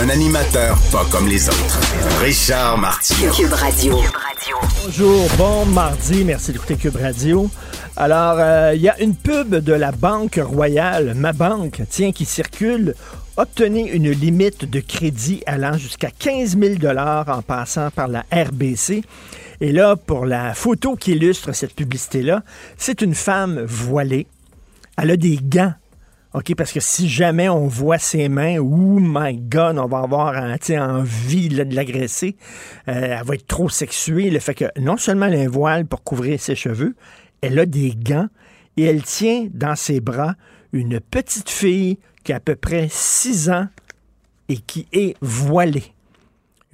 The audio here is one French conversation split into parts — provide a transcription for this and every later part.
Un animateur pas comme les autres. Richard Martineau. Cube Radio. Bonjour, bon mardi, merci d'écouter Cube Radio. Alors, euh, il y a une pub de la Banque Royale, ma banque, tiens, qui circule. Obtenez une limite de crédit allant jusqu'à 15 000 en passant par la RBC. Et là, pour la photo qui illustre cette publicité-là, c'est une femme voilée. Elle a des gants OK, parce que si jamais on voit ses mains, oh my God, on va avoir un, envie de l'agresser. Euh, elle va être trop sexuée. Le fait que non seulement elle a un voile pour couvrir ses cheveux, elle a des gants et elle tient dans ses bras une petite fille qui a à peu près 6 ans et qui est voilée.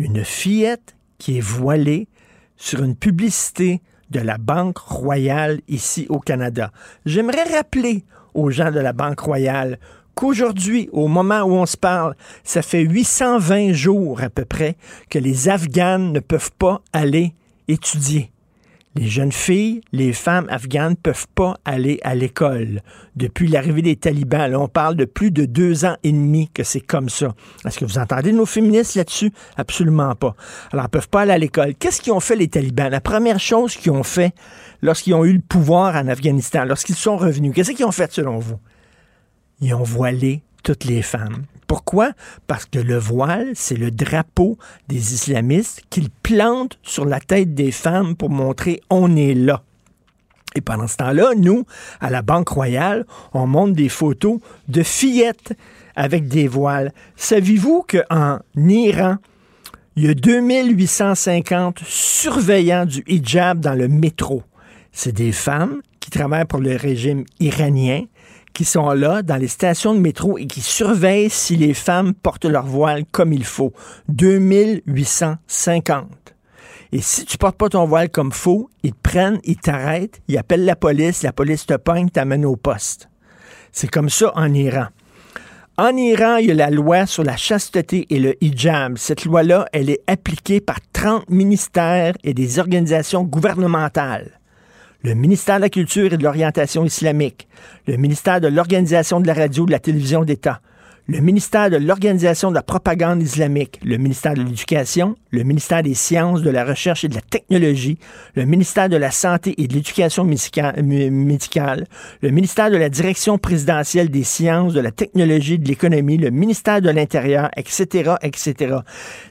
Une fillette qui est voilée sur une publicité de la Banque royale ici au Canada. J'aimerais rappeler aux gens de la Banque royale qu'aujourd'hui, au moment où on se parle, ça fait 820 jours à peu près que les Afghanes ne peuvent pas aller étudier. Les jeunes filles, les femmes afghanes ne peuvent pas aller à l'école. Depuis l'arrivée des talibans, là, on parle de plus de deux ans et demi que c'est comme ça. Est-ce que vous entendez nos féministes là-dessus? Absolument pas. Alors, ne peuvent pas aller à l'école. Qu'est-ce qu'ils ont fait les talibans? La première chose qu'ils ont fait lorsqu'ils ont eu le pouvoir en Afghanistan, lorsqu'ils sont revenus, qu'est-ce qu'ils ont fait selon vous? Ils ont voilé toutes les femmes. Pourquoi? Parce que le voile, c'est le drapeau des islamistes qu'ils plantent sur la tête des femmes pour montrer on est là. Et pendant ce temps-là, nous, à la Banque Royale, on montre des photos de fillettes avec des voiles. Savez-vous qu'en Iran, il y a 2850 surveillants du hijab dans le métro? C'est des femmes qui travaillent pour le régime iranien qui sont là dans les stations de métro et qui surveillent si les femmes portent leur voile comme il faut. 2850. Et si tu portes pas ton voile comme faut, ils te prennent, ils t'arrêtent, ils appellent la police, la police te pogne, t'amène au poste. C'est comme ça en Iran. En Iran, il y a la loi sur la chasteté et le hijab. Cette loi-là, elle est appliquée par 30 ministères et des organisations gouvernementales le ministère de la Culture et de l'Orientation islamique, le ministère de l'Organisation de la radio et de la télévision d'État, le ministère de l'Organisation de la propagande islamique, le ministère de l'Éducation, le ministère des Sciences, de la Recherche et de la Technologie, le ministère de la Santé et de l'Éducation médicale, le ministère de la Direction présidentielle des Sciences, de la Technologie et de l'Économie, le ministère de l'Intérieur, etc., etc.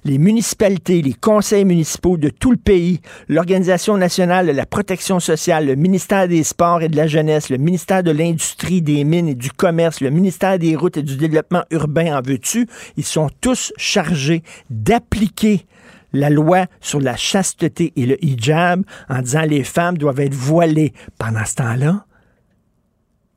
Les municipalités, les conseils municipaux de tout le pays, l'Organisation nationale de la protection sociale, le ministère des Sports et de la Jeunesse, le ministère de l'Industrie, des Mines et du Commerce, le ministère des Routes et du Développement urbain en veux-tu, ils sont tous chargés d'appliquer la loi sur la chasteté et le hijab en disant les femmes doivent être voilées. Pendant ce temps-là,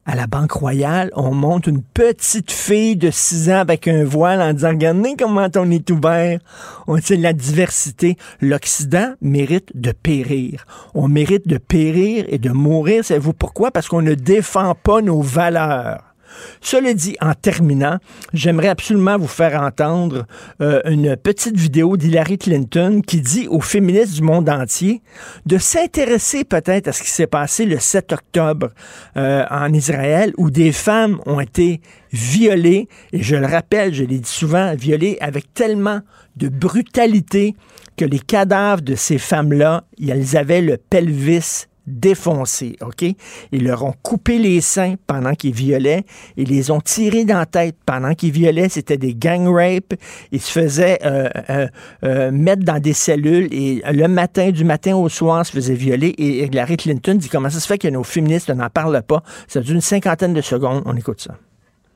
à la Banque Royale, on monte une petite fille de 6 ans avec un voile en disant Regardez comment on est ouvert. On sait la diversité. L'Occident mérite de périr. On mérite de périr et de mourir. Savez-vous pourquoi? Parce qu'on ne défend pas nos valeurs. Cela dit, en terminant, j'aimerais absolument vous faire entendre euh, une petite vidéo d'Hillary Clinton qui dit aux féministes du monde entier de s'intéresser peut-être à ce qui s'est passé le 7 octobre euh, en Israël où des femmes ont été violées, et je le rappelle, je l'ai dit souvent, violées avec tellement de brutalité que les cadavres de ces femmes-là, elles avaient le pelvis défoncés, OK? Ils leur ont coupé les seins pendant qu'ils violaient. Ils les ont tirés dans la tête pendant qu'ils violaient. C'était des gang rapes. Ils se faisaient euh, euh, euh, mettre dans des cellules et le matin, du matin au soir, se faisaient violer. Et Hillary Clinton dit comment ça se fait que nos féministes n'en parlent pas? Ça dure une cinquantaine de secondes. On écoute ça.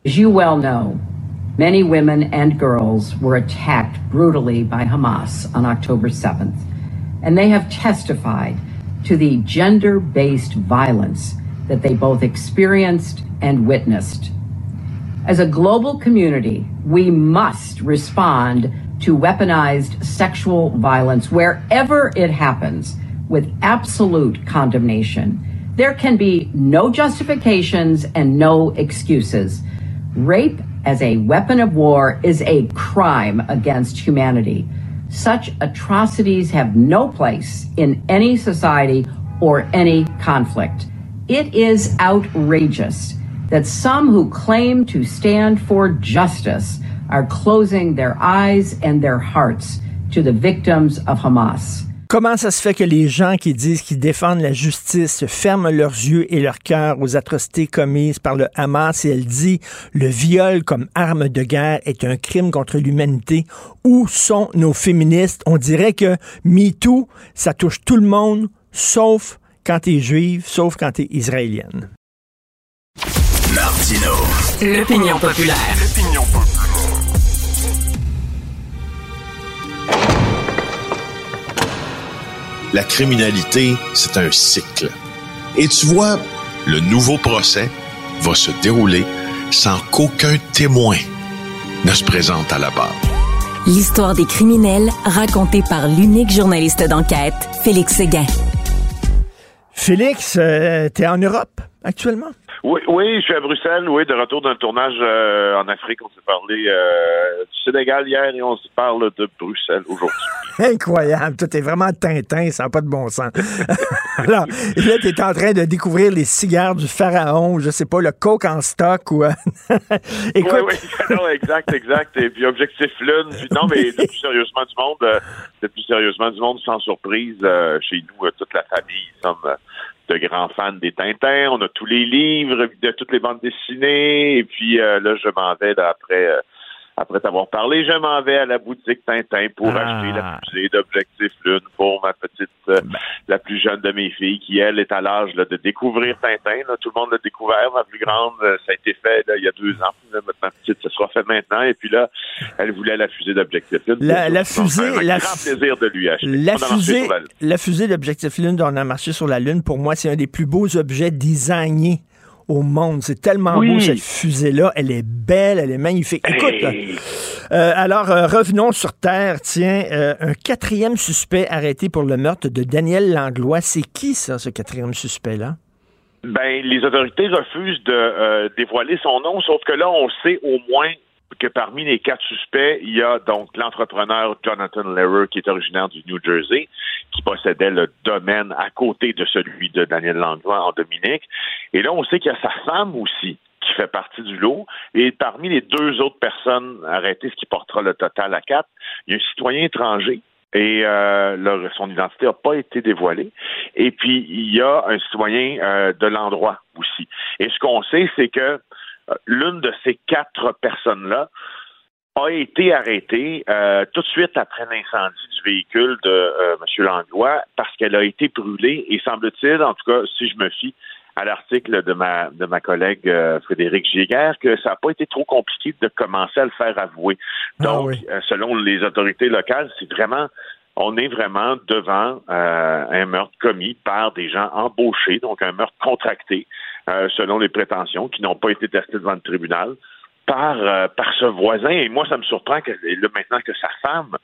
As you well know, many women and girls were attacked brutally by Hamas on October 7th. And they have testified to the gender based violence that they both experienced and witnessed. As a global community, we must respond to weaponized sexual violence wherever it happens with absolute condemnation. There can be no justifications and no excuses. Rape as a weapon of war is a crime against humanity. Such atrocities have no place in any society or any conflict. It is outrageous that some who claim to stand for justice are closing their eyes and their hearts to the victims of Hamas. Comment ça se fait que les gens qui disent qu'ils défendent la justice ferment leurs yeux et leurs cœurs aux atrocités commises par le Hamas et elle dit le viol comme arme de guerre est un crime contre l'humanité? Où sont nos féministes? On dirait que MeToo, ça touche tout le monde, sauf quand t'es juive, sauf quand t'es israélienne. Martino. L'opinion populaire. L'opinion populaire. La criminalité, c'est un cycle. Et tu vois, le nouveau procès va se dérouler sans qu'aucun témoin ne se présente à la barre. L'histoire des criminels racontée par l'unique journaliste d'enquête, Félix Séguin. Félix, euh, t'es en Europe actuellement? Oui, oui, je suis à Bruxelles, oui, de retour d'un tournage euh, en Afrique. On s'est parlé euh, du Sénégal hier et on se parle de Bruxelles aujourd'hui. Incroyable, toi t'es vraiment Tintin, ça n'a pas de bon sens. Alors, là, tu es en train de découvrir les cigares du pharaon, je sais pas, le coke en stock ou... Écoute... Oui, oui, non, exact, exact. Et puis Objectif Lune, puis non, mais le plus sérieusement du monde, euh, le plus sérieusement du monde, sans surprise, chez nous, toute la famille, sommes de grands fans des Tintins. On a tous les livres, de toutes les bandes dessinées. Et puis euh, là, je m'en vais après euh, après t'avoir parlé, je m'en vais à la boutique Tintin pour ah. acheter la fusée d'Objectif Lune pour ma petite, euh, ben. la plus jeune de mes filles, qui, elle, est à l'âge de découvrir Tintin. Tout le monde l'a découvert. Ma plus grande, ça a été fait il y a deux ans. ma petite, ça sera fait maintenant. Et puis là, elle voulait la fusée d'Objectif Lune. La, fusée... Un grand plaisir de lui acheter. La fusée, la fusée d'Objectif Lune on a marché sur la Lune, pour moi, c'est un des plus beaux objets designés au monde. C'est tellement beau, cette fusée-là. Elle est belle, elle est magnifique. Écoute, euh, alors euh, revenons sur Terre. Tiens, euh, un quatrième suspect arrêté pour le meurtre de Daniel Langlois. C'est qui, ça, ce quatrième suspect-là? Ben, les autorités refusent de dévoiler son nom, sauf que là, on sait au moins que parmi les quatre suspects, il y a donc l'entrepreneur Jonathan Lehrer, qui est originaire du New Jersey, qui possédait le domaine à côté de celui de Daniel Langlois en Dominique. Et là, on sait qu'il y a sa femme aussi qui fait partie du lot. Et parmi les deux autres personnes arrêtées, ce qui portera le total à quatre, il y a un citoyen étranger et euh, son identité n'a pas été dévoilée. Et puis, il y a un citoyen euh, de l'endroit aussi. Et ce qu'on sait, c'est que l'une de ces quatre personnes-là a été arrêtée euh, tout de suite après l'incendie du véhicule de euh, M. Langlois parce qu'elle a été brûlée et semble-t-il, en tout cas, si je me fie à l'article de ma de ma collègue euh, Frédéric Giguère, que ça n'a pas été trop compliqué de commencer à le faire avouer. Ah Donc, selon les autorités locales, c'est vraiment on est vraiment devant un meurtre commis par des gens embauchés, donc un meurtre contracté. Euh, selon les prétentions, qui n'ont pas été testées devant le tribunal, par, euh, par ce voisin. Et moi, ça me surprend que là, maintenant que sa femme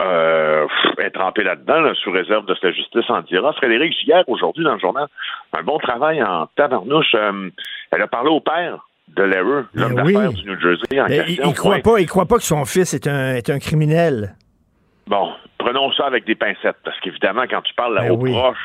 euh, est trempée là-dedans, sous réserve de sa justice en dira. Frédéric Giguère, aujourd'hui, dans le journal, un bon travail en tabarnouche. elle a parlé au père de l'erreur, l'homme d'affaires du New Jersey en question. Il, croit pas, il croit pas que son fils est un, est un criminel. Bon, prenons ça avec des pincettes, parce qu'évidemment, quand tu parles ben aux proches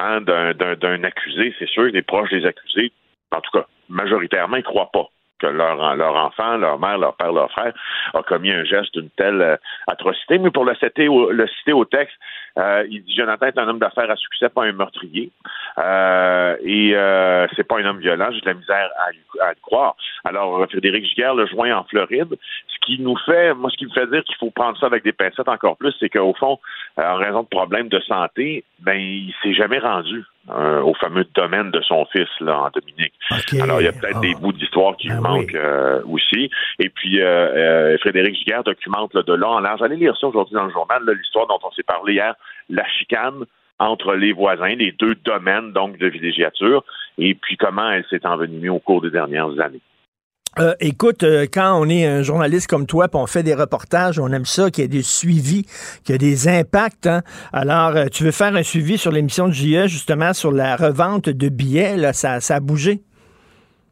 Hein, d'un accusé, c'est sûr, les proches des accusés, en tout cas, majoritairement, ils ne croient pas que leur, leur enfant, leur mère, leur père, leur frère a commis un geste d'une telle euh, atrocité. Mais pour le citer au, le citer au texte, euh, il dit Jonathan est un homme d'affaires à succès, pas un meurtrier. Euh, et euh, c'est pas un homme violent, j'ai de la misère à, à, le croire. Alors, Frédéric Giguère le joint en Floride. Ce qui nous fait, moi, ce qui me fait dire qu'il faut prendre ça avec des pincettes encore plus, c'est qu'au fond, en raison de problèmes de santé, ben, il s'est jamais rendu euh, au fameux domaine de son fils là, en Dominique. Alors, il y a peut-être des ah. bouts d'histoire qui ben manquent euh, aussi. Et puis, euh, Frédéric Giguère documente là, de là en large. Allez lire ça aujourd'hui dans le journal, l'histoire dont on s'est parlé hier, la chicane entre les voisins, les deux domaines donc de villégiature, et puis comment elle s'est envenimée au cours des dernières années. Euh, écoute, euh, quand on est un journaliste comme toi, puis on fait des reportages, on aime ça, qu'il y ait des suivis, qu'il y ait des impacts. hein. Alors, euh, tu veux faire un suivi sur l'émission de JE, justement, sur la revente de billets, là, ça, ça a bougé?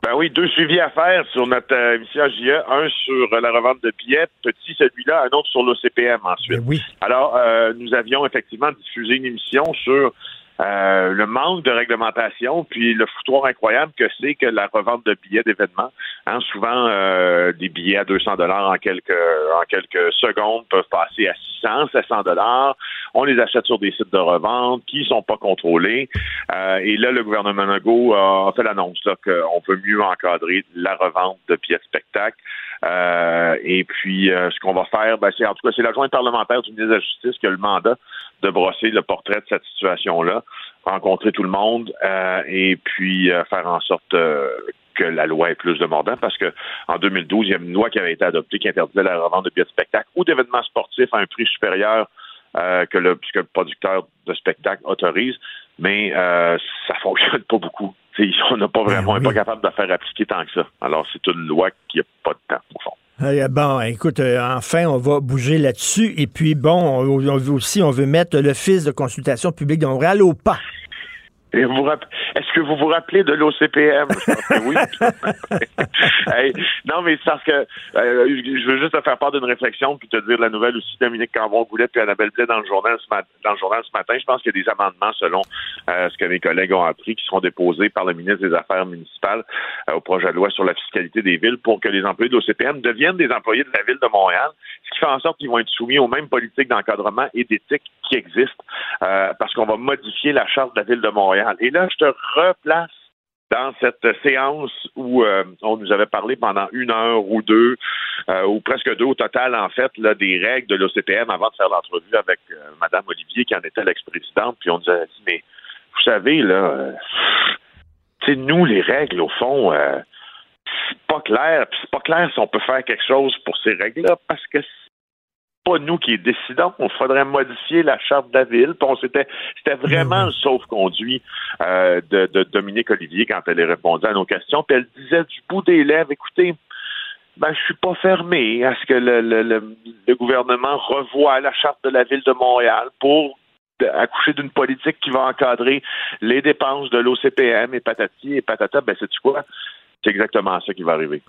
Ben oui, deux suivis à faire sur notre émission JE. Un sur la revente de billets, petit celui-là, un autre sur l'OCPM ensuite. Ben oui. Alors, nous avions effectivement diffusé une émission sur euh, le manque de réglementation, puis le foutoir incroyable que c'est que la revente de billets d'événements, hein, souvent euh, des billets à 200 dollars en quelques en quelques secondes peuvent passer à 600, 700 dollars. On les achète sur des sites de revente qui sont pas contrôlés. Euh, et là, le gouvernement Legault a fait l'annonce qu'on veut mieux encadrer la revente de billets de spectacle. Euh, et puis, euh, ce qu'on va faire, ben, c'est en tout cas, c'est l'adjoint parlementaire du ministre de la Justice qui a le mandat de brosser le portrait de cette situation-là, rencontrer tout le monde euh, et puis euh, faire en sorte euh, que la loi ait plus de parce que en 2012, il y a une loi qui avait été adoptée qui interdisait la revente de billets de spectacle ou d'événements sportifs à un prix supérieur euh, que, le, que le producteur de spectacle autorise, mais ça fonctionne pas beaucoup. T'sais, on n'a pas vraiment, n'est pas capable de la faire appliquer tant que ça. Alors, c'est une loi qui n'a pas de temps, au fond. Euh, Bon, écoute, euh, enfin, on va bouger là-dessus. Et puis, bon, on, on veut aussi, on veut mettre l'Office de consultation publique de Montréal au pas. Vous Est-ce que vous vous rappelez de l'OCPM? Je pense que oui. Hey, non, mais c'est parce que euh, je veux juste te faire part d'une réflexion puis te dire la nouvelle aussi Dominique Cambon-Goulet puis Annabelle Blais dans le journal ce matin. Dans le journal ce matin, je pense qu'il y a des amendements selon euh, ce que mes collègues ont appris qui seront déposés par le ministre des Affaires municipales euh, au projet de loi sur la fiscalité des villes pour que les employés de l'OCPM deviennent des employés de la ville de Montréal, ce qui fait en sorte qu'ils vont être soumis aux mêmes politiques d'encadrement et d'éthique qui existent parce qu'on va modifier la charte de la ville de Montréal. Et là, je te replace dans cette séance où euh, on nous avait parlé pendant une heure ou deux, euh, ou presque deux au total, en fait, là, des règles de l'OCPM avant de faire l'entrevue avec euh, Mme Olivier, qui en était l'ex-présidente, puis on nous a dit, mais vous savez, là, sais, nous, les règles, au fond, c'est pas clair, puis c'est pas clair si on peut faire quelque chose pour ces règles-là, parce que c'est pas nous qui décidons. Il faudrait modifier la charte de la ville. C'était vraiment le sauf-conduit euh, de, de Dominique Olivier quand elle a répondu à nos questions. Puis elle disait du bout des lèvres, écoutez, ben, je suis pas fermé à ce que le, le, le, le gouvernement revoie la charte de la ville de Montréal pour accoucher d'une politique qui va encadrer les dépenses de l'OCPM et patati et patata. Ben, c'est quoi? C'est exactement ça qui va arriver.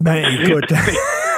Ben, écoute.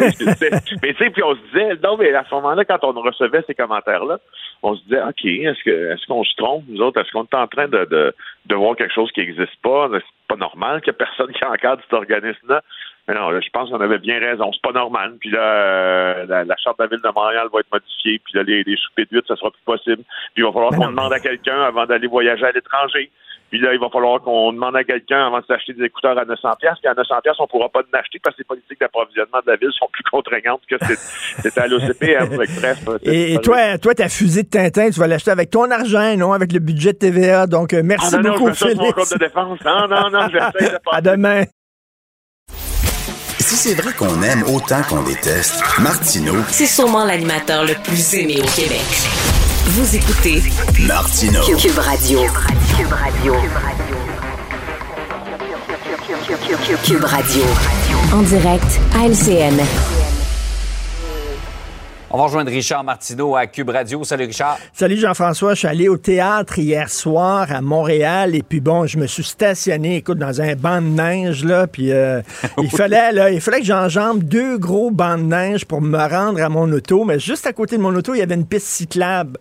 mais tu sais, puis on se disait, non, mais à ce moment-là, quand on recevait ces commentaires-là, on se disait, OK, est-ce que est-ce qu'on se trompe, nous autres? Est-ce qu'on est en train de, de, de voir quelque chose qui n'existe pas? C'est pas normal qu'il n'y ait personne qui encadre cet organisme-là. Mais non, là, je pense qu'on avait bien raison. C'est pas normal. Puis là, euh, la, la charte de la ville de Montréal va être modifiée. Puis là, les, les soupers de huit, ça sera plus possible. Puis il va falloir Ben qu'on demande à quelqu'un avant d'aller voyager à l'étranger. Puis là, il va falloir qu'on demande à quelqu'un avant de s'acheter des écouteurs à 900 pièces. Puis à 900 pièces, on pourra pas en acheter parce que les politiques d'approvisionnement de la ville sont plus contraignantes que c'est- c'était à l'OCPM. Bref, c'est- Et, et toi, toi, ta fusée de Tintin, tu vas l'acheter avec ton argent, non avec le budget de TVA. Donc, euh, Ah merci non, non, je beaucoup, mon compte Félix. de défense. Non, non, non, j'essaie de pas. À demain. Si c'est vrai qu'on aime autant qu'on déteste, Martineau, C'est sûrement l'animateur le plus aimé au Québec. Vous écoutez Martineau. Cube Radio. Cube Radio. Cube Radio. En direct à LCN. On va rejoindre Richard Martineau à Cube Radio. Salut Richard. Salut Jean-François, je suis allé au théâtre hier soir à Montréal et puis bon, je me suis stationné, écoute, dans un banc de neige là, puis euh, il fallait là, il fallait que j'enjambe deux gros bancs de neige pour me rendre à mon auto, mais juste à côté de mon auto, il y avait une piste cyclable.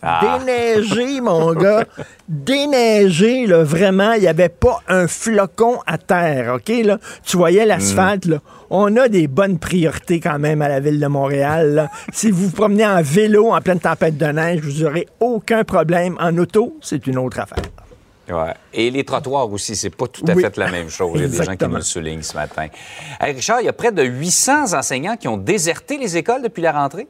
Ah. Déneigé, mon gars. Déneigé, là, vraiment. Il n'y avait pas un flocon à terre, OK? Là? Tu voyais l'asphalte, là. On a des bonnes priorités quand même à la ville de Montréal. là. si vous vous promenez en vélo en pleine tempête de neige, vous n'aurez aucun problème. En auto, c'est une autre affaire. Ouais. Et les trottoirs aussi, c'est pas tout à Oui. fait la même chose. Il y a des gens qui nous le soulignent ce matin. Hey, Richard, il y a près de 800 enseignants qui ont déserté les écoles depuis la rentrée?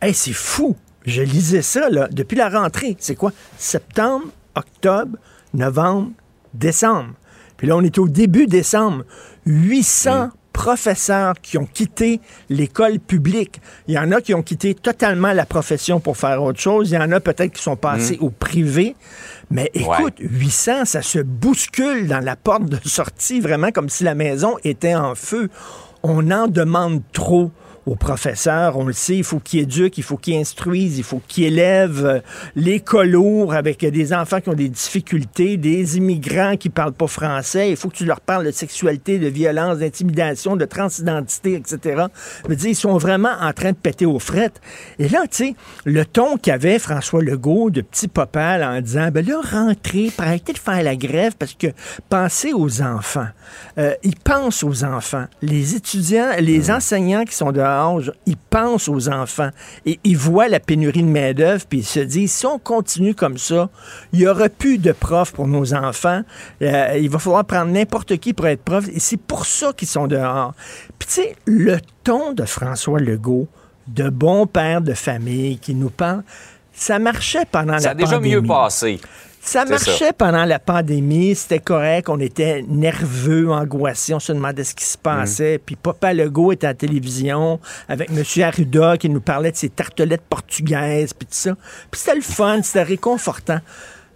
Hey, c'est fou. Je lisais ça, là, depuis la rentrée. C'est quoi? Septembre, octobre, novembre, décembre. Puis là, on est au début décembre. 800 professeurs qui ont quitté l'école publique. Il y en a qui ont quitté totalement la profession pour faire autre chose. Il y en a peut-être qui sont passés Mm. au privé. Mais écoute, 800, ça se bouscule dans la porte de sortie, vraiment comme si la maison était en feu. On en demande trop aux professeurs, on le sait, il faut qu'ils éduquent, il faut qu'ils instruisent, il faut qu'ils élèvent euh, les colours avec des enfants qui ont des difficultés, des immigrants qui parlent pas français, il faut que tu leur parles de sexualité, de violence, d'intimidation, de transidentité, etc. Je veux dire, ils sont vraiment en train de péter aux frettes. Et là, tu sais, le ton qu'avait François Legault de petit popal en disant, ben là, rentrez, arrêtez de faire la grève parce que pensez aux enfants. Euh, ils pensent aux enfants. Les étudiants, les enseignants qui sont dehors, ils pensent aux enfants et ils voient la pénurie de main-d'œuvre puis ils se disent si on continue comme ça, il y aura plus de profs pour nos enfants. Euh, il va falloir prendre n'importe qui pour être prof et c'est pour ça qu'ils sont dehors. Puis tu sais, le ton de François Legault, de bon père de famille qui nous parle, ça marchait pendant Ça la a déjà pandémie. mieux passé. Ça marchait ça. pendant la pandémie, c'était correct, on était nerveux, angoissés, on se demandait ce qui se passait. Puis Papa Legault était à la télévision avec M. Arruda qui nous parlait de ses tartelettes portugaises, puis tout ça. Puis c'était le fun, c'était réconfortant.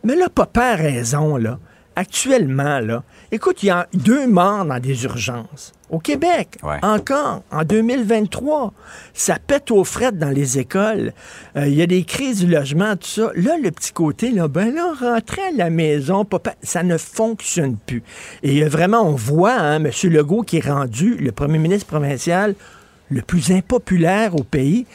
Mais là, Papa a raison, là. Actuellement, là, écoute, il y a deux morts dans des urgences. Au Québec, Ouais. encore, en 2023, ça pète aux frettes dans les écoles. Euh, Il y a des crises du logement, tout ça. Là, le petit côté, là, ben là, rentrer à la maison, papa, ça ne fonctionne plus. Et euh, vraiment, on voit, hein, M. Legault qui est rendu le premier ministre provincial le plus impopulaire au pays.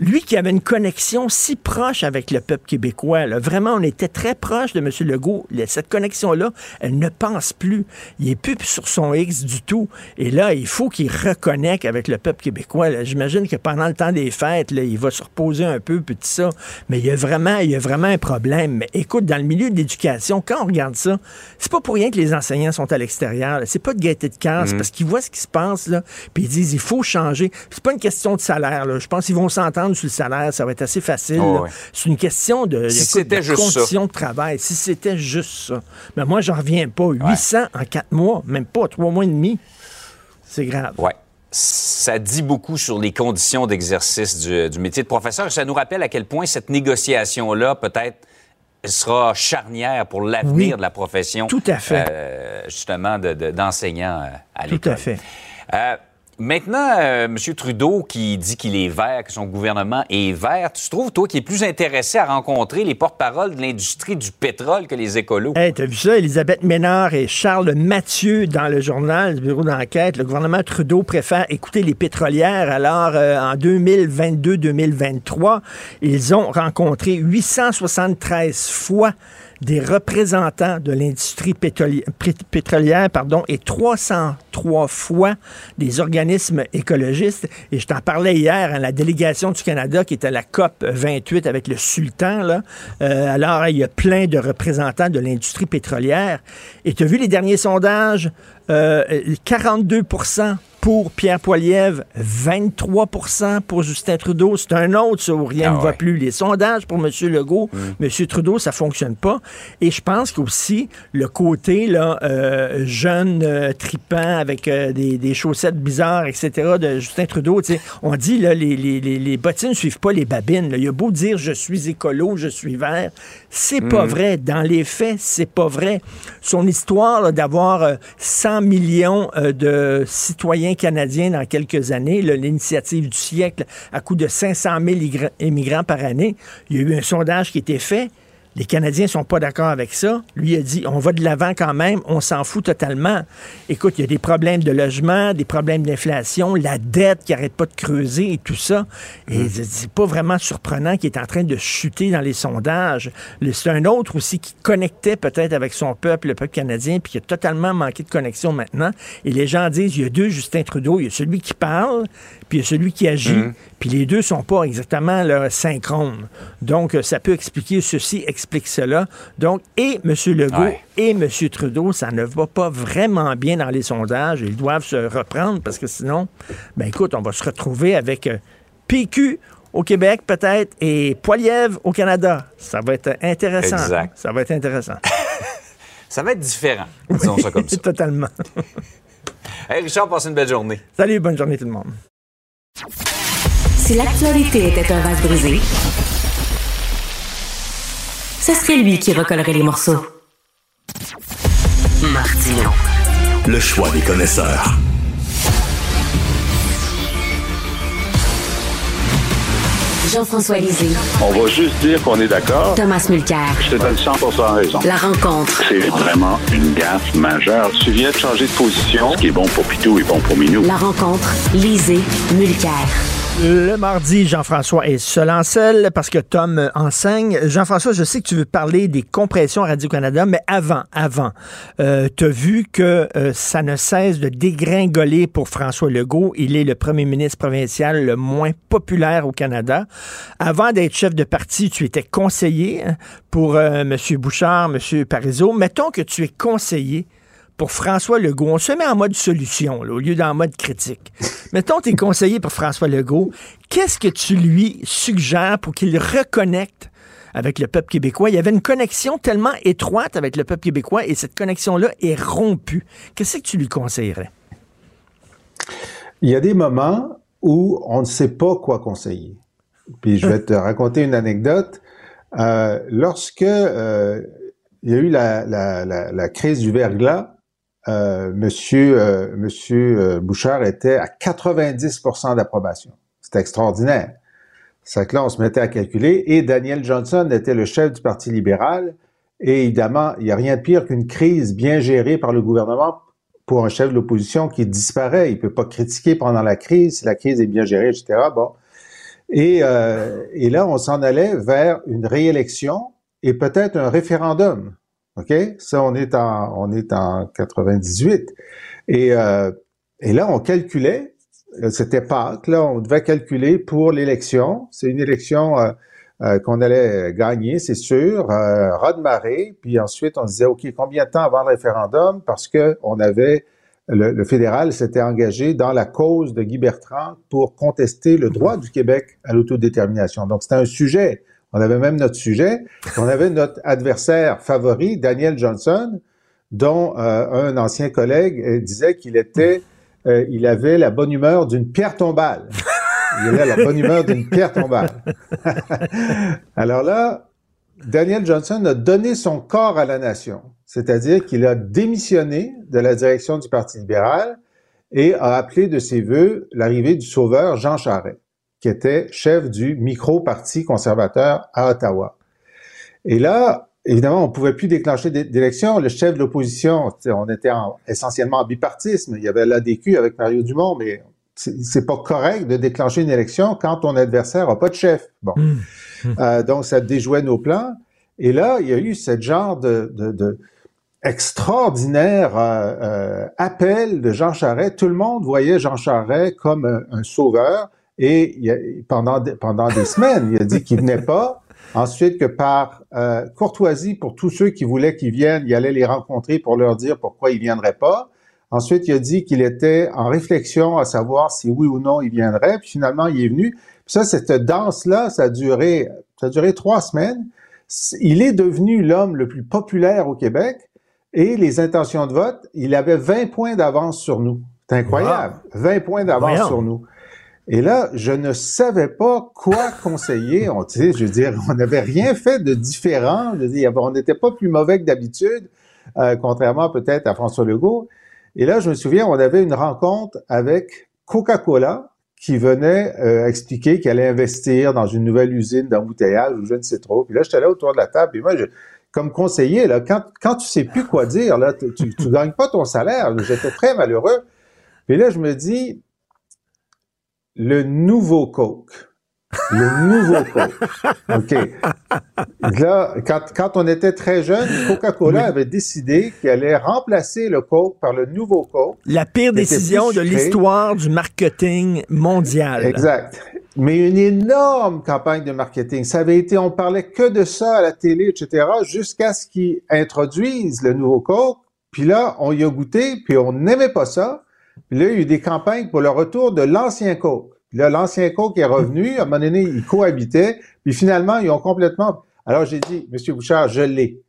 Lui qui avait une connexion si proche avec le peuple québécois, là. vraiment, on était très proche de M. Legault. Le- Cette connexion-là, elle ne pense plus. Il est plus sur son X du tout. Et là, il faut qu'il reconnecte avec le peuple québécois. J'imagine que pendant le temps des fêtes, là, il va se reposer un peu, puis tout ça. Mais il y a vraiment, il y a vraiment un problème. Mais écoute, dans le milieu de l'éducation, quand on regarde ça, c'est pas pour rien que les enseignants sont à l'extérieur. C'est pas de gaieté de cœur, c'est parce qu'ils voient ce qui se passe, là, puis ils disent, il faut changer. C'est pas une question de salaire, là. Je pense qu'ils vont s'entendre sur le salaire, ça va être assez facile. Oh. C'est une question de, Si écoute, c'était de juste ça. conditions de travail. Si c'était juste ça. Mais moi, j'en reviens pas. 800 en quatre mois, même pas trois mois et demi. C'est grave. Ouais. Ça dit beaucoup sur les conditions d'exercice du, du métier de professeur. Ça nous rappelle à quel point cette négociation-là, peut-être, sera charnière pour l'avenir Oui. de la profession. Tout à fait. euh, justement, de- de- d'enseignant euh, à Tout l'école. à fait. Euh, maintenant, euh, M. Trudeau qui dit qu'il est vert, que son gouvernement est vert, tu trouves, toi, qui es plus intéressé à rencontrer les porte-paroles de l'industrie du pétrole que les écolos? Hey, t'as vu ça? Elisabeth Ménard et Charles Mathieu dans le journal du bureau d'enquête. Le gouvernement Trudeau préfère écouter les pétrolières. Alors, euh, en 2022-2023, ils ont rencontré 873 fois des représentants de l'industrie pétrolière pardon, et 303 fois des organismes écologistes. Et je t'en parlais hier, hein, la délégation du Canada qui était à la COP 28 avec le sultan. Là. Euh, alors, il y a plein de représentants de l'industrie pétrolière. Et tu as vu les derniers sondages? Euh, 42 pour Pierre Poilievre, 23% pour Justin Trudeau. C'est un autre, ça, où rien Ah ne va plus. Les sondages pour M. Legault, Mm. M. Trudeau, ça fonctionne pas. Et je pense qu'aussi, le côté là, euh, jeune, euh, tripant, avec euh, des, des chaussettes bizarres, etc., de Justin Trudeau, on dit, là, les, les, les, les bottines ne suivent pas les babines. là. Il a beau dire, je suis écolo, je suis vert. C'est pas vrai. Dans les faits, c'est pas vrai. Son histoire d'avoir euh, 100 millions euh, de citoyens canadiens dans quelques années, l'initiative du siècle, à coût de 500 000 igra- immigrants par année, il y a eu un sondage qui été fait. Les Canadiens sont pas d'accord avec ça. Lui a dit, on va de l'avant quand même, on s'en fout totalement. Écoute, il y a des problèmes de logement, des problèmes d'inflation, la dette qui arrête pas de creuser et tout ça. Et c'est- c'est pas vraiment surprenant qu'il est en train de chuter dans les sondages. C'est un autre aussi qui connectait peut-être avec son peuple, le peuple canadien, puis qui a totalement manqué de connexion maintenant. Et les gens disent, il y a deux Justin Trudeau, il y a celui qui parle, puis il y a celui qui agit, puis les deux sont pas exactement là, synchrones. Donc, euh, ça peut expliquer ceci, explique cela. Donc, et M. Legault Ouais. et M. Trudeau, ça ne va pas vraiment bien dans les sondages. Ils doivent se reprendre parce que sinon, ben écoute, on va se retrouver avec euh, PQ au Québec peut-être et Poilièvre au Canada. Ça va être intéressant. Exact. Ça va être intéressant. Ça va être différent, disons ça comme ça. Totalement. Hey, Richard, passe une belle journée. Salut, bonne journée tout le monde. Si l'actualité était un vase brisé, ce serait lui qui recollerait les morceaux. Martino. Le choix des connaisseurs. Jean-François Lisée, On va juste dire qu'on est d'accord. Thomas Mulcair. Je te donne 100% raison. La rencontre. C'est vraiment une gaffe majeure. Tu viens de changer de position. Ce qui est bon pour Pitou est bon pour Minou. La rencontre. Lisée. Mulcair. Le mardi, Jean-François est seul en parce que Tom enseigne. Jean-François, je sais que tu veux parler des compressions Radio-Canada, mais avant, avant, euh, tu as vu que euh, ça ne cesse de dégringoler pour François Legault. Il est le premier ministre provincial le moins populaire au Canada. Avant d'être chef de parti, tu étais conseiller hein, pour euh, M. Bouchard, M. Parizeau. Mettons que tu es conseiller pour François Legault. On se met en mode solution au lieu d'en mode critique. Mettons, tu es conseiller pour François Legault. Qu'est-ce que tu lui suggères pour qu'il reconnecte avec le peuple québécois? Il y avait une connexion tellement étroite avec le peuple québécois et cette connexion-là est rompue. Qu'est-ce que tu lui conseillerais? Il y a des moments où on ne sait pas quoi conseiller. Puis je vais te raconter une anecdote. Euh, lorsque euh, il y a eu la crise du verglas, euh, Monsieur, euh, Monsieur euh, Bouchard était à 90% d'approbation. C'était extraordinaire. C'est que là, on se mettait à calculer. Et Daniel Johnson était le chef du Parti libéral. Et évidemment, il n'y a rien de pire qu'une crise bien gérée par le gouvernement pour un chef de l'opposition qui disparaît. Il peut pas critiquer pendant la crise si la crise est bien gérée, etc. Bon. Et, euh, et là, on s'en allait vers une réélection et peut-être un référendum. OK? Ça, on est en, on est en 98. Et, euh, et là, on calculait, c'était Pâques, là, on devait calculer pour l'élection. C'est une élection euh, euh, qu'on allait gagner, c'est sûr, euh, raz de marée. Puis ensuite, on disait, OK, combien de temps avant le référendum? Parce que on avait, le, le fédéral s'était engagé dans la cause de Guy Bertrand pour contester le droit du Québec à l'autodétermination. Donc, c'était un sujet on avait même notre sujet. On avait notre adversaire favori, Daniel Johnson, dont euh, un ancien collègue euh, disait qu'il était, euh, il avait la bonne humeur d'une pierre tombale. Il avait la bonne humeur d'une pierre tombale. Alors là, Daniel Johnson a donné son corps à la nation, c'est-à-dire qu'il a démissionné de la direction du Parti libéral et a appelé de ses voeux l'arrivée du sauveur Jean Charest qui était chef du micro-parti conservateur à Ottawa. Et là, évidemment, on pouvait plus déclencher d'élection. Le chef de l'opposition, on était en, essentiellement en bipartisme. Il y avait l'ADQ avec Mario Dumont, mais c'est pas correct de déclencher une élection quand ton adversaire n'a pas de chef. Bon. Mmh. Euh, donc, ça déjouait nos plans. Et là, il y a eu ce genre de, de, de extraordinaire euh, euh, appel de Jean Charest. Tout le monde voyait Jean Charest comme un, un sauveur. Et il pendant, pendant des semaines, il a dit qu'il venait pas. Ensuite, que par euh, courtoisie pour tous ceux qui voulaient qu'il vienne, il allait les rencontrer pour leur dire pourquoi il viendrait pas. Ensuite, il a dit qu'il était en réflexion à savoir si oui ou non il viendrait. Puis finalement, il est venu. Puis ça, cette danse-là, ça a duré, ça a duré trois semaines. Il est devenu l'homme le plus populaire au Québec. Et les intentions de vote, il avait 20 points d'avance sur nous. C'est incroyable. 20 points d'avance sur nous. Et là, je ne savais pas quoi conseiller. On, tu je veux dire, on n'avait rien fait de différent. On n'était pas plus mauvais que d'habitude, euh, contrairement peut-être à François Legault. Et là, je me souviens, on avait une rencontre avec Coca-Cola qui venait euh, expliquer qu'elle allait investir dans une nouvelle usine d'embouteillage ou je ne sais trop. Puis là, j'étais là autour de la table. Et moi, je, comme conseiller, là, quand, quand tu sais plus quoi dire, là, tu, tu gagnes pas ton salaire. J'étais très malheureux. Puis là, je me dis, le nouveau Coke. Le nouveau Coke. OK. Là, quand, quand on était très jeune, Coca-Cola avait décidé qu'elle allait remplacer le Coke par le nouveau Coke. La pire décision de l'histoire du marketing mondial. Exact. Mais une énorme campagne de marketing. Ça avait été, on parlait que de ça à la télé, etc., jusqu'à ce qu'ils introduisent le nouveau Coke. Puis là, on y a goûté, puis on n'aimait pas ça. Puis là, il y a eu des campagnes pour le retour de l'ancien Coke. Puis là, l'ancien Coke est revenu. À un moment donné, ils cohabitaient. Puis finalement, ils ont complètement... Alors, j'ai dit, Monsieur Bouchard, je l'ai.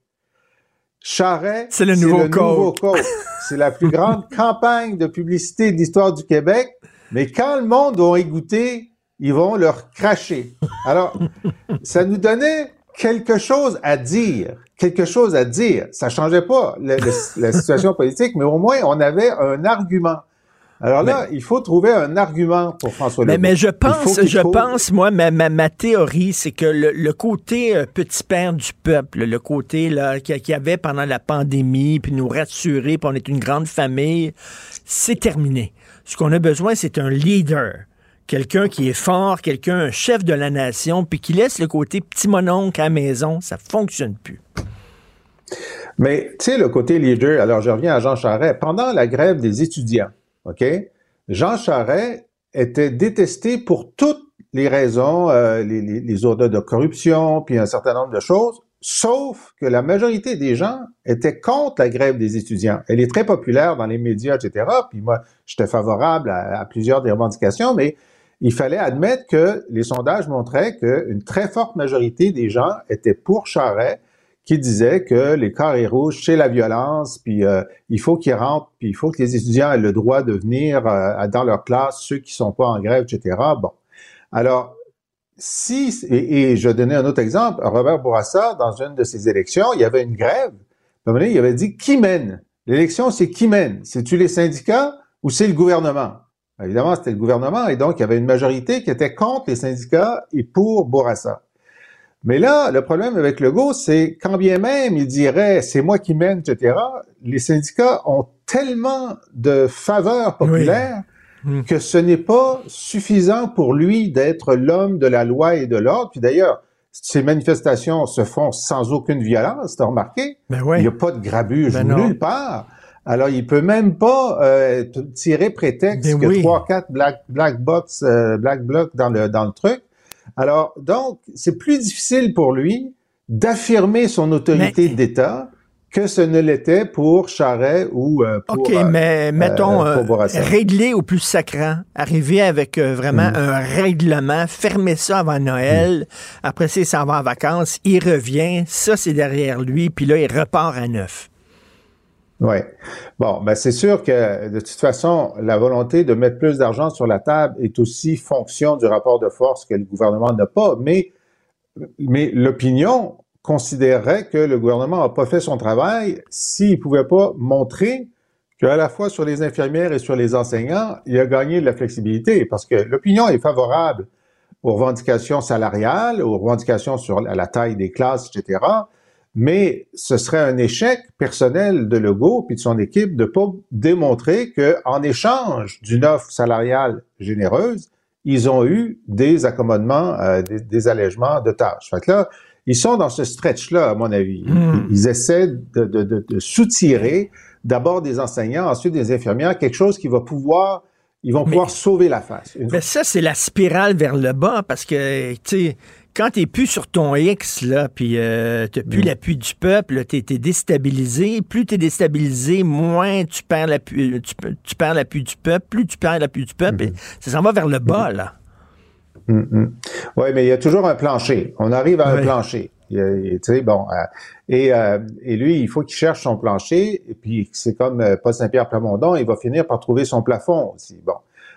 Charret, c'est le nouveau Coke. C'est la plus grande campagne de publicité de l'histoire du Québec. Mais quand le monde va y goûter, ils vont leur cracher. Alors, ça nous donnait quelque chose à dire, quelque chose à dire. Ça changeait pas la situation politique, mais au moins on avait un argument. Alors là, il faut trouver un argument pour François Legault. Mais, je pense, je pense, moi, ma, ma, théorie, c'est que le, côté euh, petit père du peuple, le côté là qu'il y avait pendant la pandémie, puis nous rassurer, puis on est une grande famille, c'est terminé. Ce qu'on a besoin, c'est un leader quelqu'un qui est fort, quelqu'un, un chef de la nation, puis qui laisse le côté petit mononcle à la maison, ça fonctionne plus. Mais, tu sais, le côté leader, alors je reviens à Jean Charest. Pendant la grève des étudiants, OK, Jean Charest était détesté pour toutes les raisons, euh, les, ordres de corruption, puis un certain nombre de choses, sauf que la majorité des gens étaient contre la grève des étudiants. Elle est très populaire dans les médias, etc. Puis moi, j'étais favorable à, à, plusieurs des revendications, mais il fallait admettre que les sondages montraient qu'une très forte majorité des gens étaient pour Charret, qui disait que les carrés rouges, c'est la violence, puis euh, il faut qu'ils rentrent, puis il faut que les étudiants aient le droit de venir euh, dans leur classe, ceux qui sont pas en grève, etc. Bon. Alors, si, et, je donnais un autre exemple, Robert Bourassa, dans une de ses élections, il y avait une grève, il avait dit, qui mène? L'élection, c'est qui mène? C'est-tu les syndicats ou c'est le gouvernement? Évidemment, c'était le gouvernement et donc il y avait une majorité qui était contre les syndicats et pour Bourassa. Mais là, le problème avec Legault, c'est quand bien même il dirait c'est moi qui mène, etc., les syndicats ont tellement de faveurs populaires hmm. que ce n'est pas suffisant pour lui d'être l'homme de la loi et de l'ordre. Puis d'ailleurs, ces manifestations se font sans aucune violence, t'as remarqué? Ben il n'y a pas de grabuge ben nulle part. Alors, il peut même pas euh, tirer prétexte ben que trois, quatre black, black box, euh, black blocs dans le dans le truc. Alors, donc, c'est plus difficile pour lui d'affirmer son autorité d'État que ce ne l'était pour Charret ou euh, pour. OK, mais mettons, régler au plus sacrant, arriver avec vraiment mm. un règlement, fermer ça avant Noël, après ça, il s'en va en vacances, il revient, ça c'est derrière lui, puis là, il repart à neuf. Oui. Bon, ben c'est sûr que de toute façon, la volonté de mettre plus d'argent sur la table est aussi fonction du rapport de force que le gouvernement n'a pas, mais, mais l'opinion considérerait que le gouvernement n'a pas fait son travail s'il ne pouvait pas montrer qu'à la fois sur les infirmières et sur les enseignants, il a gagné de la flexibilité, parce que l'opinion est favorable aux revendications salariales, aux revendications sur la taille des classes, etc., mais ce serait un échec personnel de Legault puis de son équipe de pas démontrer que en échange d'une offre salariale généreuse, ils ont eu des accommodements, euh, des, des, allègements de tâches. Fait que là, ils sont dans ce stretch-là, à mon avis. Hmm. Ils, essaient de, de, de, de soutirer d'abord des enseignants, ensuite des infirmières, quelque chose qui va pouvoir ils vont pouvoir sauver la face. Mais ça, c'est la spirale vers le bas parce que, tu sais, quand t'es plus sur ton X, là, puis euh, t'as plus mm. l'appui du peuple, t'es es déstabilisé. Plus t'es déstabilisé, moins tu perds l'appui tu, tu perds l'appui du peuple. Plus tu perds l'appui du peuple, mm-hmm. ça s'en va vers le bas, mm-hmm. là. Mm-hmm. Oui, mais il y a toujours un plancher. On arrive à un plancher. Tu sais, bon, euh, et, euh, et, lui, il faut qu'il cherche son plancher, et puis c'est comme euh, Paul Saint-Pierre Plamondon, il va finir par trouver son plafond aussi. Bon,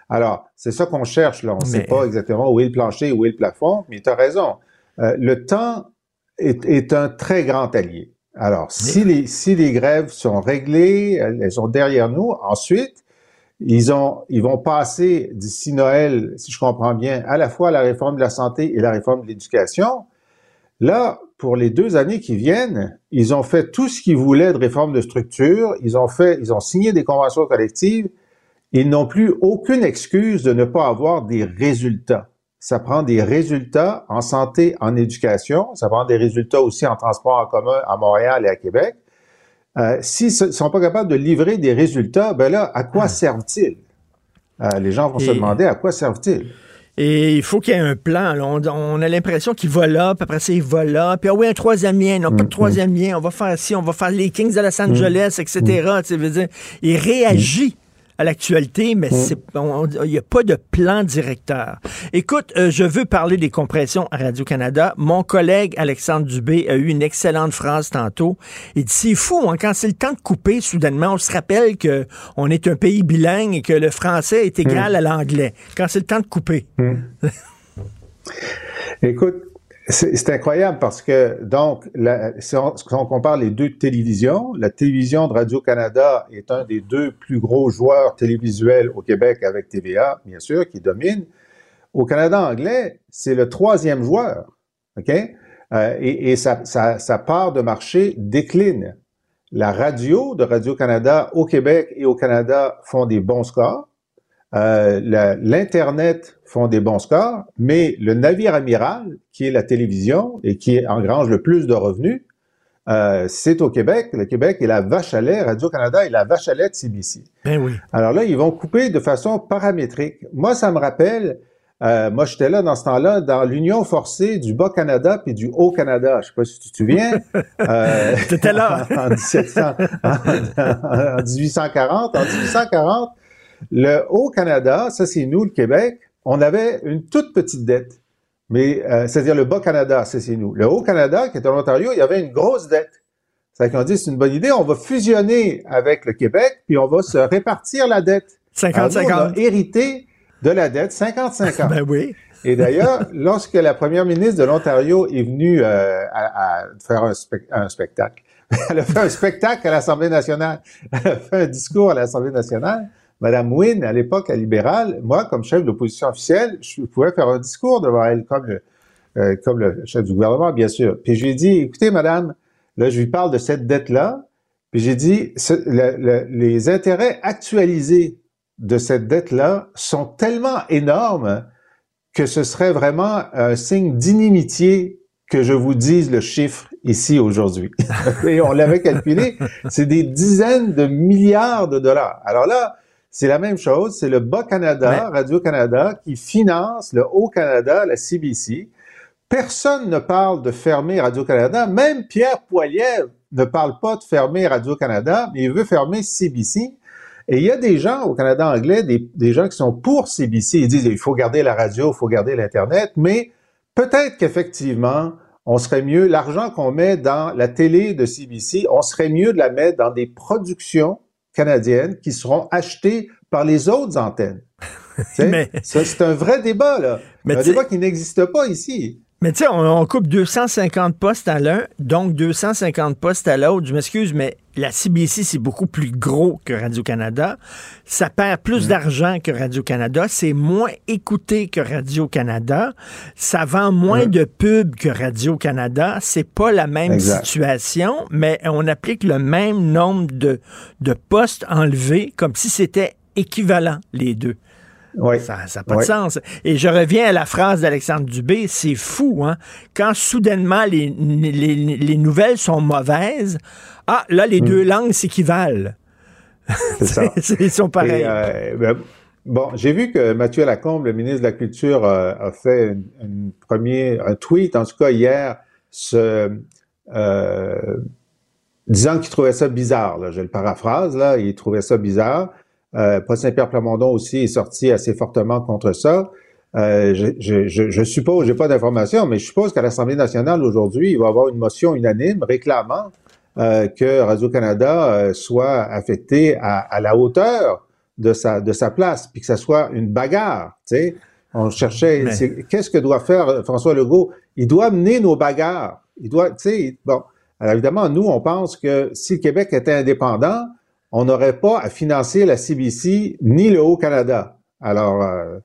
alors, c'est ça qu'on cherche, là. On ne sait pas exactement où est le plancher, où est le plafond, mais tu as raison. Euh, le temps est, est, un très grand allié. Alors, si les, si les grèves sont réglées, elles, sont derrière nous, ensuite, ils, ont, ils vont passer d'ici Noël, si je comprends bien, à la fois la réforme de la santé et la réforme de l'éducation. Là, pour les deux années qui viennent, ils ont fait tout ce qu'ils voulaient de réforme de structure. Ils ont fait, ils ont signé des conventions collectives ils n'ont plus aucune excuse de ne pas avoir des résultats. Ça prend des résultats en santé, en éducation. Ça prend des résultats aussi en transport en commun à Montréal et à Québec. Euh, S'ils ne sont pas capables de livrer des résultats, ben là, à quoi ah. servent-ils? Euh, les gens vont se demander à quoi servent-ils? Et il faut qu'il y ait un plan. On, a l'impression qu'il va là, puis après ça, il va là. Puis ah oui, un troisième lien. Non, pas de mm, troisième mm. lien. On va faire ci, on va faire les Kings de Los Angeles, etc. Tu veux dire, il réagit à l'actualité, mais Mm. il n'y a pas de plan directeur. Écoute, euh, je veux parler des compressions à Radio-Canada. Mon collègue Alexandre Dubé a eu une excellente phrase tantôt. Il dit, c'est fou, hein, quand c'est le temps de couper, soudainement, on se rappelle que on est un pays bilingue et que le français est égal Mm. à l'anglais. Quand c'est le temps de couper. Écoute, c'est incroyable parce que, donc, la- si, on, compare les deux télévisions, la télévision de Radio-Canada est un des deux plus gros joueurs télévisuels au Québec avec TVA, bien sûr, qui domine. Au Canada anglais, c'est le troisième joueur, OK? Euh, et sa part de marché décline. La radio de Radio-Canada au Québec et au Canada font des bons scores. Euh, L'Internet font des bons scores, mais le navire amiral, qui est la télévision et qui engrange le plus de revenus, euh, c'est au Québec. Le Québec est la vache à lait, Radio-Canada est la vache à lait de CBC. Ben oui. Alors là, ils vont couper de façon paramétrique. Moi, ça me rappelle, euh, moi j'étais là dans ce temps-là, dans l'union forcée du Bas-Canada puis du Haut-Canada. Je sais pas si tu te souviens. Euh, T'étais là. en, 1700 en- en 1840. En 1840, le Haut-Canada, ça c'est nous, le Québec, on avait une toute petite dette. Mais, euh, c'est-à-dire le Bas-Canada, ça c'est nous. Le Haut-Canada, qui est en Ontario, il y avait une grosse dette. C'est qu'on dit, c'est une bonne idée, on va fusionner avec le Québec, puis on va se répartir la dette. Alors, nous, on a 50-50. hérité de la dette 50-50. Ben oui. Et d'ailleurs, lorsque la première ministre de l'Ontario est venue euh, à, à faire un spectacle, elle a fait un spectacle à l'Assemblée nationale, elle a fait un discours à l'Assemblée nationale, Madame Wynne, à l'époque, à libéral, moi, comme chef de l'opposition officielle, je pouvais faire un discours devant elle, comme le, euh, comme le chef du gouvernement, bien sûr. Puis je lui ai dit, écoutez, Madame, là, je lui parle de cette dette-là, puis j'ai dit, les intérêts actualisés de cette dette-là sont tellement énormes que ce serait vraiment un signe d'inimitié que je vous dise le chiffre ici aujourd'hui. Et on l'avait calculé, c'est des dizaines de milliards de dollars. Alors là, c'est la même chose, c'est le Bas-Canada, Radio-Canada, qui finance le Haut-Canada, la CBC. Personne ne parle de fermer Radio-Canada, même Pierre Poilievre ne parle pas de fermer Radio-Canada, mais il veut fermer CBC. Et il y a des gens au Canada anglais, des, des gens qui sont pour CBC, ils disent il faut garder la radio, il faut garder l'Internet, mais peut-être qu'effectivement, on serait mieux, l'argent qu'on met dans la télé de CBC, on serait mieux de la mettre dans des productions canadiennes qui seront achetées par les autres antennes. Mais- c'est un vrai débat, là. Mais un débat qui n'existe pas ici. Mais tu sais, on, on coupe 250 postes à l'un, donc 250 postes à l'autre. Je m'excuse, mais la CBC, c'est beaucoup plus gros que Radio-Canada. Ça perd plus d'argent que Radio-Canada. C'est moins écouté que Radio-Canada. Ça vend moins de pubs que Radio-Canada. C'est pas la même Exact. situation, mais on applique le même nombre de, de postes enlevés comme si c'était équivalent, les deux. Oui. Ça n'a pas de sens. Et je reviens à la phrase d'Alexandre Dubé, c'est fou, hein? Quand soudainement les, les, les nouvelles sont mauvaises, ah, là, les deux langues s'équivalent. C'est ça. Ils sont pareils. Et, euh, ben, bon, j'ai vu que Mathieu Lacombe, le ministre de la Culture, euh, a fait une, une premier, un tweet, en tout cas hier, ce, euh, disant qu'il trouvait ça bizarre. Là, je le paraphrase, là, il trouvait ça bizarre. Euh, Paul Saint-Pierre Plamondon aussi est sorti assez fortement contre ça. Euh, je, je, je, je suppose, j'ai pas d'informations, mais je suppose qu'à l'Assemblée nationale aujourd'hui, il va y avoir une motion unanime réclamant euh, que Radio-Canada euh, soit affecté à, à la hauteur de sa, de sa place, puis que ça soit une bagarre. Tu sais, on cherchait, Mais- qu'est-ce que doit faire euh, François Legault? Il doit mener nos bagarres. Il doit, tu sais, bon. Alors évidemment, nous, on pense que si le Québec était indépendant, on n'aurait pas à financer la CBC ni le Haut-Canada. Alors, euh,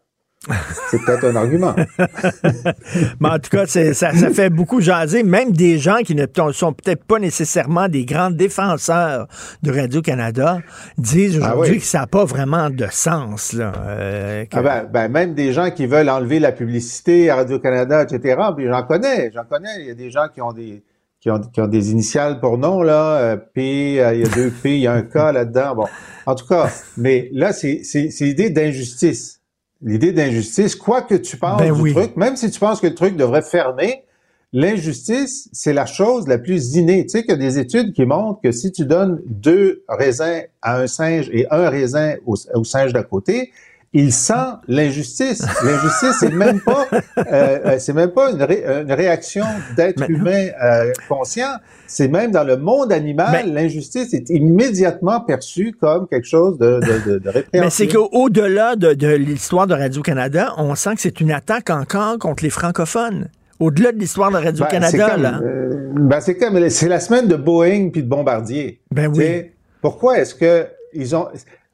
c'est peut-être un argument. Mais en tout cas, ça, ça fait beaucoup jaser. Même des gens qui ne sont peut-être pas nécessairement des grands défenseurs de Radio-Canada disent Ah aujourd'hui oui. que ça n'a pas vraiment de sens. Là, euh, que- Ah ben, ben, même des gens qui veulent enlever la publicité à Radio-Canada, etc. Puis j'en connais, j'en connais. Il y a des gens qui ont des qui ont, qui ont des initiales pour nom, là. euh, P, euh, il y a deux P, il y a un K là-dedans. Bon, en tout cas, mais là, c'est l'idée d'injustice. L'idée d'injustice, quoi que tu penses Ben du oui. truc, même si tu penses que le truc devrait fermer, l'injustice, c'est la chose la plus innée. Tu sais qu'il y a des études qui montrent que si tu donnes deux raisins à un singe et un raisin au, singe d'à côté, il sent l'injustice. L'injustice, c'est même pas, euh, euh, c'est même pas une, réaction d'être humain euh, conscient. C'est même dans le monde animal, l'injustice est immédiatement perçue comme quelque chose de, de, de, de Mais c'est qu'au-delà de, de l'histoire de Radio-Canada, on sent que c'est une attaque encore contre les francophones au-delà de l'histoire de Radio-Canada, ben, là. ben, c'est comme, c'est la semaine de Boeing puis de Bombardier. Ben oui. pourquoi est-ce que ils ont,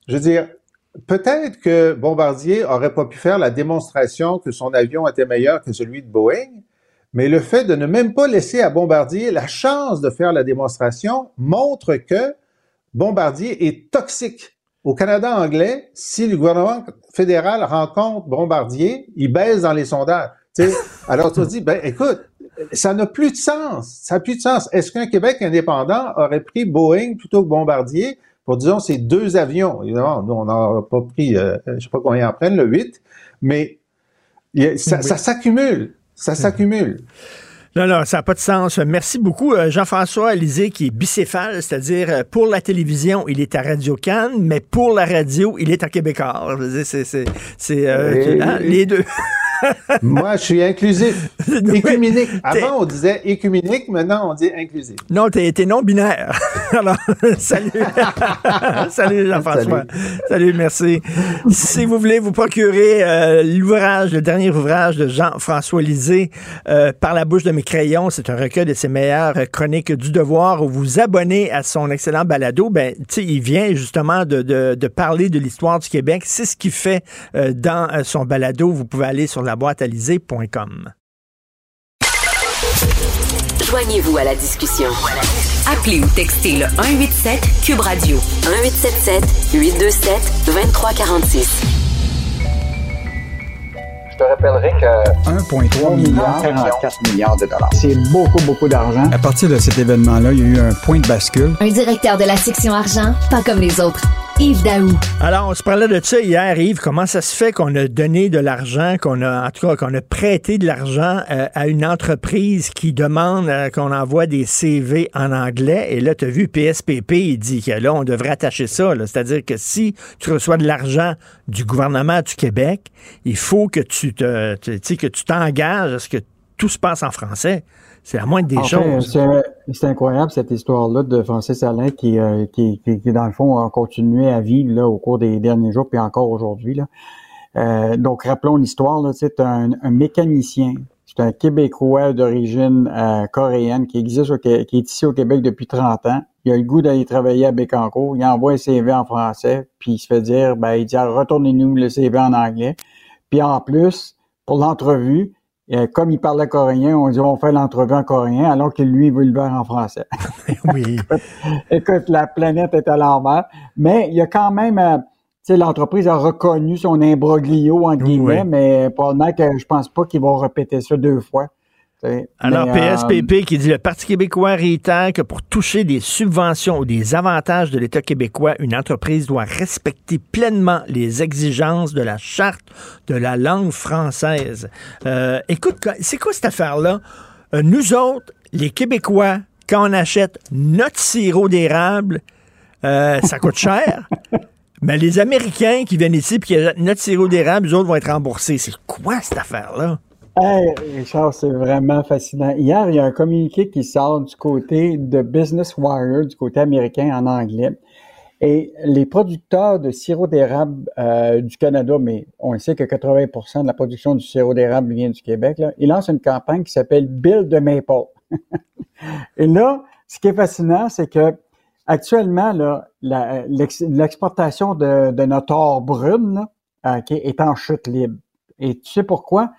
je veux dire, peut-être que Bombardier aurait pas pu faire la démonstration que son avion était meilleur que celui de Boeing, mais le fait de ne même pas laisser à Bombardier la chance de faire la démonstration montre que Bombardier est toxique. Au Canada anglais, si le gouvernement fédéral rencontre Bombardier, il baisse dans les sondages. alors tu te dis, ben écoute, ça n'a plus de sens. Ça n'a plus de sens. Est-ce qu'un Québec indépendant aurait pris Boeing plutôt que Bombardier pour, disons, ces deux avions. Évidemment, nous, on n'a pas pris, euh, je sais pas combien en prennent, le 8, mais ça, s'accumule. Ça s'accumule. Non, non, ça n'a pas de sens. Merci beaucoup, euh, Jean-François Alizé, qui est bicéphale, c'est-à-dire euh, pour la télévision, il est à Radio Cannes, mais pour la radio, il est à Québécois. C'est hein, les deux. Moi, je suis inclusif. Écuménique. Avant, on disait écuménique, maintenant, on dit inclusif. Non, t'es es non-binaire. Alors, salut. salut, Jean-François. Salut. merci. Si vous voulez vous procurer euh, l'ouvrage, le dernier ouvrage de Jean-François Lisée, euh, Par la bouche de mes crayons, c'est un recueil de ses meilleures chroniques du devoir, où vous abonnez à son excellent balado, ben, tu sais, il vient justement de, de, de parler de l'histoire du Québec. C'est ce qu'il fait euh, dans son balado. Vous pouvez aller sur la boîte Joignez-vous à la discussion. Appelez ou textez le 187 Cube Radio 1877 827 2346. Je te rappellerai que 1,3 milliard, 44 milliards de dollars. C'est beaucoup, beaucoup d'argent. À partir de cet événement-là, il y a eu un point de bascule. Un directeur de la section argent, pas comme les autres. Alors, on se parlait de ça hier, Yves. Comment ça se fait qu'on a donné de l'argent, qu'on a, en tout cas, qu'on a prêté de l'argent euh, à une entreprise qui demande euh, qu'on envoie des CV en anglais? Et là, tu as vu, PSPP, il dit que là, on devrait attacher ça. C'est-à-dire que si tu reçois de l'argent du gouvernement du Québec, il faut que tu te, que tu t'engages à ce que tout se passe en français. C'est la moindre des choses. C'est incroyable cette histoire-là de Francis Alain qui, euh, qui, qui, dans le fond, a continué à vivre là, au cours des derniers jours, puis encore aujourd'hui. Euh, donc, rappelons l'histoire. C'est un, un, mécanicien. C'est un Québécois d'origine euh, coréenne qui existe, qui est ici au Québec depuis 30 ans. Il a le goût d'aller travailler à Bécancourt. Il envoie un CV en français, puis il se fait dire, ben, il dit, retournez-nous le CV en anglais. Puis en plus, pour l'entrevue, et comme il parlait coréen, on dit on fait l'entrevue en coréen, alors que lui, il veut le faire en français. oui. écoute, la planète est à l'envers. Mais il y a quand même, euh, tu sais, l'entreprise a reconnu son imbroglio, en guillemets, mais probablement que je pense pas qu'ils vont répéter ça deux fois. Alors, PSPP euh, qui dit le Parti québécois réitère que pour toucher des subventions ou des avantages de l'État québécois, une entreprise doit respecter pleinement les exigences de la charte de la langue française. Euh, écoute, c'est quoi cette affaire-là? Euh, nous autres, les Québécois, quand on achète notre sirop d'érable, ça coûte cher. Mais les Américains qui viennent ici et qui achètent notre sirop d'érable, eux autres vont être remboursés. C'est quoi cette affaire-là? Hey, Richard, c'est vraiment fascinant. Hier, il y a un communiqué qui sort du côté de Business Wire, du côté américain en anglais. Et les producteurs de sirop d'érable euh, du Canada, mais on sait que 80% de la production du sirop d'érable vient du Québec, là, ils lancent une campagne qui s'appelle Build the Maple. Et là, ce qui est fascinant, c'est que actuellement, l'exportation de, de, notre or brune là, est en chute libre. Et tu sais pourquoi?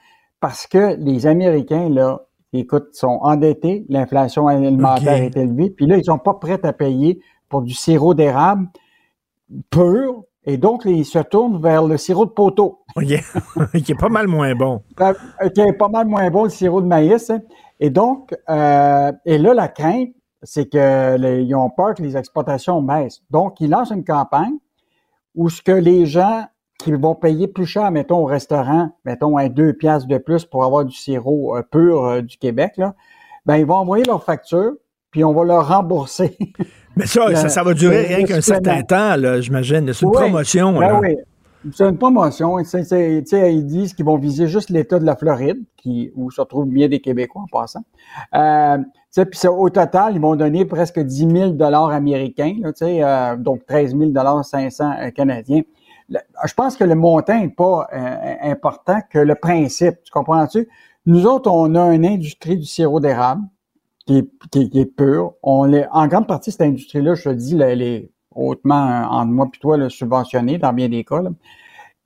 Parce que les Américains, là, écoute, sont endettés, l'inflation alimentaire est élevée, puis là, ils sont pas prêts à payer pour du sirop d'érable pur, et donc, ils se tournent vers le sirop de poteau. qui est pas mal moins bon. qui est pas mal moins bon, le sirop de maïs. Hein. Et donc, euh, et là, la crainte, c'est qu'ils ont peur que les exportations baissent. Donc, ils lancent une campagne où ce que les gens qui vont payer plus cher, mettons, au restaurant, mettons, un deux piastres de plus pour avoir du sirop euh, pur euh, du Québec, là, ben, ils vont envoyer leur facture, puis on va leur rembourser. Mais ça, ça, ça, va durer rien qu'un certain temps, là, j'imagine. C'est une promotion. Ben là. Oui. C'est une promotion. ils disent qu'ils vont viser juste l'État de la Floride, qui, où se retrouvent bien des Québécois en passant. Euh, puis au total, ils vont donner presque 10 000 dollars américains, là, euh, donc 13 000 dollars 500 euh, canadiens. Je pense que le montant n'est pas euh, important que le principe. Tu comprends-tu? Nous autres, on a une industrie du sirop d'érable qui est, qui, pure. On est, en grande partie, cette industrie-là, je te dis, elle est hautement, entre moi et toi, subventionnée dans bien des cas.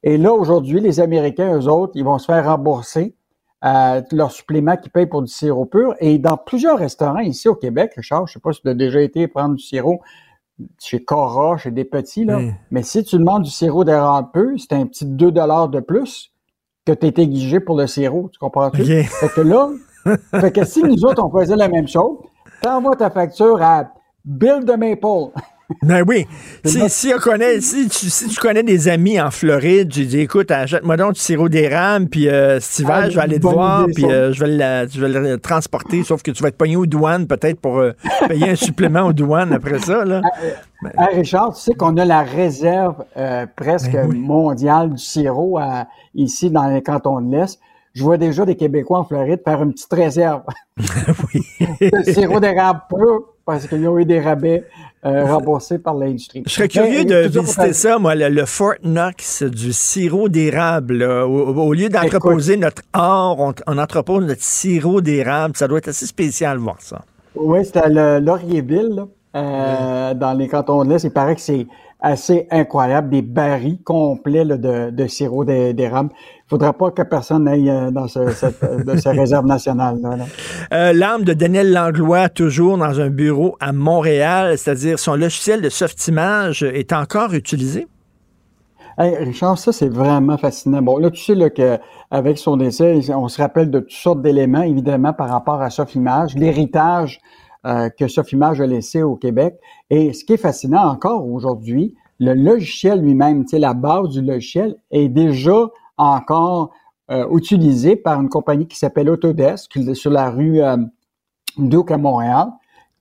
Et là, aujourd'hui, les Américains, eux autres, ils vont se faire rembourser euh, leur supplément qu'ils payent pour du sirop pur. Et dans plusieurs restaurants ici au Québec, Richard, je sais pas si tu as déjà été prendre du sirop chez Cora, chez des petits, là. Mais si tu demandes du sirop d'érable peu, c'est un petit 2 de plus que tu es exigé pour le sirop. Tu comprends-tu? Fait que là, fait que si nous autres, on faisait la même chose, t'envoies ta facture à Bill de Maple. Ben oui. Si, si, connaît, si, tu, si tu connais des amis en Floride, tu dis écoute, achète-moi donc du sirop d'érable, puis euh, cet hiver, ah, je vais aller te voir, puis euh, je, vais le, je vais le transporter, sauf que tu vas être pogné aux douanes peut-être pour euh, payer un supplément aux douanes après ça. Là. Ah, Richard, tu sais qu'on a la réserve presque ben mondiale du sirop ici dans les cantons de l'Est je vois déjà des Québécois en Floride faire une petite réserve. oui. le sirop d'érable peu, parce qu'ils ont eu des rabais euh, remboursé par l'industrie. Je serais curieux de visiter ça, moi, le, Fort Knox du sirop d'érable. Au, lieu d'entreposer notre or, on, entrepose notre sirop d'érable. Ça doit être assez spécial voir ça. Oui, c'était à Laurierville, euh, dans les cantons de l'Est. Il paraît que c'est assez incroyable, des barils complets de, de, sirop d'érable. Il faudra pas que personne aille euh, dans ce, cette, de ces réserves nationales. Euh, L'arme de Daniel Langlois, toujours dans un bureau à Montréal, c'est-à-dire son logiciel de Softimage est encore utilisé? Hey, Richard, ça, c'est vraiment fascinant. Bon, là, tu sais là, qu'avec son décès, on se rappelle de toutes sortes d'éléments, évidemment, par rapport à Sofimage, l'héritage euh, que Sofimage a laissé au Québec. Et ce qui est fascinant encore aujourd'hui, le logiciel lui-même, tu sais, la base du logiciel est déjà encore euh, utilisé par une compagnie qui s'appelle Autodesk, sur la rue euh, Duke à Montréal.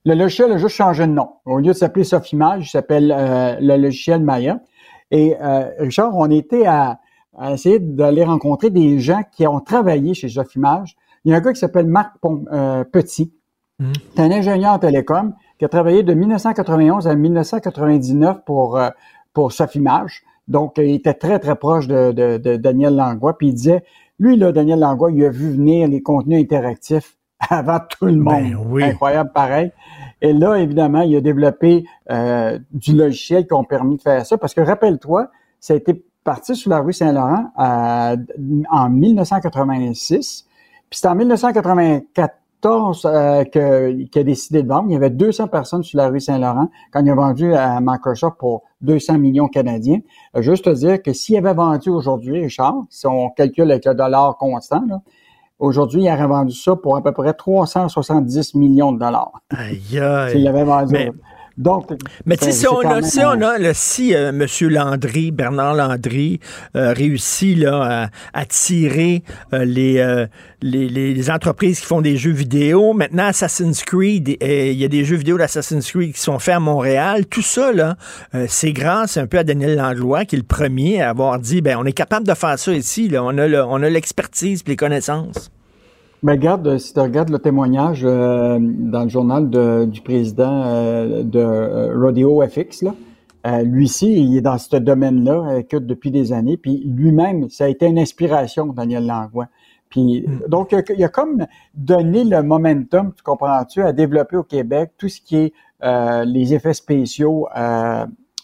Le logiciel a juste changé de nom. Au lieu de s'appeler Sofimage, il s'appelle euh, le logiciel Maya. Et Richard, on était à, à essayer d'aller rencontrer des gens qui ont travaillé chez Sofimage. Il y a un gars qui s'appelle Marc Petit, Mm. C'est un ingénieur en télécom qui a travaillé de 1991 à 1999 pour, euh, pour Sofimage. Donc, il était très, très proche de, de, Daniel Langlois. Puis il disait, lui, là, Daniel Langlois, il a vu venir les contenus interactifs avant tout le ben monde. Incroyable, pareil. Et là, évidemment, il a développé euh, du logiciel qui ont permis de faire ça. Parce que rappelle-toi, ça a été parti sur la rue Saint-Laurent euh, en 1986. Puis c'est en 1984 euh, qui a décidé de vendre. Il y avait 200 personnes sur la rue Saint-Laurent quand il a vendu à Microsoft pour 200 millions canadiens. Euh, juste te dire que s'il avait vendu aujourd'hui, Richard, si on calcule avec le dollar constant, aujourd'hui, il aurait vendu ça pour à peu près 370 millions de dollars. Aïe, aïe. S'il avait vendu. Donc, mais si on, a, si on a, si euh, M. Landry, Bernard Landry, euh, réussit là, à, tirer euh, les, les, entreprises qui font des jeux vidéo, maintenant Assassin's Creed, il y a des jeux vidéo d'Assassin's Creed qui sont faits à Montréal, tout ça, là, c'est grâce un peu à Daniel Langlois, qui est le premier à avoir dit, ben on est capable de faire ça ici, là, on a l'expertise et les connaissances. Mais regarde, euh, si tu regardes le témoignage euh, dans le journal de, du président euh, de Rodeo FX, là, lui ci il est dans ce domaine-là que depuis des années. Puis lui-même, ça a été une inspiration, Daniel Langlois. Puis mm. donc, il a comme donné le momentum, tu comprends-tu, à développer au Québec tout ce qui est les effets spéciaux,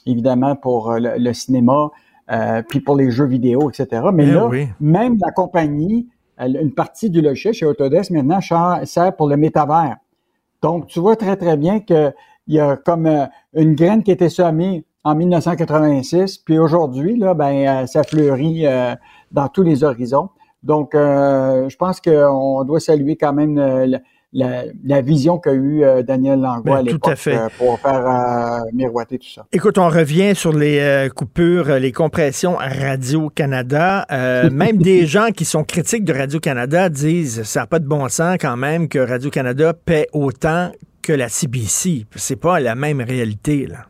évidemment pour le, cinéma, puis pour les jeux vidéo, etc. Mais eh là, même la compagnie une partie du logiciel chez Autodesk maintenant sert pour le métavers. Donc, tu vois très, très bien qu'il y a comme euh, une graine qui était semée en 1986, puis aujourd'hui, là, ben, euh, ça fleurit euh, dans tous les horizons. Donc, je pense qu'on doit saluer quand même la, vision qu'a eu euh, Daniel Langlois ben, à l'époque euh, pour faire euh, miroiter tout ça. Écoute, on revient sur les coupures, les compressions à Radio-Canada. même des gens qui sont critiques de Radio-Canada disent ça n'a pas de bon sens quand même que Radio-Canada paie autant que la CBC. C'est pas la même réalité, là.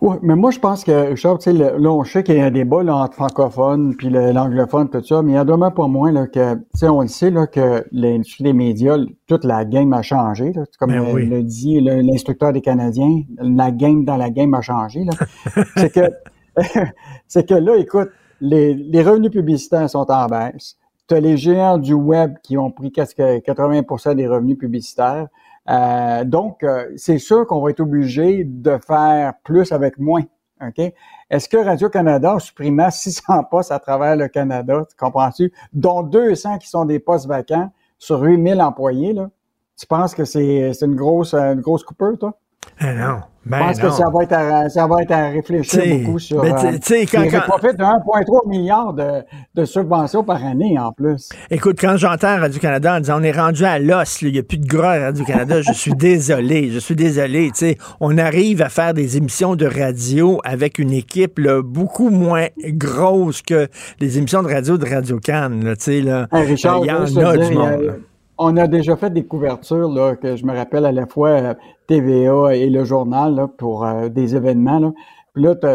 Oui, mais moi, je pense que, Richard, tu sais, là, on sait qu'il y a un débat là, entre francophones puis l'anglophone, tout ça, mais il y a demain pour moi là, que, tu sais, on le sait, là, que l'industrie des médias, toute la game a changé. Là, comme ben le, dit l'instructeur des Canadiens, la game dans la game a changé. Là. c'est que, c'est que là, écoute, les, les revenus publicitaires sont en baisse. Tu as les géants du web qui ont pris presque 80% des revenus publicitaires. Euh, donc, euh, c'est sûr qu'on va être obligé de faire plus avec moins. OK? Est-ce que Radio-Canada a supprimé 600 postes à travers le Canada, tu comprends-tu? Dont 200 qui sont des postes vacants sur 8000 employés, là. Tu penses que c'est une grosse, une grosse coupure, toi? Eh non. Ben je pense que ça va, être à, ça va être à réfléchir beaucoup sur. Ben, euh, quand, quand... profite de 1,3 milliard de, de, subventions par année en plus. Écoute, quand j'entends Radio-Canada en disant on est rendu à l'os, il n'y a plus de gras à Radio-Canada, je suis désolé, je suis désolé. sais, on arrive à faire des émissions de radio avec une équipe là, beaucoup moins grosse que les émissions de radio de Radio-Can. Là, là. Richard, il y en a du monde on a déjà fait des couvertures là, que je me rappelle à la fois euh, TVA et le journal là, pour euh, des événements. Là. Puis là, tu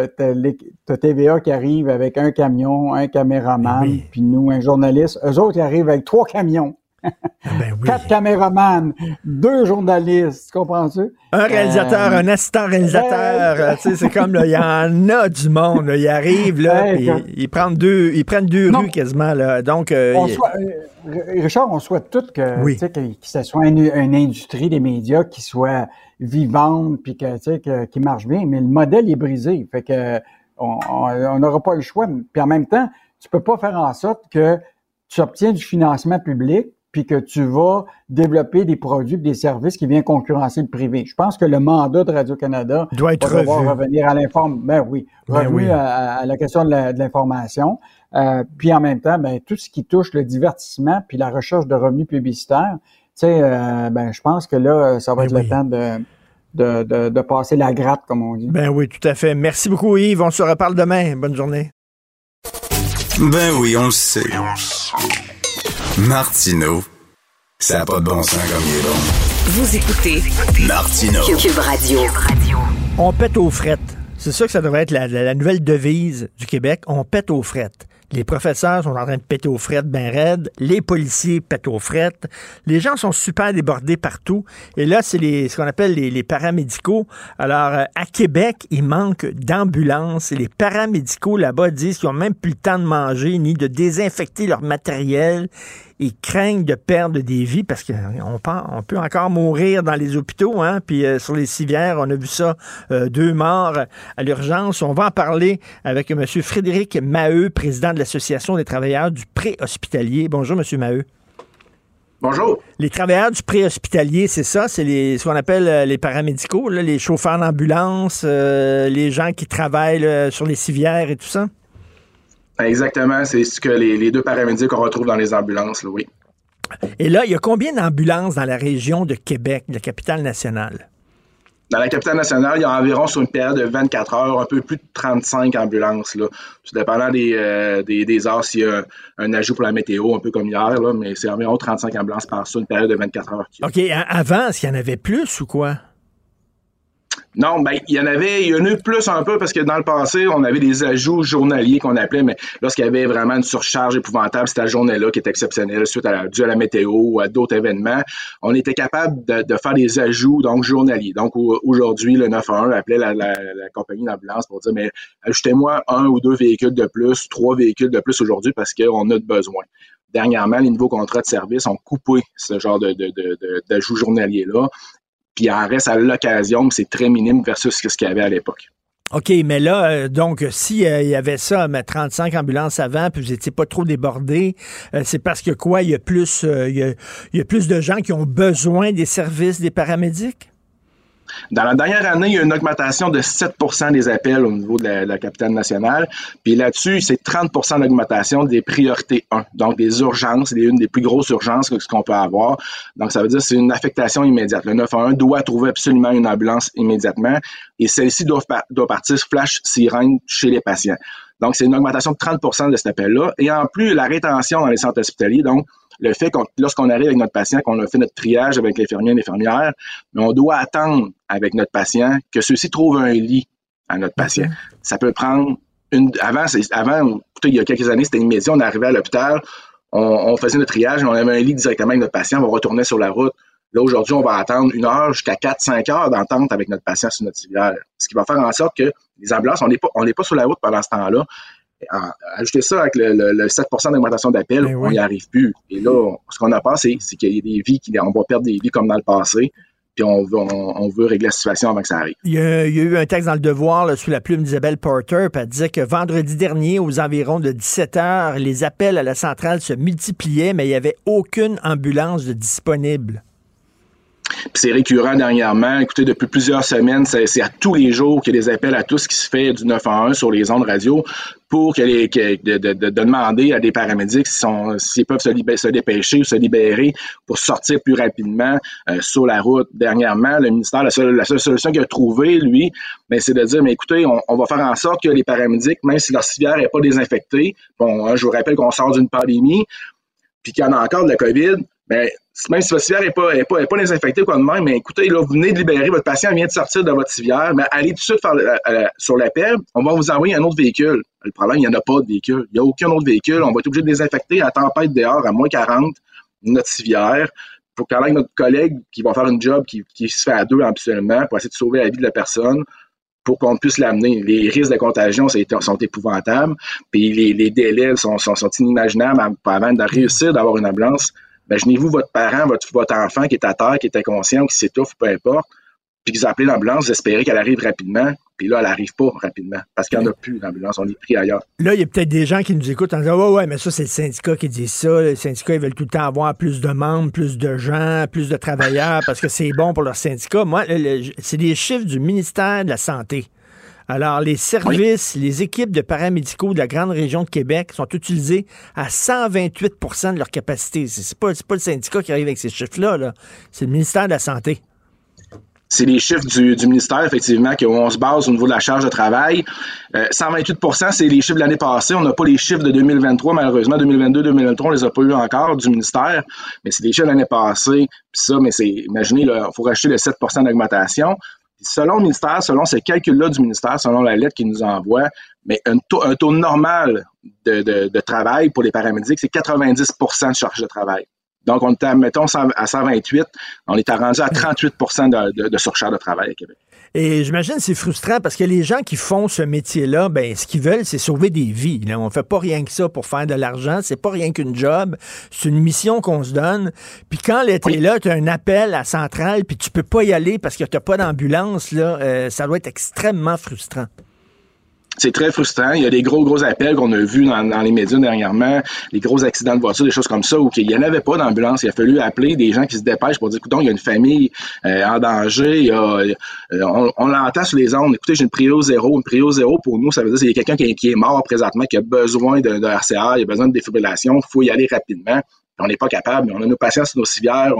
as, TVA qui arrive avec un camion, un caméraman, puis nous, un journaliste. Eux autres, ils arrivent avec trois camions. Ah, ben Quatre caméramans, deux journalistes, comprends-tu? Un réalisateur, euh, un assistant réalisateur, tu sais, c'est comme, il y en a du monde, là, ils arrivent, là, ils, prennent deux, ils prennent deux rues quasiment, là, donc... Euh, euh, Richard, on souhaite tous que, que, que, ce soit une, industrie des médias qui soit vivante, puis que, tu sais, qui marche bien, mais le modèle est brisé, fait que on n'aura pas le choix, puis en même temps, tu peux pas faire en sorte que tu obtiens du financement public, puis que tu vas développer des produits, des services qui viennent concurrencer le privé. Je pense que le mandat de Radio-Canada doit être revenir à l'information. Ben oui, ben revenir À, la question de l'information. Euh, puis en même temps, ben, tout ce qui touche le divertissement puis la recherche de revenus publicitaires, tu sais, euh, ben, je pense que là, ça va ben être le temps de, de, de, de, passer la gratte, comme on dit. Ben oui, tout à fait. Merci beaucoup, Yves. On se reparle demain. Bonne journée. Ben oui, on le sait. Martino, ça n'a pas de bon sens comme il est bon. Vous écoutez Martino. Cube Radio. On pète aux frettes. C'est ça que ça devrait être la, nouvelle devise du Québec. On pète aux frettes. Les professeurs sont en train de péter aux frettes bien raides. Les policiers pètent aux frettes. Les gens sont super débordés partout. Et là, c'est ce qu'on appelle les, paramédicaux. Alors, euh, à Québec, il manque d'ambulances. Les paramédicaux là-bas disent qu'ils n'ont même plus le temps de manger ni de désinfecter leur matériel ils craignent de perdre des vies parce qu'on on peut encore mourir dans les hôpitaux. Hein? Puis euh, sur les civières, on a vu ça, euh, deux morts à l'urgence. On va en parler avec M. Frédéric Maheu, président de l'Association des travailleurs du préhospitalier. Bonjour, M. Maheu. Bonjour. Les travailleurs du préhospitalier, c'est ça? C'est ce qu'on appelle euh, les paramédicaux, les chauffeurs d'ambulance, les gens qui travaillent sur les civières et tout ça? Exactement, c'est ce que les, deux paramédics qu'on retrouve dans les ambulances, oui. Et là, il y a combien d'ambulances dans la région de Québec, la capitale nationale? Dans la capitale nationale, il y a environ sur une période de 24 heures, un peu plus de 35 ambulances. Là. Tout dépendant des, euh, des, heures, s'il y a un, ajout pour la météo, un peu comme hier, là, mais c'est environ 35 ambulances par sur une période de 24 heures. OK. Avant, est-ce qu'il y en avait plus ou quoi? Non, ben, il y en avait, il y en a eu plus un peu parce que dans le passé, on avait des ajouts journaliers qu'on appelait, mais lorsqu'il y avait vraiment une surcharge épouvantable, c'était la journée-là qui était exceptionnelle suite à la, à la météo ou à d'autres événements. On était capable de, de, faire des ajouts, donc, journaliers. Donc, aujourd'hui, le 911 appelait la, la, la compagnie d'ambulance pour dire, mais ajoutez-moi un ou deux véhicules de plus, trois véhicules de plus aujourd'hui parce qu'on a besoin dernièrement, les nouveaux contrats de service ont coupé ce genre de, de, de, journaliers-là puis il en reste à l'occasion, mais c'est très minime versus ce qu'il y avait à l'époque. OK, mais là, euh, donc, s'il euh, y avait ça, mais 35 ambulances avant, puis vous n'étiez pas trop débordé, euh, c'est parce que quoi, il y a plus il y a, plus de gens qui ont besoin des services des paramédics? Dans la dernière année, il y a une augmentation de 7% des appels au niveau de la, capitale nationale. Puis là-dessus, c'est 30% d'augmentation des priorités 1, donc des urgences. C'est une des plus grosses urgences que ce qu'on peut avoir. Donc, ça veut dire que c'est une affectation immédiate. Le 911 doit trouver absolument une ambulance immédiatement et celle-ci doit, doit partir flash sirène chez les patients. Donc, c'est une augmentation de 30% de cet appel-là. Et en plus, la rétention dans les centres hospitaliers, donc, le fait qu'on, lorsqu'on arrive avec notre patient, qu'on a fait notre triage avec l'infirmier et l'infirmière, on doit attendre avec notre patient que ceux-ci trouvent un lit à notre patient. Ça peut prendre une, avant, avant, écoutez, il y a quelques années, c'était immédiat, on arrivait à l'hôpital, on, faisait notre triage, on avait un lit directement avec notre patient, on retournait sur la route. Là, aujourd'hui, on va attendre une heure jusqu'à 4-5 heures d'entente avec notre patient sur notre civière. Ce qui va faire en sorte que les ambulances, on n'est pas, on n'est pas sur la route pendant ce temps-là. Ajouter ça avec le, 7% d'augmentation d'appel, ben on n'y arrive plus. Et là, ce qu'on a pensé, c'est qu'il y a des vies qui, on va perdre des vies comme dans le passé. Puis on veut, on, veut régler la situation avant que ça arrive. Il y a, eu un texte dans le Devoir sous la plume d'Isabelle Porter, puis elle disait que vendredi dernier, aux environs de 17 heures, les appels à la centrale se multipliaient, mais il n'y avait aucune ambulance de disponible c'est récurrent dernièrement. Écoutez, depuis plusieurs semaines, c'est à tous les jours qu'il y a des appels à tout ce qui se fait du 911 sur les ondes radio pour que les, de, demander à des paramédics s'ils peuvent se, dépêcher ou se libérer pour sortir plus rapidement euh, sur la route. Dernièrement, le ministère, la seule, solution qu'il a trouvée, lui, ben, c'est de dire, mais écoutez, on, va faire en sorte que les paramédics, même si leur civière n'est pas désinfectée, bon, hein, je vous rappelle qu'on sort d'une pandémie, puis qu'il y en a encore de la COVID, mais même si votre civière n'est pas, est pas, est désinfectée quoi de même, mais écoutez, là, vous venez de libérer, votre patient vient de sortir de votre civière, mais allez tout de suite faire, euh, euh, sur l'appel, on va vous envoyer un autre véhicule. Le problème, il n'y en a pas de véhicule. Il n'y a aucun autre véhicule. On va être obligé de désinfecter à tempête dehors, à moins 40, notre civière, pour qu'avec notre collègue qui va faire une job qui, se fait à deux habituellement pour essayer de sauver la vie de la personne, pour qu'on puisse l'amener. Les risques de contagion sont épouvantables, puis les, délais sont, sont inimaginables avant de réussir d'avoir une ambulance Imaginez-vous votre parent, votre, votre enfant qui est à terre, qui est inconscient, qui s'étouffe, peu importe, puis qu'ils appellent l'ambulance, espérer qu'elle arrive rapidement, puis là, elle n'arrive pas rapidement parce qu'il n'y en a plus d'ambulance, on est pris ailleurs. Là, il y a peut-être des gens qui nous écoutent en disant Ouais, ouais, mais ça, c'est le syndicat qui dit ça. Les syndicats, ils veulent tout le temps avoir plus de membres, plus de gens, plus de travailleurs parce que c'est bon pour leur syndicat. Moi, c'est des chiffres du ministère de la Santé. Alors, les services, les équipes de paramédicaux de la grande région de Québec sont utilisés à 128% de leur capacité. C'est pas, pas le syndicat qui arrive avec ces chiffres-là, -là, c'est le ministère de la Santé. C'est les chiffres du, ministère, effectivement, qu'on se base au niveau de la charge de travail. 128% euh, c'est les chiffres de l'année passée. On n'a pas les chiffres de 2023, malheureusement. 2022-2023, on les a pas eu encore du ministère, mais c'est les chiffres de l'année passée. Puis ça, mais c'est, imaginez, il faut racheter le 7% d'augmentation selon le ministère, selon ces calculs-là du ministère, selon la lettre qu'il nous envoie, mais un taux, normal de, travail pour les paramédics, c'est 90% de charge de travail. Donc, on était, mettons, à 128, on est rendu à 38 de, de surcharge de travail à Québec. Et j'imagine c'est frustrant parce que les gens qui font ce métier-là, ben ce qu'ils veulent, c'est sauver des vies. Là. On fait pas rien que ça pour faire de l'argent. C'est pas rien qu'une job. C'est une mission qu'on se donne. Puis quand l'été là, tu as un appel à Centrale, puis tu peux pas y aller parce que tu pas d'ambulance, là, euh, ça doit être extrêmement frustrant c'est très frustrant. Il y a des gros, gros appels qu'on a vus dans, les médias dernièrement, des gros accidents de voiture, des choses comme ça, où il n'y en avait pas d'ambulance. Il a fallu appeler des gens qui se dépêchent pour dire, écoute, il y a une famille euh, en danger. Il y a, euh, on, l'entend sur les ondes. Écoutez, j'ai une prio zéro. Une prio zéro, pour nous, ça veut dire qu'il y a quelqu'un qui, est mort présentement, qui a besoin de, de RCA, il a besoin de défibrillation. Il faut y aller rapidement on n'est pas capable, on a nos patients sur nos civières,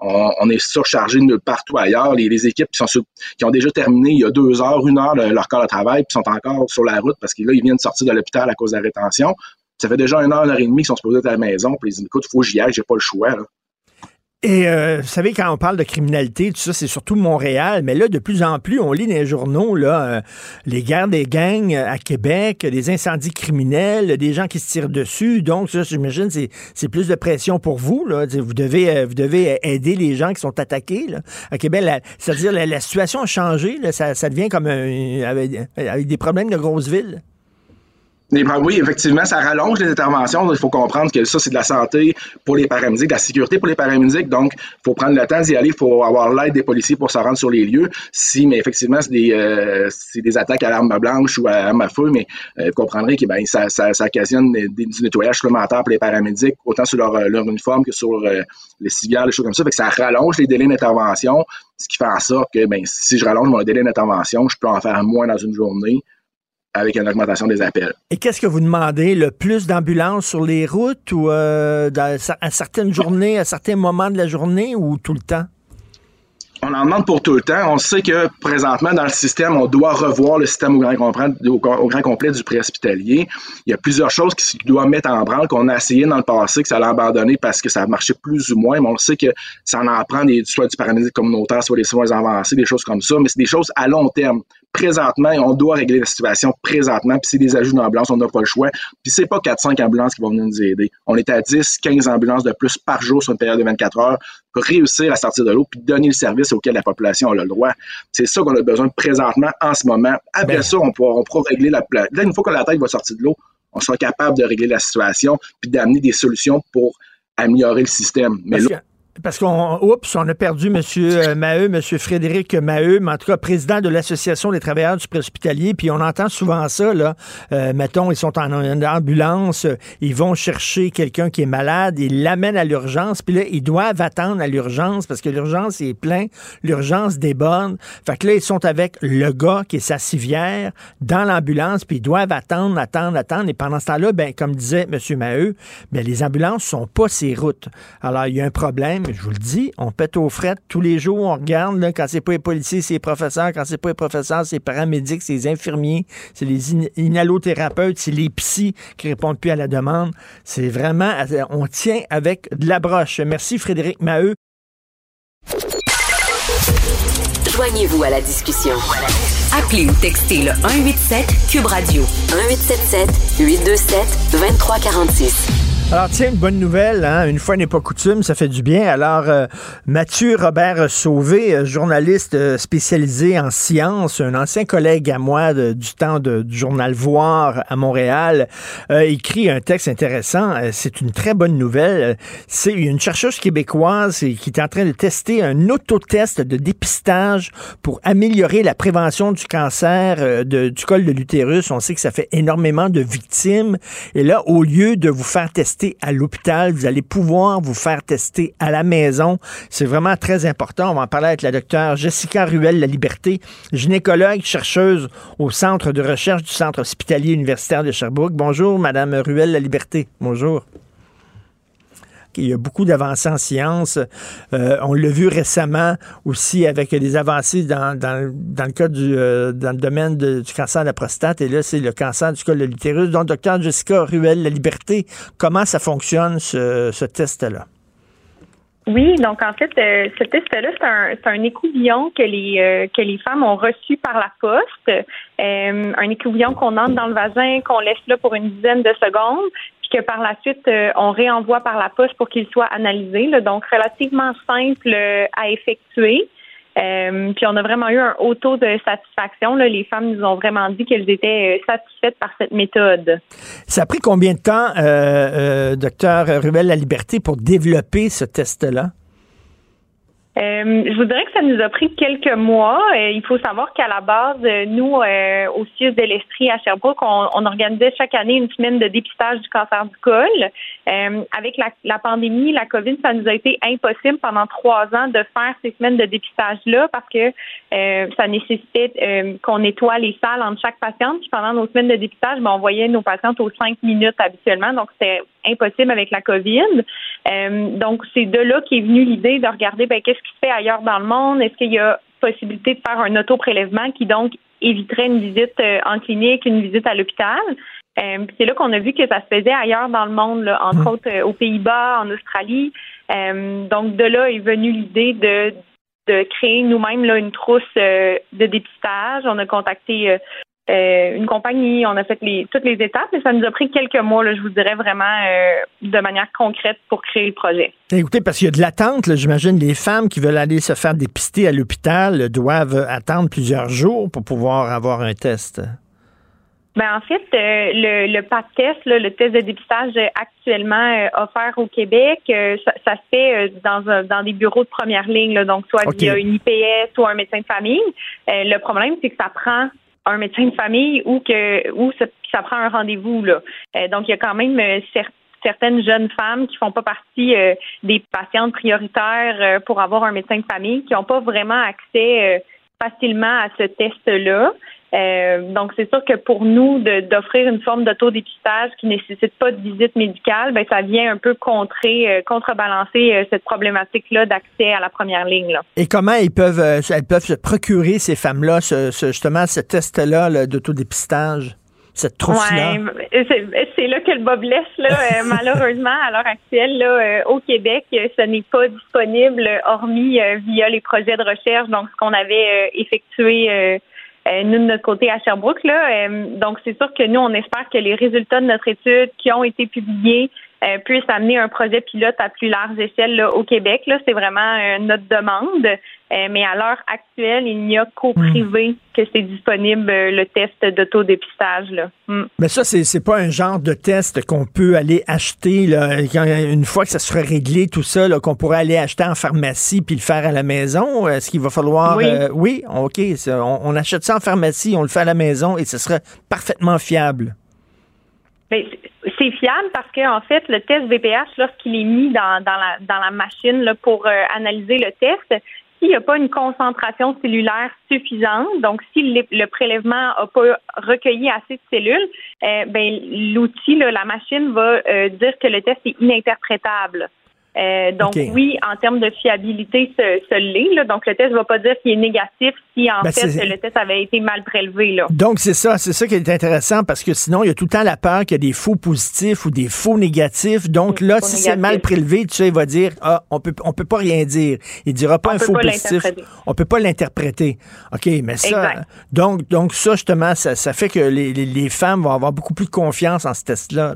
on, est surchargé de partout ailleurs. Les, équipes qui, sont qui ont déjà terminé il y a deux heures, une heure leur corps de travail, puis sont encore sur la route parce que là, ils viennent sortir de l'hôpital à cause de la rétention. Ça fait déjà une heure, une heure et demie qu'ils sont supposés être à la maison, puis ils disent écoute, il faut que j'y aille, j'ai pas le choix. Et euh, vous savez, quand on parle de criminalité, tout ça, c'est surtout Montréal, mais là, de plus en plus, on lit dans les journaux là, euh, les guerres des gangs à Québec, des incendies criminels, des gens qui se tirent dessus. Donc, ça, j'imagine, c'est, c'est plus de pression pour vous. Là. Vous devez, euh, vous devez aider les gens qui sont attaqués là. à Québec. c'est-à-dire, la, situation a changé. Ça, devient comme un, avec, avec des problèmes de grosses villes. Oui, effectivement, ça rallonge les interventions. Il faut comprendre que ça, c'est de la santé pour les paramédics, de la sécurité pour les paramédics. Donc, il faut prendre le temps d'y aller. Il faut avoir l'aide des policiers pour se rendre sur les lieux. Si, mais effectivement, c'est des, euh, des attaques à l'arme blanche ou à l'arme à feu, mais euh, vous comprendrez que ben, ça, ça, ça occasionne des, du nettoyage supplémentaire pour les paramédics, autant sur leur, uniforme que sur euh, les civières, les choses comme ça. Fait que ça rallonge les délais d'intervention, ce qui fait en sorte que ben, si je rallonge mon délai d'intervention, je peux en faire moins dans une journée avec une augmentation des appels. Et qu'est-ce que vous demandez? Le plus d'ambulances sur les routes ou euh, à certaines journées, à certains moments de la journée ou tout le temps? On en demande pour tout le temps. On sait que présentement, dans le système, on doit revoir le système au grand, complet, au, grand complet du préhospitalier. Il y a plusieurs choses qui doivent mettre en branle, qu'on a essayé dans le passé, que ça a abandonné parce que ça marchait plus ou moins, mais on sait que ça en prend des, soit du paramédic communautaire, soit des soins avancés, des choses comme ça, mais c'est des choses à long terme présentement, on doit régler la situation présentement. Puis c'est des ajouts d'ambulances, on n'a pas le choix. Puis c'est pas 4-5 ambulances qui vont venir nous aider. On est à 10, 15 ambulances de plus par jour sur une période de 24 heures pour réussir à sortir de l'eau puis donner le service auquel la population a le droit. C'est ça qu'on a besoin présentement en ce moment. Après ben. ça, on pourra, on pourra régler la Là, une fois que la tête va sortir de l'eau, on sera capable de régler la situation puis d'amener des solutions pour améliorer le système. Mais parce qu'on oups, on a perdu M. Euh, Maheu, M. Frédéric Maheu, mais en tout cas président de l'Association des travailleurs du préhospitalier, puis on entend souvent ça, là. Euh, mettons, ils sont en, ambulance, ils vont chercher quelqu'un qui est malade, ils l'amènent à l'urgence, puis là, ils doivent attendre à l'urgence parce que l'urgence est plein, l'urgence déborde. Fait que là, ils sont avec le gars qui est sa civière dans l'ambulance, puis ils doivent attendre, attendre, attendre. Et pendant ce temps-là, ben, comme disait M. Maheu, ben, les ambulances sont pas ces routes. Alors, il y a un problème je vous le dis, on pète aux frettes tous les jours, on regarde, là, quand c'est pas les policiers, c'est les professeurs, quand c'est pas les professeurs, c'est les paramédics, c'est les infirmiers, c'est les inhalothérapeutes, c'est les psys qui répondent plus à la demande. C'est vraiment, on tient avec de la broche. Merci Frédéric Maheu. Joignez-vous à la discussion. Appelez ou textez le 187 Cube Radio 1877 827 2346. Alors tiens, une bonne nouvelle, hein? une fois n'est pas coutume, ça fait du bien. Alors euh, Mathieu Robert Sauvé, euh, journaliste euh, spécialisé en sciences, un ancien collègue à moi du temps du journal Voir à Montréal, écrit un texte intéressant. C'est une très bonne nouvelle. C'est une chercheuse québécoise qui est en train de tester un autotest de dépistage pour améliorer la prévention du cancer du col de l'utérus. On sait que ça fait énormément de victimes. Et là, au lieu de vous faire tester à l'hôpital, vous allez pouvoir vous faire tester à la maison. C'est vraiment très important. On va en parler avec la docteure Jessica Ruel La Liberté, gynécologue, chercheuse au Centre de recherche du Centre hospitalier universitaire de Sherbrooke. Bonjour, Madame Ruel La Liberté. Bonjour. Il y a beaucoup d'avancées en sciences. Euh, on l'a vu récemment aussi avec des avancées dans, le cas du euh, dans le domaine du cancer de la prostate. Et là, c'est le cancer du col de l'utérus. Donc, docteur Jessica Ruel, La Liberté, comment ça fonctionne, ce, test-là? Oui, donc en fait, euh, ce test-là, c'est un, un écouvillon que les que les femmes ont reçu par la poste. un écouvillon qu'on entre dans le vagin, qu'on laisse là pour une dizaine de secondes, que par la suite, euh, on réenvoie par la poste pour qu'il soit analysé. donc, relativement simple euh, à effectuer. Euh, puis on a vraiment eu un haut taux de satisfaction. Les femmes nous ont vraiment dit qu'elles étaient satisfaites par cette méthode. Ça a pris combien de temps, docteur Ruel La Liberté, pour développer ce test-là? Euh, je voudrais que ça nous a pris quelques mois. Euh, il faut savoir qu'à la base, euh, nous, au CIUS de l'Estrie à Sherbrooke, on, organisait chaque année une semaine de dépistage du cancer du col. avec la, la, pandémie, la COVID, ça nous a été impossible pendant trois ans de faire ces semaines de dépistage-là parce que ça nécessitait qu'on nettoie les salles entre chaque patiente. Puis pendant nos semaines de dépistage, ben, on voyait nos patientes aux cinq minutes habituellement. Donc, c'était impossible avec la COVID. donc, c'est de là qu'est venue l'idée de regarder ben, qu'est-ce qui se fait ailleurs dans le monde? Est-ce qu'il y a possibilité de faire un auto-prélèvement qui donc éviterait une visite euh, en clinique, une visite à l'hôpital? Euh, c'est là qu'on a vu que ça se faisait ailleurs dans le monde, entre mmh. autres euh, aux Pays-Bas, en Australie. donc de là est venue l'idée de, de créer nous-mêmes une trousse de dépistage. On a contacté euh, une compagnie, on a fait les, toutes les étapes, mais ça nous a pris quelques mois, je vous dirais vraiment euh, de manière concrète pour créer le projet. Écoutez, parce qu'il y a de l'attente, j'imagine, les femmes qui veulent aller se faire dépister à l'hôpital doivent attendre plusieurs jours pour pouvoir avoir un test. Ben, en fait, euh, le, le PAP test, le test de dépistage actuellement euh, offert au Québec, euh, ça, se fait dans, dans des bureaux de première ligne, donc soit via une IPS ou un médecin de famille. le problème, c'est que ça prend un médecin de famille ou que ou ça, prend un rendez-vous. Là. donc, il y a quand même certaines jeunes femmes qui font pas partie des patientes prioritaires pour avoir un médecin de famille, qui n'ont pas vraiment accès facilement à ce test-là. Euh, donc, c'est sûr que pour nous, d'offrir une forme d'autodépistage qui nécessite pas de visite médicale, ben, ça vient un peu contrer, euh, contrebalancer euh, cette problématique-là d'accès à la première ligne. Là. Et comment ils peuvent, elles peuvent se procurer, ces femmes-là, ce, justement, ce test-là d'autodépistage? Cette trousse-là? c'est là que le bas blesse, là. malheureusement, à l'heure actuelle, là, au Québec, ce n'est pas disponible, hormis via les projets de recherche, donc ce qu'on avait effectué nous, de notre côté à Sherbrooke. Là. Euh, donc, c'est sûr que nous, on espère que les résultats de notre étude qui ont été publiés euh, puissent amener un projet pilote à plus large échelle là, au Québec. Là, c'est vraiment notre demande. Mais à l'heure actuelle, il n'y a qu'au hmm. privé que c'est disponible le test d'autodépistage. Hmm. Mais ça, c'est, c'est pas un genre de test qu'on peut aller acheter là, une fois que ça sera réglé, tout ça, là, qu'on pourrait aller acheter en pharmacie puis le faire à la maison. Est-ce qu'il va falloir. Oui, oui OK. on, achète ça en pharmacie, on le fait à la maison et ce serait parfaitement fiable. Mais c'est fiable parce que en fait, le test VPH, lorsqu'il est mis dans, dans, la, dans la machine là, pour euh, analyser le test, s'il n'y a pas une concentration cellulaire suffisante, donc si le, prélèvement n'a pas recueilli assez de cellules, euh, ben, l'outil, la machine va euh, dire que le test est ininterprétable. Euh, donc oui, en termes de fiabilité, ce, ce l'est. Donc le test ne va pas dire qu'il est négatif si en ben, fait le test avait été mal prélevé. Là. Donc c'est ça, c'est ça qui est intéressant parce que sinon il y a tout le temps la peur qu'il y a des faux positifs ou des faux négatifs. Donc là, si c'est mal prélevé, tu sais, il va dire ah on peut on peut pas rien dire. Il dira pas un faux positif. On peut pas l'interpréter. Ok, mais ça, donc donc ça justement, ça, ça fait que les, les, femmes vont avoir beaucoup plus de confiance en ce test-là.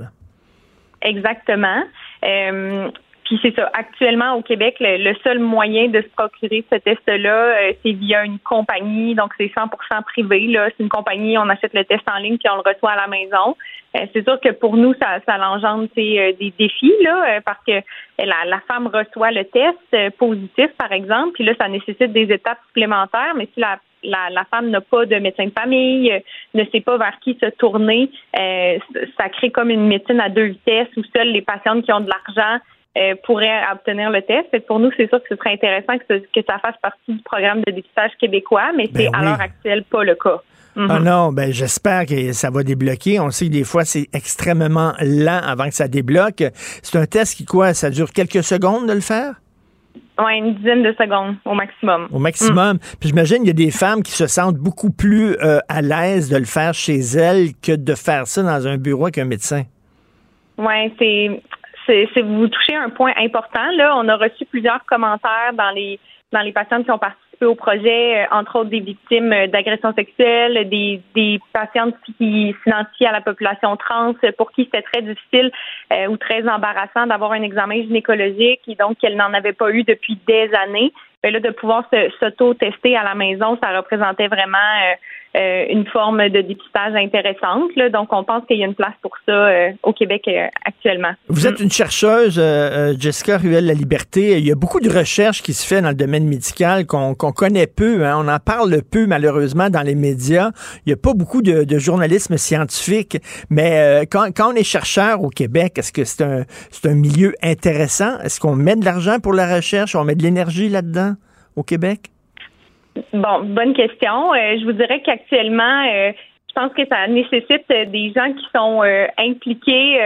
Exactement. Euh, puis c'est ça. Actuellement, au Québec, le, seul moyen de se procurer ce test-là, euh, c'est via une compagnie. Donc, c'est 100 privé. Là, c'est une compagnie. On achète le test en ligne puis on le reçoit à la maison. Euh, c'est sûr que pour nous, ça, ça engendre euh, des défis là, parce que la, la, femme reçoit le test positif, par exemple, puis là, ça nécessite des étapes supplémentaires. Mais si la la, la, femme n'a pas de médecin de famille, ne sait pas vers qui se tourner. ça crée comme une médecine à deux vitesses où seuls les patientes qui ont de l'argent euh, pourrait obtenir le test. pour nous, c'est sûr que ce serait intéressant que, ça fasse partie du programme de dépistage québécois, mais c'est ben à l'heure actuelle pas le cas. Mhm. Ah non, ben j'espère que ça va débloquer. On sait que des fois, c'est extrêmement lent avant que ça débloque. C'est un test qui, quoi, ça dure quelques secondes de le faire? Oui, une dizaine de secondes au maximum. Au maximum. Mhm. Puis j'imagine qu'il y a des femmes qui se sentent beaucoup plus euh, à l'aise de le faire chez elles que de faire ça dans un bureau avec un médecin. Oui, c'est c'est vous touchez un point important. Là, on a reçu plusieurs commentaires dans les dans les patientes qui ont participé au projet, euh, entre autres des victimes d'agressions sexuelles, des, des patientes qui s'identifient à la population trans, pour qui c'était très difficile euh, ou très embarrassant d'avoir un examen gynécologique et donc qu'elles n'en avaient pas eu depuis des années. Et là, de pouvoir s'auto-tester à la maison, ça représentait vraiment euh, euh, une forme de dépistage intéressante. Donc, on pense qu'il y a une place pour ça euh, au Québec euh, actuellement. Vous êtes une chercheuse, Jessica Ruel-La Liberté. Il y a beaucoup de recherches qui se fait dans le domaine médical qu'on connaît peu. Hein. On en parle peu, malheureusement, dans les médias. Il n'y a pas beaucoup de, journalisme scientifique. Mais quand, quand, on est chercheur au Québec, est-ce que c'est un, un milieu intéressant? Est-ce qu'on met de l'argent pour la recherche? On met de l'énergie là-dedans au Québec? Bon, bonne question. Euh, je vous dirais qu'actuellement, euh, je pense que ça nécessite des gens qui sont euh, impliqués.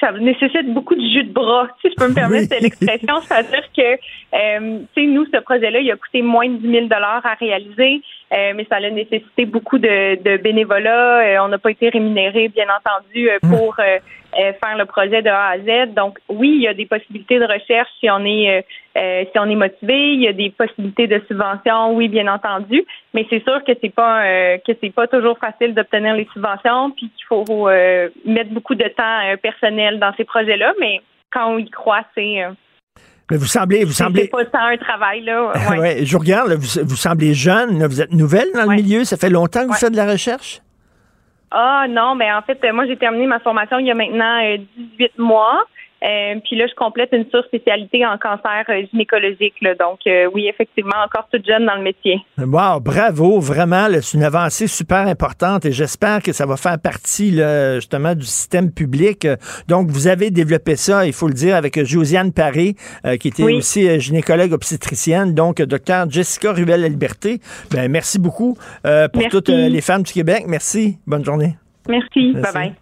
Ça nécessite beaucoup de jus de bras, si je peux me permettre l'expression. C'est-à-dire que, tu sais, nous, ce projet-là, il a coûté moins de 10 000 à réaliser, mais ça a nécessité beaucoup de, de bénévolat. on n'a pas été rémunéré, bien entendu, pour euh, faire le projet de A à Z. Donc oui, il y a des possibilités de recherche si on est euh, euh, si on est motivé, il y a des possibilités de subvention, oui bien entendu, mais c'est sûr que c'est pas que c'est pas toujours facile d'obtenir les subventions, puis qu'il faut mettre beaucoup de temps personnel dans ces projets-là, mais quand on y croit, c'est mais vous semblez, vous semblez. pas tant un travail là. Ouais. je regarde, vous, semblez jeune, vous êtes nouvelle dans le milieu. Ça fait longtemps que vous faites de la recherche? Ah non, mais en fait, moi j'ai terminé ma formation il y a maintenant 18 mois. Euh, puis là, je complète une surspécialité en cancer euh, gynécologique. Donc, euh, oui, effectivement, encore toute jeune dans le métier. Wow, bravo, vraiment, c'est une avancée super importante et j'espère que ça va faire partie justement du système public. Donc, vous avez développé ça, il faut le dire, avec Josiane Paré, qui était aussi gynécologue obstétricienne. Donc, docteur Jessica Ruel-Liberté, ben, merci beaucoup pour toutes les femmes du Québec. Merci. Bonne journée. Merci. Bye-bye.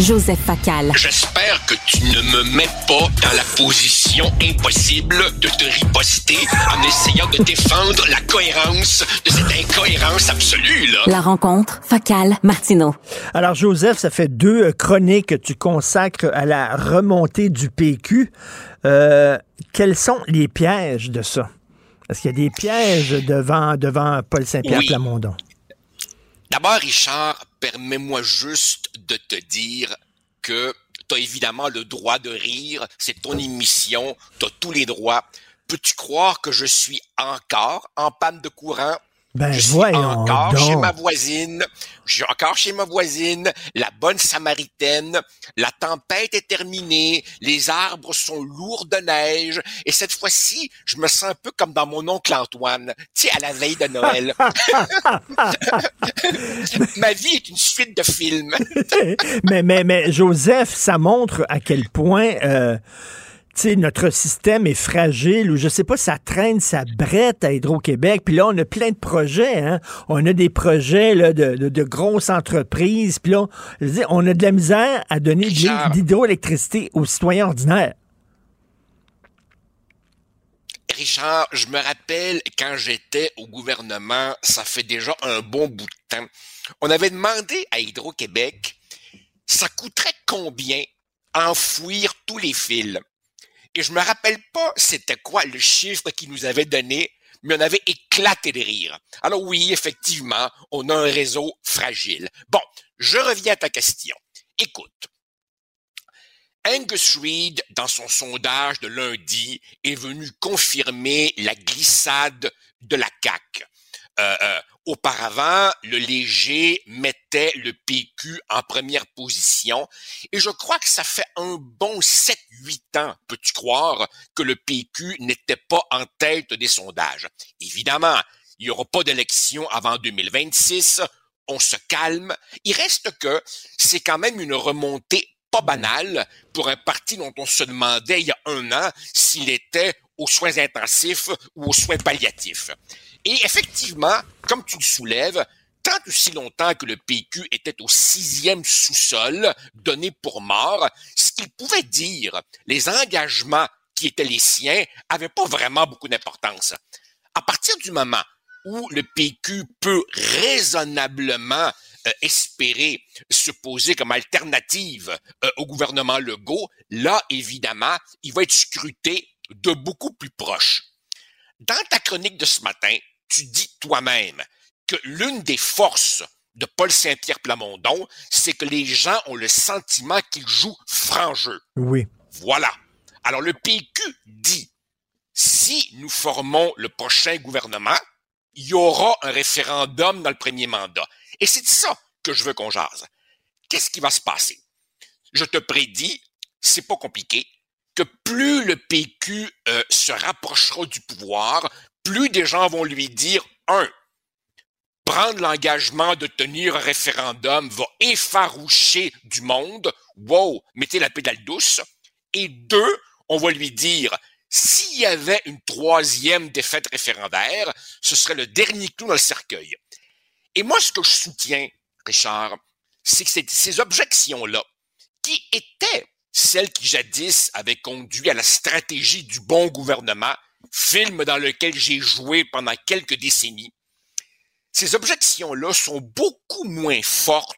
Joseph Facal. J'espère que tu ne me mets pas dans la position impossible de te riposter en essayant de défendre la cohérence de cette incohérence absolue, là. La rencontre, Facal, Martineau. Alors, Joseph, ça fait deux chroniques que tu consacres à la remontée du PQ. Euh, quels sont les pièges de ça? Est-ce qu'il y a des pièges devant, devant Paul Saint-Pierre Plamondon? D'abord, Richard, permets-moi juste de te dire que tu as évidemment le droit de rire, c'est ton émission, tu as tous les droits. Peux-tu croire que je suis encore en panne de courant? Ben, je suis encore chez ma voisine. Je suis encore chez ma voisine, la bonne samaritaine. La tempête est terminée. Les arbres sont lourds de neige. Et cette fois-ci, je me sens un peu comme dans mon oncle Antoine. Tu sais, à la veille de Noël. ma vie est une suite de films. mais, mais, mais, Joseph, ça montre à quel point, euh, notre système est fragile ou je sais pas, ça traîne sa brette à Hydro-Québec. Puis là, on a plein de projets. Hein? On a des projets là, de, grosses entreprises. Puis là, on a de la misère à donner de l'hydroélectricité aux citoyens ordinaires. Richard, je me rappelle quand j'étais au gouvernement, ça fait déjà un bon bout de temps. On avait demandé à Hydro-Québec, ça coûterait combien enfouir tous les fils? Et je me rappelle pas c'était quoi le chiffre qu'il nous avait donné, mais on avait éclaté de rire. Alors oui, effectivement, on a un réseau fragile. Bon, je reviens à ta question. Écoute, Angus Reid, dans son sondage de lundi, est venu confirmer la glissade de la CAQ. Auparavant, le léger mettait le PQ en première position et je crois que ça fait un bon 7-8 ans, peux-tu croire, que le PQ n'était pas en tête des sondages. Évidemment, il n'y aura pas d'élection avant 2026, on se calme. Il reste que c'est quand même une remontée pas banale pour un parti dont on se demandait il y a un an s'il était aux soins intensifs ou aux soins palliatifs. Et effectivement, comme tu le soulèves, tant aussi longtemps que le PQ était au sixième sous-sol, donné pour mort, ce qu'il pouvait dire, les engagements qui étaient les siens, n'avaient pas vraiment beaucoup d'importance. À partir du moment où le PQ peut raisonnablement euh, espérer se poser comme alternative euh, au gouvernement Legault, là, évidemment, il va être scruté de beaucoup plus proche. Dans ta chronique de ce matin, tu dis toi-même que l'une des forces de Paul Saint-Pierre Plamondon, c'est que les gens ont le sentiment qu'il joue franc jeu. Oui. Voilà. Alors le PQ dit, si nous formons le prochain gouvernement, il y aura un référendum dans le premier mandat. Et c'est de ça que je veux qu'on jase. Qu'est-ce qui va se passer? Je te prédis, c'est pas compliqué, que plus le PQ euh, se rapprochera du pouvoir, plus des gens vont lui dire, un, prendre l'engagement de tenir un référendum va effaroucher du monde. Wow, mettez la pédale douce. Et deux, on va lui dire, s'il y avait une troisième défaite référendaire, ce serait le dernier clou dans le cercueil. Et moi, ce que je soutiens, Richard, c'est que ces objections-là, qui étaient celles qui jadis avaient conduit à la stratégie du bon gouvernement, film dans lequel j'ai joué pendant quelques décennies, ces objections-là sont beaucoup moins fortes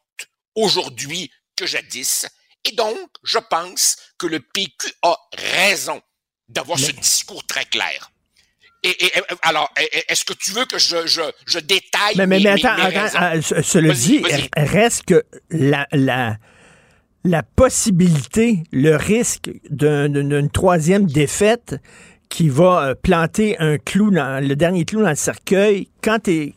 aujourd'hui que jadis, et donc je pense que le PQ a raison d'avoir ce discours très clair. Et, alors, est-ce que tu veux que je, je, je détaille Mais, mais, mais attends, attends, cela dit, reste que la, la, la possibilité, le risque d'une troisième défaite qui va euh, planter un clou dans le dernier clou dans le cercueil quand tu es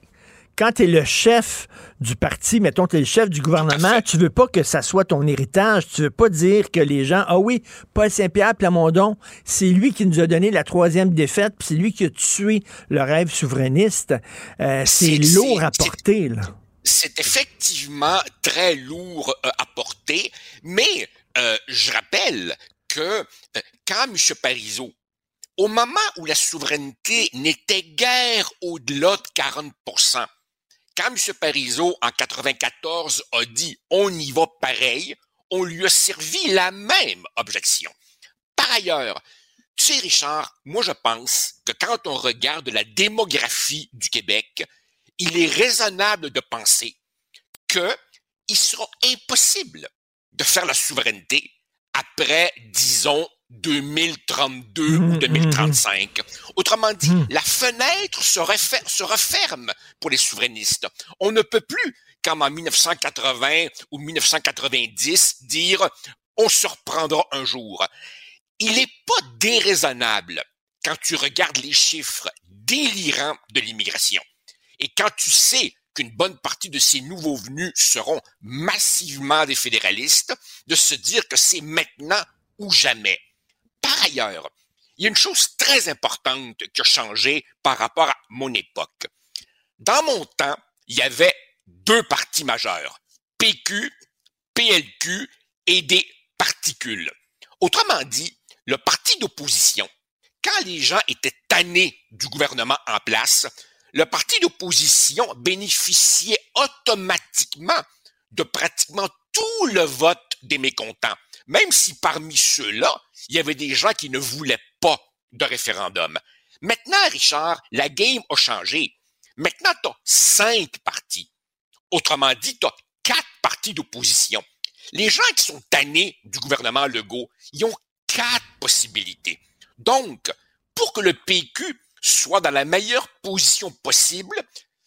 quand tu es le chef du parti, mettons, tu es le chef du gouvernement, tu veux pas que ça soit ton héritage. Tu veux pas dire que les gens, ah oui, Paul Saint-Pierre Plamondon, c'est lui qui nous a donné la troisième défaite, puis c'est lui qui a tué le rêve souverainiste. Euh, c'est lourd à porter, là. C'est effectivement très lourd euh, à porter, mais euh, je rappelle que quand M. Parizeau au moment où la souveraineté n'était guère au-delà de 40% quand M. Parizeau, en 94, a dit on y va pareil, on lui a servi la même objection. Par ailleurs, tu sais, Richard, moi je pense que quand on regarde la démographie du Québec, il est raisonnable de penser qu'il sera impossible de faire la souveraineté après, disons, 2032 ou 2035. Mmh, mmh, mmh. Autrement dit, la fenêtre se, se, referme pour les souverainistes. On ne peut plus, comme en 1980 ou 1990, dire on se reprendra un jour. Il n'est pas déraisonnable quand tu regardes les chiffres délirants de l'immigration et quand tu sais qu'une bonne partie de ces nouveaux venus seront massivement des fédéralistes, de se dire que c'est maintenant ou jamais. Par ailleurs, il y a une chose très importante qui a changé par rapport à mon époque. Dans mon temps, il y avait deux partis majeurs, PQ, PLQ et des particules. Autrement dit, le parti d'opposition, quand les gens étaient tannés du gouvernement en place, le parti d'opposition bénéficiait automatiquement de pratiquement tout le vote des mécontents même si parmi ceux-là, il y avait des gens qui ne voulaient pas de référendum. Maintenant, Richard, la game a changé. Maintenant, tu as cinq partis. Autrement dit, tu as quatre partis d'opposition. Les gens qui sont tannés du gouvernement Legault, ils ont quatre possibilités. Donc, pour que le PQ soit dans la meilleure position possible,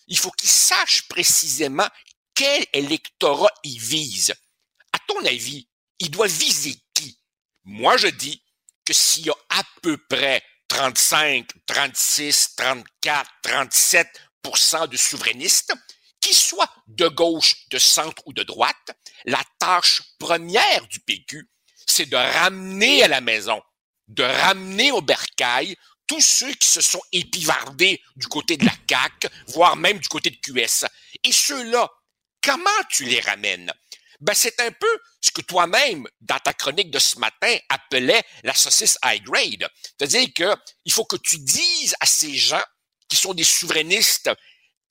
il faut qu'il sache précisément quel électorat il vise. À ton avis, il doit viser qui? Moi, je dis que s'il y a à peu près 35, 36, 34, 37% de souverainistes, qui soient de gauche, de centre ou de droite, la tâche première du PQ, c'est de ramener à la maison, de ramener au bercail tous ceux qui se sont épivardés du côté de la CAQ, voire même du côté de QS. Et ceux-là, comment tu les ramènes? ben c'est un peu ce que toi-même, dans ta chronique de ce matin, appelais la saucisse high grade. C'est-à-dire que il faut que tu dises à ces gens qui sont des souverainistes,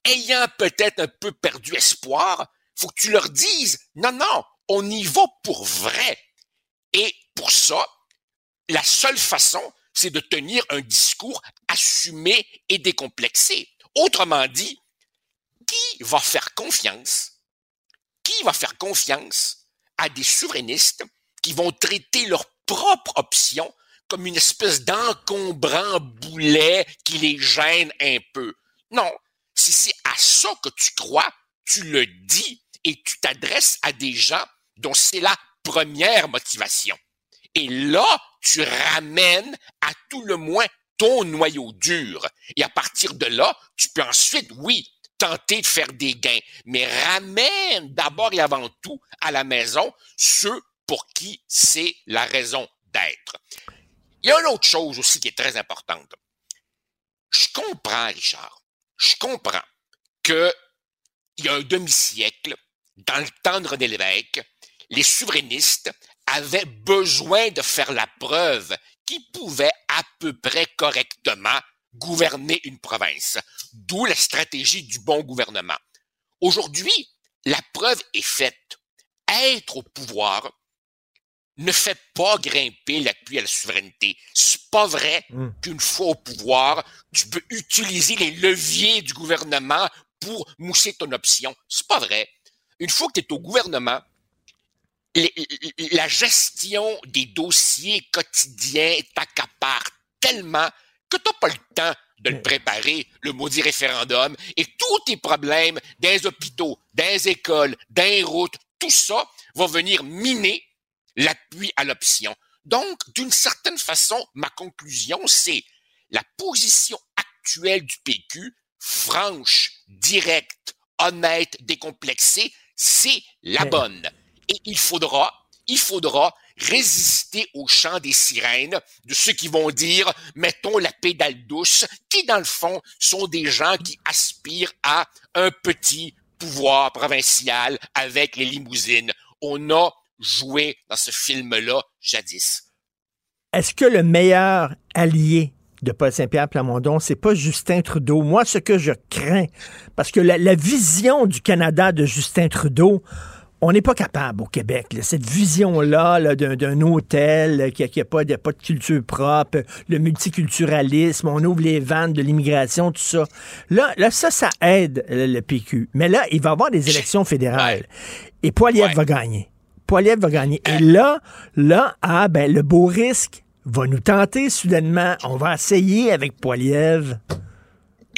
ayant peut-être un peu perdu espoir, faut que tu leur dises, non, non, on y va pour vrai. Et pour ça, la seule façon, c'est de tenir un discours assumé et décomplexé. Autrement dit, qui va faire confiance qui va faire confiance à des souverainistes qui vont traiter leur propre option comme une espèce d'encombrant boulet qui les gêne un peu? Non, si c'est à ça que tu crois, tu le dis et tu t'adresses à des gens dont c'est la première motivation. Et là, tu ramènes à tout le moins ton noyau dur. Et à partir de là, tu peux ensuite, oui, tenter de faire des gains, mais ramène d'abord et avant tout à la maison ceux pour qui c'est la raison d'être. Il y a une autre chose aussi qui est très importante. Je comprends, Richard, je comprends que il y a un demi-siècle, dans le temps de René les souverainistes avaient besoin de faire la preuve qu'ils pouvaient à peu près correctement gouverner une province, d'où la stratégie du bon gouvernement. Aujourd'hui, la preuve est faite. Être au pouvoir ne fait pas grimper l'appui à la souveraineté. C'est pas vrai hmm. qu'une fois au pouvoir, tu peux utiliser les leviers du gouvernement pour mousser ton option. C'est pas vrai. Une fois que tu es au gouvernement, la gestion des dossiers quotidiens t'accapare tellement que tu n'as pas le temps de le préparer, le maudit référendum, et tous tes problèmes les hôpitaux, les écoles, les routes, tout ça va venir miner l'appui à l'option. Donc, d'une certaine façon, ma conclusion, c'est la position actuelle du PQ, franche, directe, honnête, décomplexée, c'est la bonne. Et il faudra, il faudra résister au chant des sirènes de ceux qui vont dire mettons la pédale douce, qui dans le fond sont des gens qui aspirent à un petit pouvoir provincial avec les limousines. On a joué dans ce film-là jadis. Est-ce que le meilleur allié de Paul Saint-Pierre Plamondon, c'est pas Justin Trudeau? Moi, ce que je crains, parce que la, vision du Canada de Justin Trudeau, on n'est pas capable au Québec. Cette vision-là d'un hôtel qui n'a pas, de, pas de culture propre, le multiculturalisme, on ouvre les vannes de l'immigration, tout ça. Là, là, ça, ça aide le, PQ. Mais là, il va y avoir des élections fédérales. Et Poiliev va gagner. Poiliev va gagner. Et là, là, ah, ben, le beau risque va nous tenter soudainement. On va essayer avec Poiliev.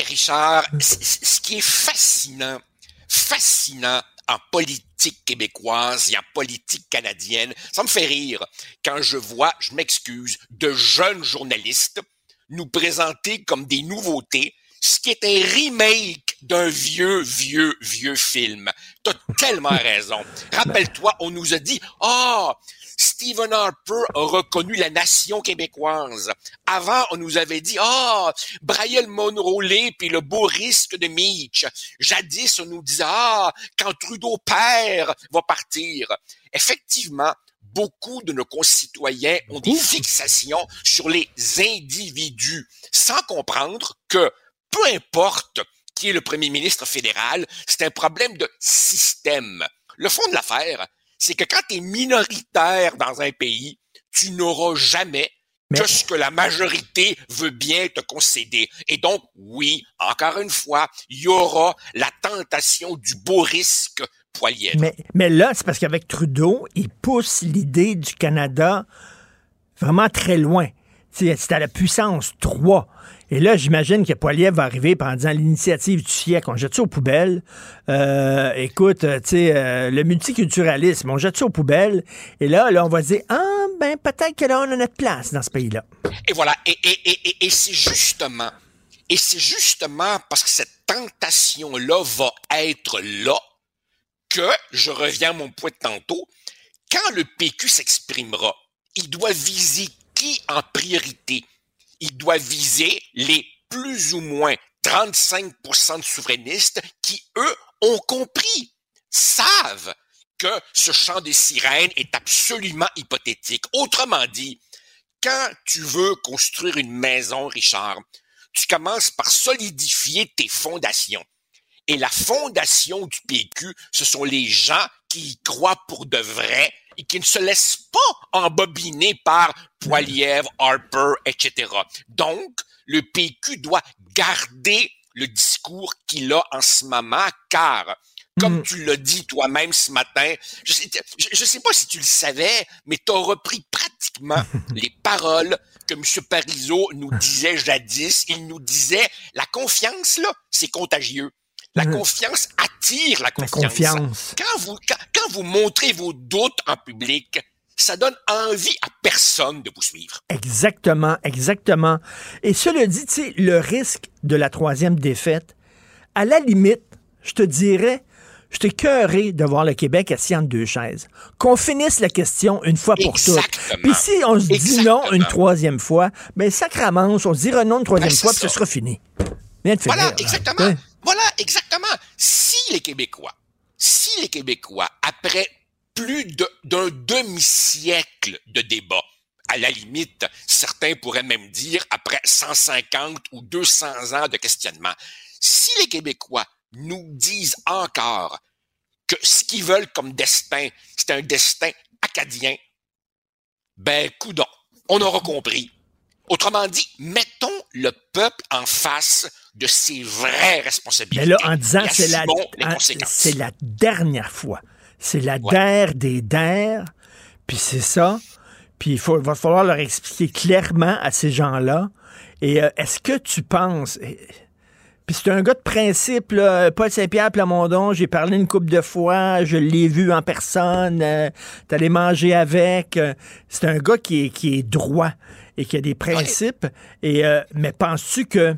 Richard, ce qui est fascinant, fascinant en politique québécoise et en politique canadienne, ça me fait rire quand je vois, je m'excuse, de jeunes journalistes nous présenter comme des nouveautés ce qui est un remake d'un vieux, vieux, vieux film. T'as tellement raison. Rappelle-toi, on nous a dit, ah, oh, Stephen Harper a reconnu la nation québécoise. Avant, on nous avait dit, ah, oh, Brian Monroe puis le beau risque de Mitch. Jadis, on nous disait, ah, quand Trudeau perd, va partir. Effectivement, beaucoup de nos concitoyens ont des fixations sur les individus, sans comprendre que peu importe qui est le premier ministre fédéral, c'est un problème de système. Le fond de l'affaire, c'est que quand tu es minoritaire dans un pays, tu n'auras jamais que ce que la majorité veut bien te concéder. Et donc, oui, encore une fois, il y aura la tentation du beau risque poilier. Mais, mais là, c'est parce qu'avec Trudeau, il pousse l'idée du Canada vraiment très loin. C'est à la puissance 3. Et là, j'imagine que Poiliev va arriver en disant l'initiative du siècle, on jette ça aux poubelles. Euh, écoute, tu sais, euh, le multiculturalisme, on jette ça aux poubelles. Et là, là, on va dire, ah, ben, peut-être que là, on a notre place dans ce pays-là. Et voilà. Et, et, et, et c'est justement, et c'est justement parce que cette tentation-là va être là que, je reviens à mon point de tantôt, quand le PQ s'exprimera, il doit viser qui en priorité? Il doit viser les plus ou moins 35% de souverainistes qui, eux, ont compris, savent que ce chant des sirènes est absolument hypothétique. Autrement dit, quand tu veux construire une maison, Richard, tu commences par solidifier tes fondations. Et la fondation du PQ, ce sont les gens qui y croient pour de vrai et qui ne se laisse pas embobiner par Poilievre, Harper, etc. Donc, le PQ doit garder le discours qu'il a en ce moment, car, comme mm. tu l'as dit toi-même ce matin, je sais, je, sais pas si tu le savais, mais tu as repris pratiquement les paroles que M. Parizeau nous disait jadis. Il nous disait, la confiance, là, c'est contagieux. La mmh. confiance attire la confiance. Quand, vous, quand, vous montrez vos doutes en public, ça donne envie à personne de vous suivre. Exactement, exactement. Et cela dit, tu sais, le risque de la troisième défaite, à la limite, je te dirais, je t'ai cœuré de voir le Québec assis entre deux chaises. Qu'on finisse la question une fois pour toutes. Puis si on se dit non une troisième fois, ben sacrament, on se dira non une troisième ben, fois, puis ce sera fini. voilà, exactement. Voilà, exactement. Si les Québécois, si les Québécois, après plus d'un demi-siècle de débat, à la limite, certains pourraient même dire après 150 ou 200 ans de questionnement, si les Québécois nous disent encore que ce qu'ils veulent comme destin, c'est un destin acadien, ben, coudon, on aura compris. Autrement dit, mettons le peuple en face de ses vraies responsabilités. Mais là, en disant c'est la, c'est la dernière fois. C'est la der des der. Puis c'est ça. Puis il va falloir leur expliquer clairement à ces gens-là. Et euh, est-ce que tu penses... Puis c'est un gars de principe, là, Paul Saint-Pierre Plamondon, j'ai parlé une couple de fois, je l'ai vu en personne, euh, allé manger avec. euh, c'est un gars qui est, qui est droit et qui a des principes. Et, euh, mais penses-tu que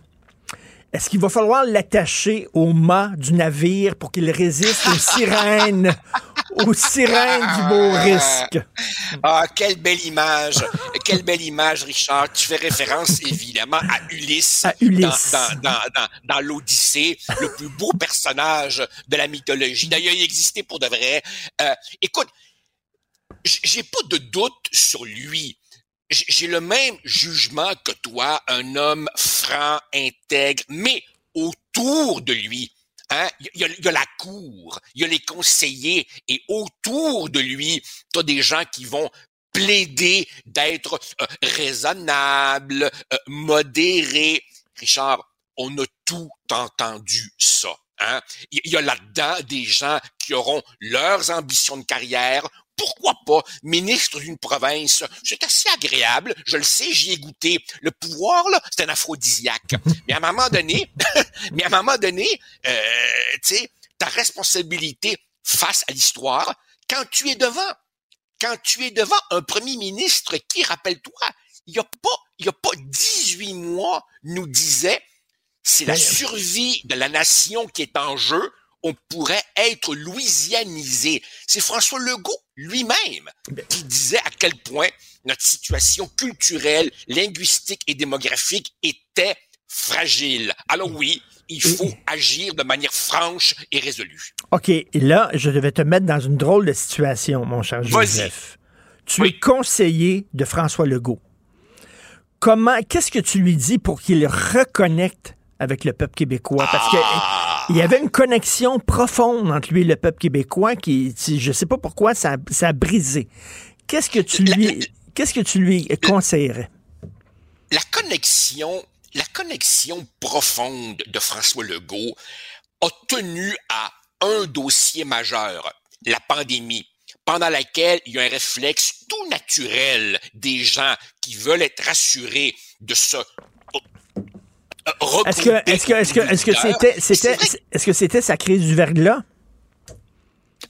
est-ce qu'il va falloir l'attacher au mât du navire pour qu'il résiste aux sirènes, aux sirènes du beau risque? Ah, quelle belle image! quelle belle image, Richard. Tu fais référence évidemment à Ulysse, Ulysse. dans, dans, dans, dans, dans l'Odyssée, le plus beau personnage de la mythologie. D'ailleurs, il existait pour de vrai. Euh, écoute, j'ai pas de doute sur lui. J'ai le même jugement que toi, un homme franc, intègre, mais autour de lui. Hein? Il y, a, la cour, il y a les conseillers, et autour de lui, tu as des gens qui vont plaider d'être euh, raisonnable, euh, modéré. Richard, on a tout entendu ça. Hein? Il y a là-dedans des gens qui auront leurs ambitions de carrière. Pourquoi pas ministre d'une province? C'est assez agréable. Je le sais, j'y ai goûté. Le pouvoir, là, c'est un aphrodisiaque. Mais à un moment donné, mais à un moment donné, euh, tu sais, ta responsabilité face à l'histoire, quand tu es devant, quand tu es devant un premier ministre qui, rappelle-toi, il y a pas, il y a pas 18 mois, nous disait, c'est la survie de la nation qui est en jeu, on pourrait être louisianisé. C'est François Legault lui-même qui disait à quel point notre situation culturelle, linguistique et démographique était fragile. Alors oui, il faut agir de manière franche et résolue. OK, et là, je devais te mettre dans une drôle de situation, mon cher. Joseph. Tu es conseiller de François Legault. Comment, qu'est-ce que tu lui dis pour qu'il reconnecte avec le peuple québécois? Parce que Ah! il y avait une connexion profonde entre lui et le peuple québécois qui, je sais pas pourquoi, ça, a- ça a brisé. Qu'est-ce que tu lui, qu'est-ce que tu lui conseillerais? la connexion, la connexion profonde de François Legault a tenu à un dossier majeur, la pandémie, pendant laquelle il y a un réflexe tout naturel des gens qui veulent être rassurés de ce Est-ce que, est-ce que, est-ce que, est-ce que c'était, c'était, est-ce que c'était sa crise du verglas?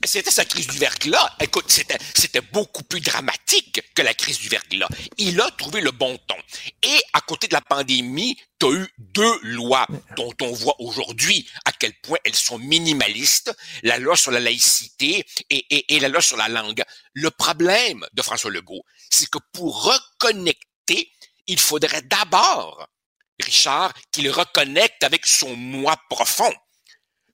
C'était sa crise du verglas. Écoute, c'était, c'était beaucoup plus dramatique que la crise du verglas. Il a trouvé le bon ton. Et à côté de la pandémie, tu as eu deux lois dont on voit aujourd'hui à quel point elles sont minimalistes. La loi sur la laïcité et, et, et la loi sur la langue. Le problème de François Legault, c'est que pour reconnecter, il faudrait d'abord, Richard, qu'il reconnecte avec son moi profond.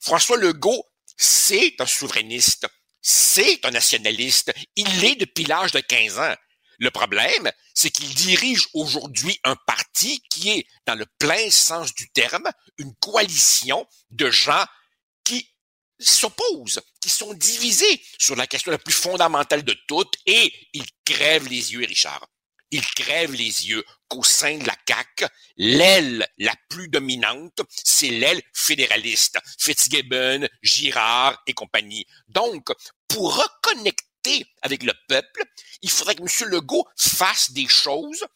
François Legault, c'est un souverainiste, c'est un nationaliste, il l'est depuis l'âge de 15 ans. Le problème, c'est qu'il dirige aujourd'hui un parti qui est, dans le plein sens du terme, une coalition de gens qui s'opposent, qui sont divisés sur la question la plus fondamentale de toutes, et il crève les yeux, Richard. Il crève les yeux qu'au sein de la CAQ, l'aile la plus dominante, c'est l'aile fédéraliste. Fitzgibbon, Girard et compagnie. Donc, pour reconnecter avec le peuple, il faudrait que M. Legault fasse des choses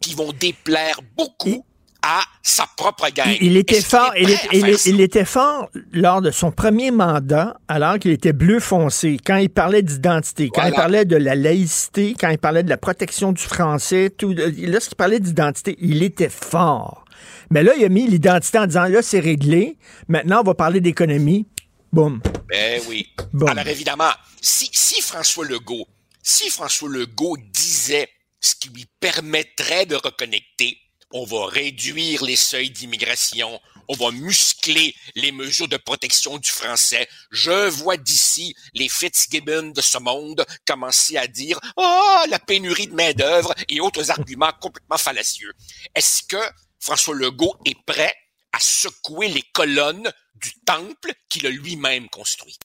qui vont déplaire beaucoup à sa propre gang. Il, il était fort, il, est- était fort lors de son premier mandat, alors qu'il était bleu foncé, quand il parlait d'identité, quand il parlait de la laïcité, quand il parlait de la protection du français, tout, lorsqu'il parlait d'identité, il était fort. Mais là, il a mis l'identité en disant, là, c'est réglé, maintenant, on va parler d'économie. Boum. Ben oui. Bon. Alors évidemment, si, si François Legault, si François Legault disait ce qui lui permettrait de reconnecter, on va réduire les seuils d'immigration, on va muscler les mesures de protection du français. Je vois d'ici les Fitzgibbon de ce monde commencer à dire oh la pénurie de main d'œuvre et autres arguments complètement fallacieux. Est-ce que François Legault est prêt à secouer les colonnes du temple qu'il a lui-même construit?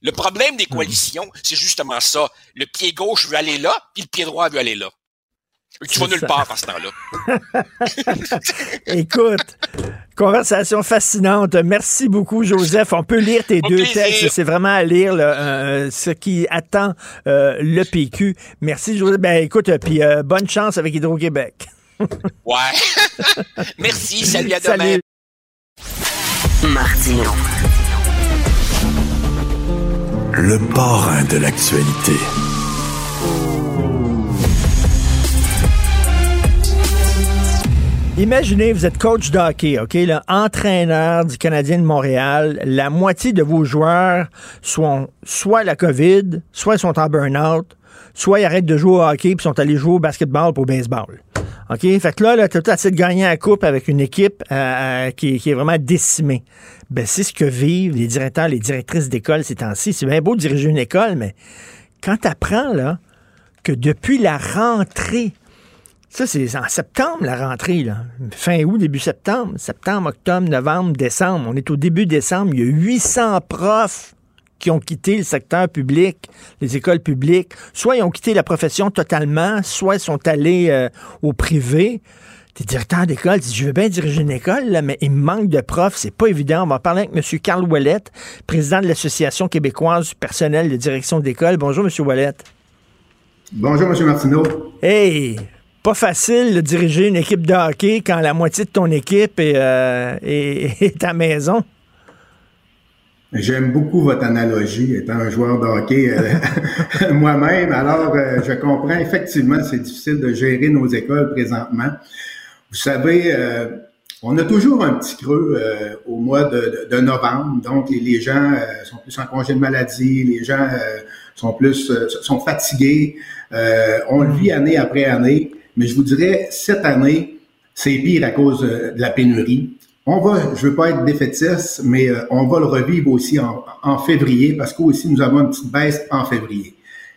Le problème des coalitions, c'est justement ça. Le pied gauche veut aller là, puis le pied droit veut aller là. Tu vas nulle part à ce temps-là. Écoute, conversation fascinante. Merci beaucoup, Joseph. On peut lire tes deux plaisir. textes. C'est vraiment à lire là, euh, ce qui attend euh, le PQ. Merci, Joseph. Ben, écoute, euh, puis euh, bonne chance avec Hydro-Québec. Ouais. Merci, salut à demain. Salut. Martino. Le parrain de l'actualité. Imaginez, vous êtes coach de hockey, OK, entraîneur du Canadien de Montréal. La moitié de vos joueurs sont soit la COVID, soit ils sont en burn-out, soit ils arrêtent de jouer au hockey puis sont allés jouer au basketball pour baseball. OK? Fait que là, là tu as essayé de gagner la coupe avec une équipe euh, euh, qui, qui est vraiment décimée. Ben, c'est ce que vivent les directeurs, les directrices d'école ces temps-ci. C'est bien beau de diriger une école, mais quand tu apprends, là, que depuis la rentrée, ça, c'est en septembre, la rentrée, là. Fin août, début septembre. Septembre, octobre, novembre, décembre. On est au début décembre. Il y a 800 profs qui ont quitté le secteur public, les écoles publiques. Soit ils ont quitté la profession totalement, soit ils sont allés euh, au privé. T'es directeur d'école, tu dis, je veux bien diriger une école, là, mais il me manque de profs, c'est pas évident. On va parler avec M. Carl Ouellet, président de l'Association québécoise du personnel de direction d'école. Bonjour, M. Ouellet. Bonjour, M. Martineau. Hey, pas facile de diriger une équipe de hockey quand la moitié de ton équipe est, euh, est, est à maison. J'aime beaucoup votre analogie, étant un joueur de hockey euh, moi-même. Alors, euh, je comprends effectivement, c'est difficile de gérer nos écoles présentement. Vous savez, euh, on a toujours un petit creux euh, au mois de, de, novembre. Donc, les gens euh, sont plus en congé de maladie, les gens sont plus sont fatigués. on le vit année après année. Mais je vous dirais, cette année, c'est pire à cause de la pénurie. On va, je veux pas être défaitiste, mais on va le revivre aussi en, février parce qu'aussi nous avons une petite baisse en février.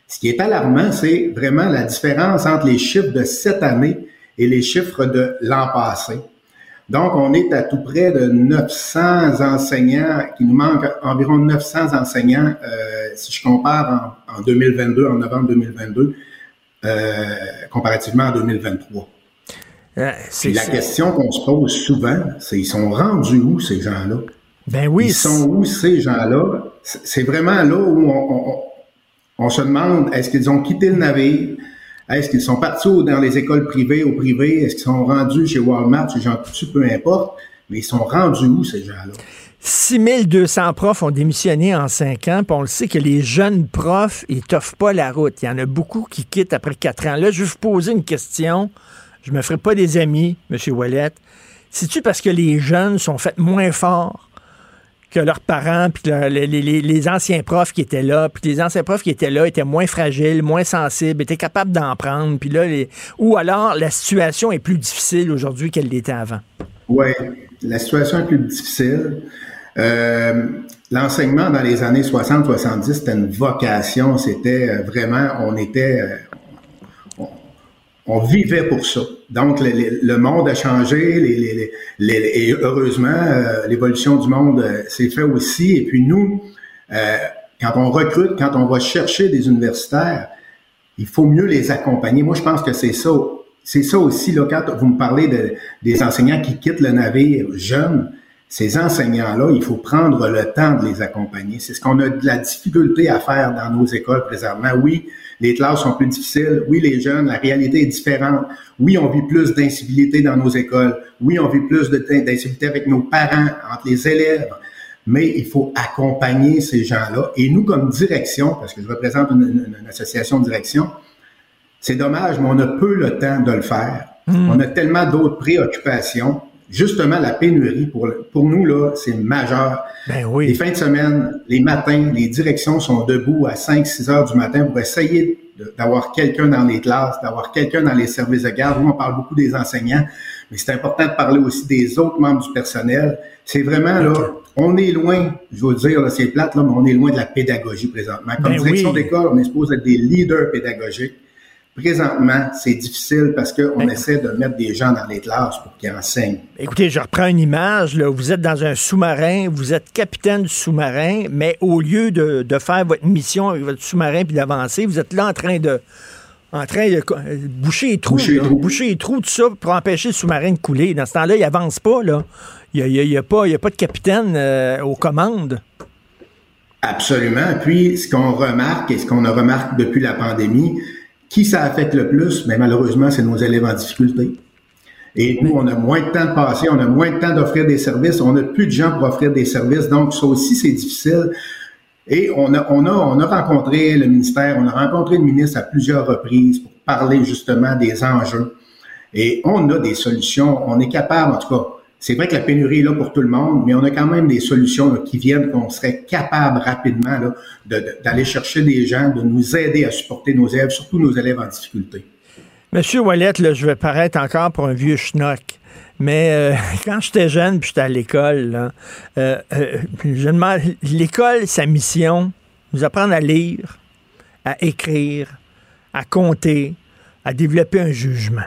Ce qui est alarmant, c'est vraiment la différence entre les chiffres de cette année et les chiffres de l'an passé. Donc, on est à tout près de 900 enseignants, qui nous manque environ 900 enseignants, euh, si je compare en, en, 2022, en novembre 2022, euh, comparativement à 2023. Euh, c'est la question qu'on se pose souvent, c'est ils sont rendus où ces gens-là? Ben oui. Ils sont où ces gens-là? C'est vraiment là où on, on, on se demande, est-ce qu'ils ont quitté le navire? Est-ce qu'ils sont partis dans les écoles privées, au privé? Est-ce qu'ils sont rendus chez Walmart, chez Jean Coutu, peu importe? Mais ils sont rendus où, ces gens-là? 6200 profs ont démissionné en cinq ans, puis on le sait que les jeunes profs, ils t'offrent pas la route. Il y en a beaucoup qui quittent après quatre ans. Là, je vais vous poser une question. Je me ferai pas des amis, M. Wallet. C'est-tu parce que les jeunes sont faits moins forts que leurs parents, puis les, anciens profs qui étaient là, puis les anciens profs qui étaient là étaient moins fragiles, moins sensibles, étaient capables d'en prendre, puis là, ou alors la situation est plus difficile aujourd'hui qu'elle l'était avant? Oui, la situation est plus difficile. Euh, L'enseignement dans les années 60-70, c'était une vocation, c'était vraiment, on était, on, on, vivait pour ça. Donc, le, monde a changé, et heureusement, euh, l'évolution du monde euh, s'est fait aussi. Et puis nous, euh, quand on recrute, quand on va chercher des universitaires, il faut mieux les accompagner. Moi, je pense que c'est ça. C'est ça aussi, là, quand vous me parlez de, des enseignants qui quittent le navire jeunes, ces enseignants-là, il faut prendre le temps de les accompagner. C'est ce qu'on a de la difficulté à faire dans nos écoles présentement. Oui, les classes sont plus difficiles. Oui, les jeunes, la réalité est différente. Oui, on vit plus d'incivilité dans nos écoles. Oui, on vit plus d'incivilité avec nos parents, entre les élèves. Mais il faut accompagner ces gens-là. Et nous, comme direction, parce que je représente une, une, une association de direction, c'est dommage, mais on a peu le temps de le faire. Mmh. On a tellement d'autres préoccupations justement la pénurie pour pour nous là, c'est majeur. Ben oui. Les fins de semaine, les matins, les directions sont debout à 5-6 heures du matin pour essayer d'avoir quelqu'un dans les classes, d'avoir quelqu'un dans les services de garde. Nous, on parle beaucoup des enseignants, mais c'est important de parler aussi des autres membres du personnel. C'est vraiment là, on est loin, je veux dire, là, c'est plate là, mais on est loin de la pédagogie présentement. Comme ben direction oui. d'école, on est supposé être des leaders pédagogiques. Présentement, c'est difficile parce qu'on ben, essaie de mettre des gens dans les classes pour qu'ils enseignent. Écoutez, je reprends une image. Là. Vous êtes dans un sous-marin, vous êtes capitaine du sous-marin, mais au lieu de, de, faire votre mission avec votre sous-marin puis d'avancer, vous êtes là en train de en train de boucher les trous, boucher, trous. boucher les trous, tout ça, pour empêcher le sous-marin de couler. Dans ce temps-là, il avance pas. Là. Il n'y a, y a, a, a, pas de capitaine euh, aux commandes. Absolument. Puis, ce qu'on remarque et ce qu'on a remarqué depuis la pandémie, qui ça affecte le plus? Mais malheureusement, c'est nos élèves en difficulté. Et nous, on a moins de temps de passer, on a moins de temps d'offrir des services, on n'a plus de gens pour offrir des services. Donc, ça aussi, c'est difficile. Et on a, on, a, on a rencontré le ministère, on a rencontré le ministre à plusieurs reprises pour parler justement des enjeux. Et on a des solutions, on est capable, en tout cas, c'est vrai que la pénurie est là pour tout le monde, mais on a quand même des solutions qui viennent qu'on serait capable rapidement d'aller chercher des gens, de nous aider à supporter nos élèves, surtout nos élèves en difficulté. Monsieur Wallet, je vais paraître encore pour un vieux schnock. Mais euh, quand j'étais jeune, puis j'étais à l'école, euh, euh, l'école, sa mission, nous apprendre à lire, à écrire, à compter, à développer un jugement.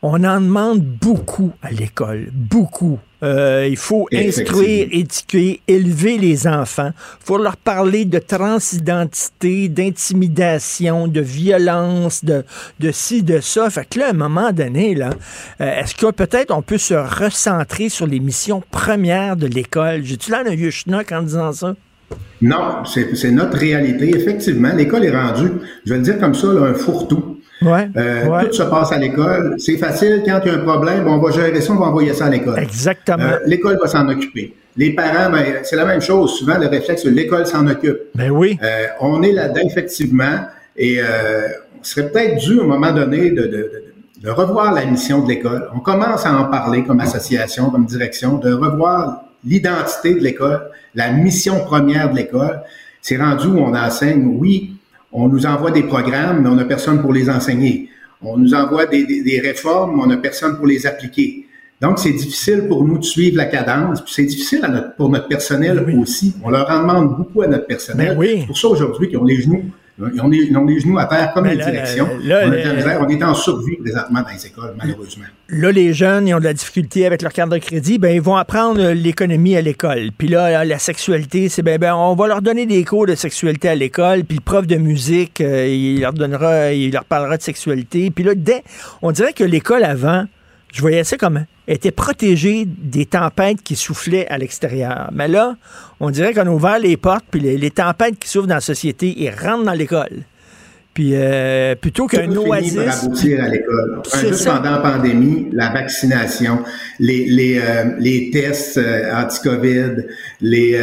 On en demande beaucoup à l'école, beaucoup. Euh, il faut instruire, éduquer, élever les enfants. Il faut leur parler de transidentité, d'intimidation, de violence, de, de ci, de ça. Fait que là, à un moment donné, là, euh, est-ce que peut-être on peut se recentrer sur les missions premières de l'école? J'ai-tu là un vieux schnock en disant ça? Non, c'est notre réalité. Effectivement, l'école est rendue, je vais le dire comme ça, là, un fourre-tout. Ouais, euh, Tout se passe à l'école. C'est facile. Quand il y a un problème, on va gérer ça, on va envoyer ça à l'école. Exactement. Euh, l'école va s'en occuper. Les parents, ben, c'est la même chose. Souvent, le réflexe, l'école s'en occupe. Ben oui. Euh, on est là-dedans, effectivement. Et on serait peut-être dû, à un moment donné, de, de, de, revoir la mission de l'école. On commence à en parler comme association, comme direction, de revoir l'identité de l'école, la mission première de l'école. C'est rendu où on enseigne, oui, on nous envoie des programmes, mais on n'a personne pour les enseigner. On nous envoie des, réformes, mais on n'a personne pour les appliquer. Donc, c'est difficile pour nous de suivre la cadence. C'est difficile pour notre personnel aussi. On leur en demande beaucoup à notre personnel. oui. pour ça, aujourd'hui, qu'ils ont les genoux ils ont, les, genoux à terre comme les directions. on, est en survie présentement dans les écoles, malheureusement. Là, les jeunes, ils ont de la difficulté avec leur carte de crédit. Ben, ils vont apprendre l'économie à l'école. Puis là, la sexualité, c'est ben, ben, on va leur donner des cours de sexualité à l'école. Puis le prof de musique, euh, il leur donnera, il leur parlera de sexualité. Puis là, dès, on dirait que l'école avant, je voyais ça comme était protégée des tempêtes qui soufflaient à l'extérieur. Mais là, on dirait qu'on a ouvert les portes, puis les, tempêtes qui souffrent dans la société, ils rentrent dans l'école. Puis euh, plutôt qu'un oasis. Par aboutir à l'école. Juste pendant la pandémie, la vaccination, les, les, euh, les tests euh, anti-COVID, les,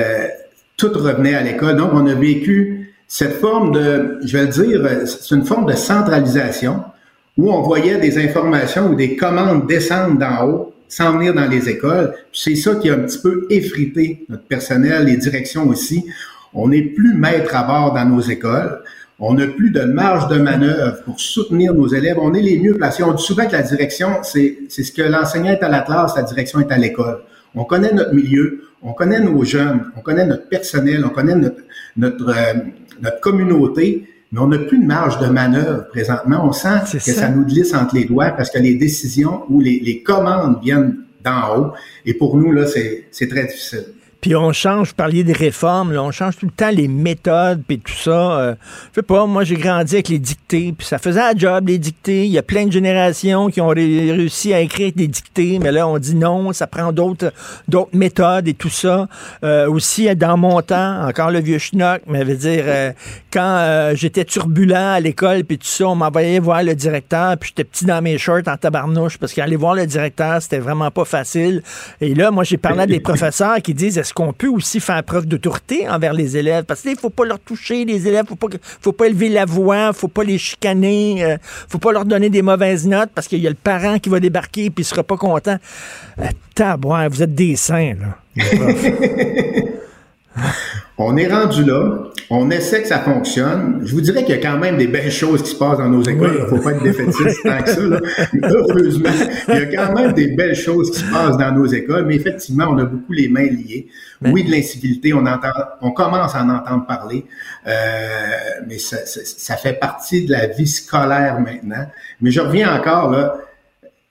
tout revenait à l'école. Donc, on a vécu cette forme de, je vais le dire, c'est une forme de centralisation où on voyait des informations ou des commandes descendre d'en haut sans venir dans les écoles. C'est ça qui a un petit peu effrité notre personnel, les directions aussi. On n'est plus maître à bord dans nos écoles. On n'a plus de marge de manœuvre pour soutenir nos élèves. On est les mieux placés. On dit souvent que la direction, c'est ce que l'enseignant est à la classe, la direction est à l'école. On connaît notre milieu, on connaît nos jeunes, on connaît notre personnel, on connaît notre, notre, euh, notre communauté mais on n'a plus de marge de manœuvre présentement. On sent que ça. nous glisse entre les doigts parce que les décisions ou les, les commandes viennent d'en haut. Et pour nous, là, c'est très difficile. Puis on change, vous parliez des réformes, là, on change tout le temps les méthodes, puis tout ça. Euh, je sais pas, moi j'ai grandi avec les dictées, puis ça faisait un job, les dictées. Il y a plein de générations qui ont réussi à écrire des dictées, mais là on dit non, ça prend d'autres d'autres méthodes et tout ça. Euh, aussi, dans mon temps, encore le vieux schnock, mais veut dire, euh, quand j'étais turbulent à l'école, puis tout ça, on m'envoyait voir le directeur, puis j'étais petit dans mes shorts en tabarnouche, parce qu'aller voir le directeur, c'était vraiment pas facile. Et là, moi j'ai parlé à des professeurs qui disent, est-ce qu'on peut aussi faire preuve d'autorité envers les élèves. Parce qu'il ne faut pas leur toucher, les élèves, il ne faut pas élever la voix, faut pas les chicaner, ne euh, faut pas leur donner des mauvaises notes parce qu'il y a le parent qui va débarquer et il sera pas content. Euh, vous êtes des saints, là. On est rendu là. On essaie que ça fonctionne. Je vous dirais qu'il y a quand même des belles choses qui se passent dans nos écoles. Il ne faut pas être défaitiste tant que ça. Heureusement, il y a quand même des belles choses qui se passent dans nos écoles. Mais effectivement, on a beaucoup les mains liées. Oui, de l'incivilité, on entend, on commence à en entendre parler. Euh, mais ça, ça fait partie de la vie scolaire maintenant. Mais je reviens encore là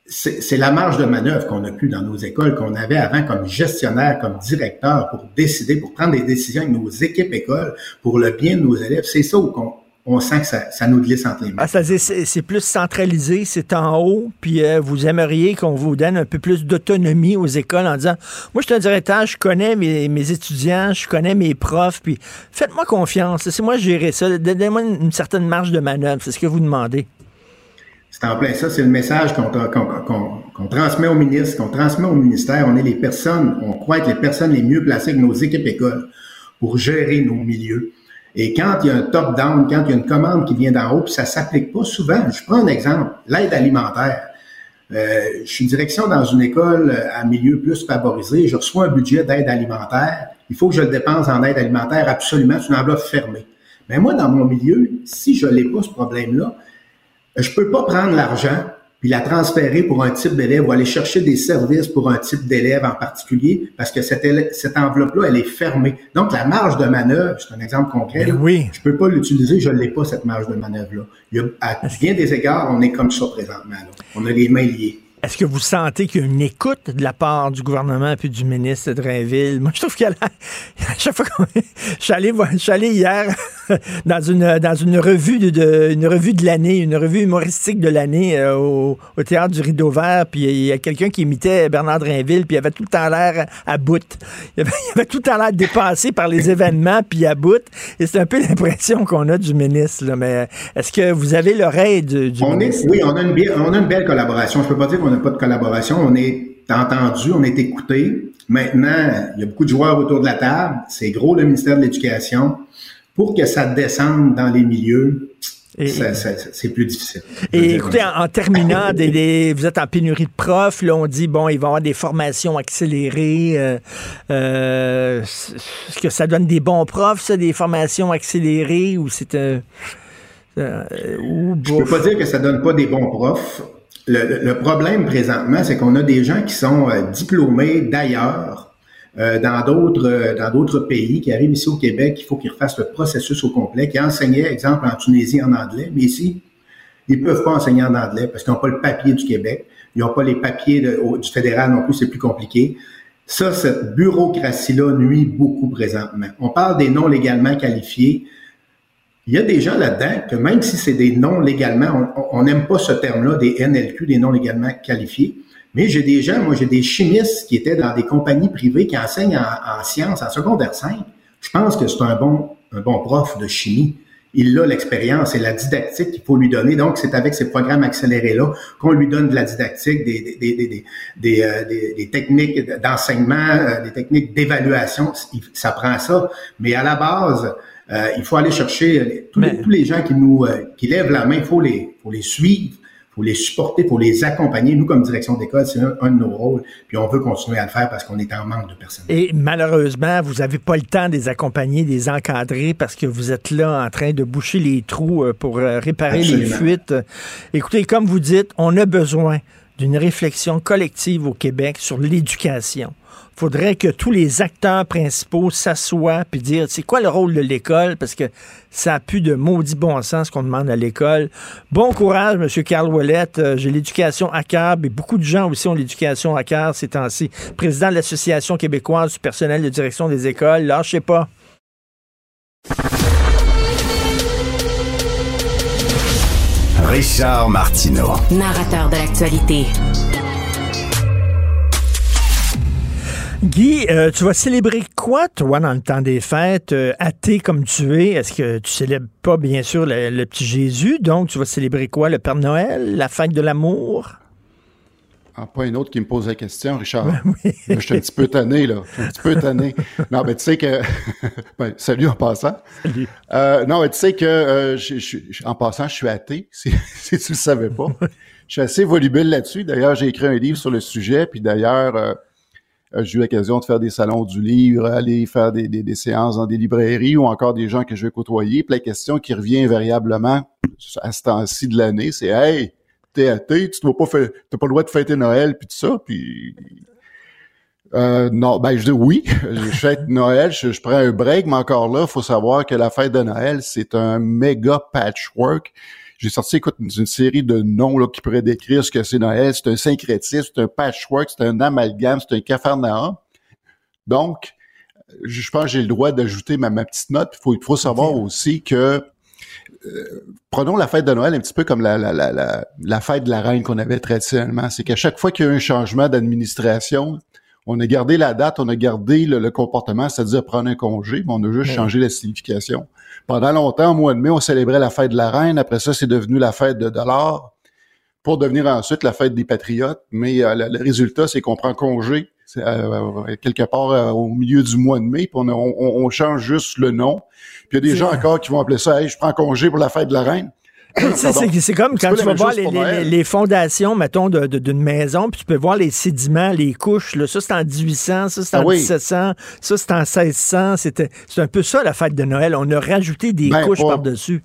c'est la marge de manœuvre qu'on a plus dans nos écoles, qu'on avait avant comme gestionnaire, comme directeur, pour décider, pour prendre des décisions avec nos équipes écoles, pour le bien de nos élèves. C'est ça où on, sent que ça, nous glisse entre les mains. Ah, c'est plus centralisé, c'est en haut, puis euh, vous aimeriez qu'on vous donne un peu plus d'autonomie aux écoles en disant, moi je suis un directeur, je connais mes, étudiants, je connais mes profs, puis faites-moi confiance, c'est moi gérer ça, donnez-moi une certaine marge de manœuvre, c'est ce que vous demandez. C'est en plein ça, c'est le message qu'on transmet au ministre, qu'on transmet au ministère. On est les personnes, on croit être les personnes les mieux placées que nos équipes écoles pour gérer nos milieux. Et quand il y a un top-down, quand il y a une commande qui vient d'en haut, puis ça s'applique pas souvent. Je prends un exemple, l'aide alimentaire. Euh, je suis direction dans une école à milieu plus favorisé. Je reçois un budget d'aide alimentaire. Il faut que je le dépense en aide alimentaire absolument. C'est une enveloppe fermée. Mais moi, dans mon milieu, si je n'ai pas ce problème-là, je peux pas prendre l'argent puis la transférer pour un type d'élève ou aller chercher des services pour un type d'élève en particulier parce que cette, cette enveloppe-là, elle est fermée. Donc, la marge de manœuvre, c'est un exemple concret. Ben oui. Je peux pas l'utiliser, je l'ai pas, cette marge de manœuvre-là. À bien des égards, on est comme ça présentement. On a les mains liées. Est-ce que vous sentez qu'il y a une écoute de la part du gouvernement puis du ministre de Drainville? Moi, je trouve qu'il y a à chaque fois que je suis allé, je suis allé hier dans une dans une revue de, une revue de l'année, une revue humoristique de l'année euh, au, théâtre du Rideau Vert, puis il y a quelqu'un qui imitait Bernard Drainville, puis il avait tout le temps l'air à bout. Il avait, il avait, tout le temps l'air dépassé par les événements, puis à bout. Et c'est un peu l'impression qu'on a du ministre. Là. Mais est-ce que vous avez l'oreille du, on ministre? Est, oui, on a, une, on a une belle collaboration. Je peux pas dire qu'on pas de collaboration. On est entendu, on est écouté. Maintenant, il y a beaucoup de joueurs autour de la table. C'est gros le ministère de l'Éducation. Pour que ça descende dans les milieux, c'est plus difficile. Et écoutez, en, terminant, vous êtes en pénurie de profs. Là, on dit, bon, il va y avoir des formations accélérées. Euh, euh, est-ce que ça donne des bons profs, ça, des formations accélérées, ou c'est... Euh, euh Je peux pas dire que ça donne pas des bons profs. Le, problème présentement, c'est qu'on a des gens qui sont euh, diplômés d'ailleurs, euh, dans d'autres euh, dans d'autres pays, qui arrivent ici au Québec, il faut qu'ils refassent le processus au complet, qui enseignaient, exemple, en Tunisie en anglais, mais ici, ils peuvent pas enseigner en anglais parce qu'ils n'ont pas le papier du Québec, ils n'ont pas les papiers du fédéral non plus, c'est plus compliqué. Ça, cette bureaucratie-là nuit beaucoup présentement. On parle des non légalement qualifiés il y a des gens là-dedans que même si c'est des non légalement, on n'aime pas ce terme-là, des NLQ, des non légalement qualifiés, mais j'ai des gens, moi j'ai des chimistes qui étaient dans des compagnies privées qui enseignent en, sciences, en secondaire 5. Je pense que c'est un bon, un bon prof de chimie. Il a l'expérience et la didactique qu'il faut lui donner. Donc, c'est avec ces programmes accélérés-là qu'on lui donne de la didactique, des, des, des, des, euh, des techniques d'enseignement, euh, des techniques d'évaluation. Ça prend ça. Mais à la base, euh, il faut aller chercher euh, tous, les, gens qui nous euh, qui lèvent la main, il faut les, faut les suivre, il faut les supporter, il faut les accompagner. Nous, comme direction d'école, c'est un, de nos rôles. Puis on veut continuer à le faire parce qu'on est en manque de personnes. Et malheureusement, vous n'avez pas le temps de les accompagner, de les encadrer parce que vous êtes là en train de boucher les trous pour réparer les fuites. Écoutez, comme vous dites, on a besoin d'une réflexion collective au Québec sur l'éducation faudrait que tous les acteurs principaux s'assoient puis dire c'est quoi le rôle de l'école? Parce que ça a plus de maudit bon sens qu'on demande à l'école. Bon courage, M. Carl Ouellette. Euh, j'ai l'éducation à cœur, et beaucoup de gens aussi ont l'éducation à cœur ces temps-ci. Président de l'Association québécoise du personnel de direction des écoles. Lâchez pas. Richard Martineau. Narrateur de l'actualité. Guy, euh, tu vas célébrer quoi, toi, dans le temps des fêtes, euh, athée comme tu es? Est-ce que tu célèbres pas, bien sûr, le, petit Jésus? Donc, tu vas célébrer quoi? Le Père Noël? La fête de l'amour? Ah, pas un autre qui me pose la question, Richard. je suis un petit peu tanné, là. Je suis un petit peu tanné. Non, mais tu sais que... ben, salut en passant. Salut. Euh, non, mais tu sais que, en passant, je suis athée, si, si tu le savais pas. Je suis assez volubile là-dessus. D'ailleurs, j'ai écrit un livre sur le sujet, puis d'ailleurs j'ai eu l'occasion de faire des salons du livre, aller faire des, séances dans des librairies ou encore des gens que je vais côtoyer. Puis la question qui revient invariablement à ce temps-ci de l'année, c'est Hey, t'es athée, tu n'as pas t'as pas le droit de fêter Noël, puis tout ça, puis euh, non, ben je dis oui, je fête Noël, je, je, prends un break, mais encore là, faut savoir que la fête de Noël, c'est un méga patchwork. J'ai sorti, écoute, une, série de noms là, qui pourraient décrire ce que c'est Noël. C'est un syncrétisme, c'est un patchwork, c'est un amalgame, c'est un cafarnaum. Donc, je pense que j'ai le droit d'ajouter ma, petite note. Il faut, savoir aussi que euh, prenons la fête de Noël un petit peu comme la, la, la, la fête de la reine qu'on avait traditionnellement. C'est qu'à chaque fois qu'il y a eu un changement d'administration, on a gardé la date, on a gardé le, comportement, c'est-à-dire prendre un congé, mais on a juste changé la signification. Pendant longtemps, au mois de mai, on célébrait la fête de la reine. Après ça, c'est devenu la fête de dollars. pour devenir ensuite la fête des patriotes. Mais le, résultat, c'est qu'on prend congé quelque part au milieu du mois de mai, puis on, on, change juste le nom. Puis il y a des gens encore qui vont appeler ça hey, je prends congé pour la fête de la reine. C'est comme quand tu vas voir les, fondations, mettons, d'une maison, puis tu peux voir les sédiments, les couches. Là. Ça, c'est en 1800, ça, c'est en 1700, ah ça, c'est en 1600. C'est un peu ça, la fête de Noël. On a rajouté des ben, couches par-dessus.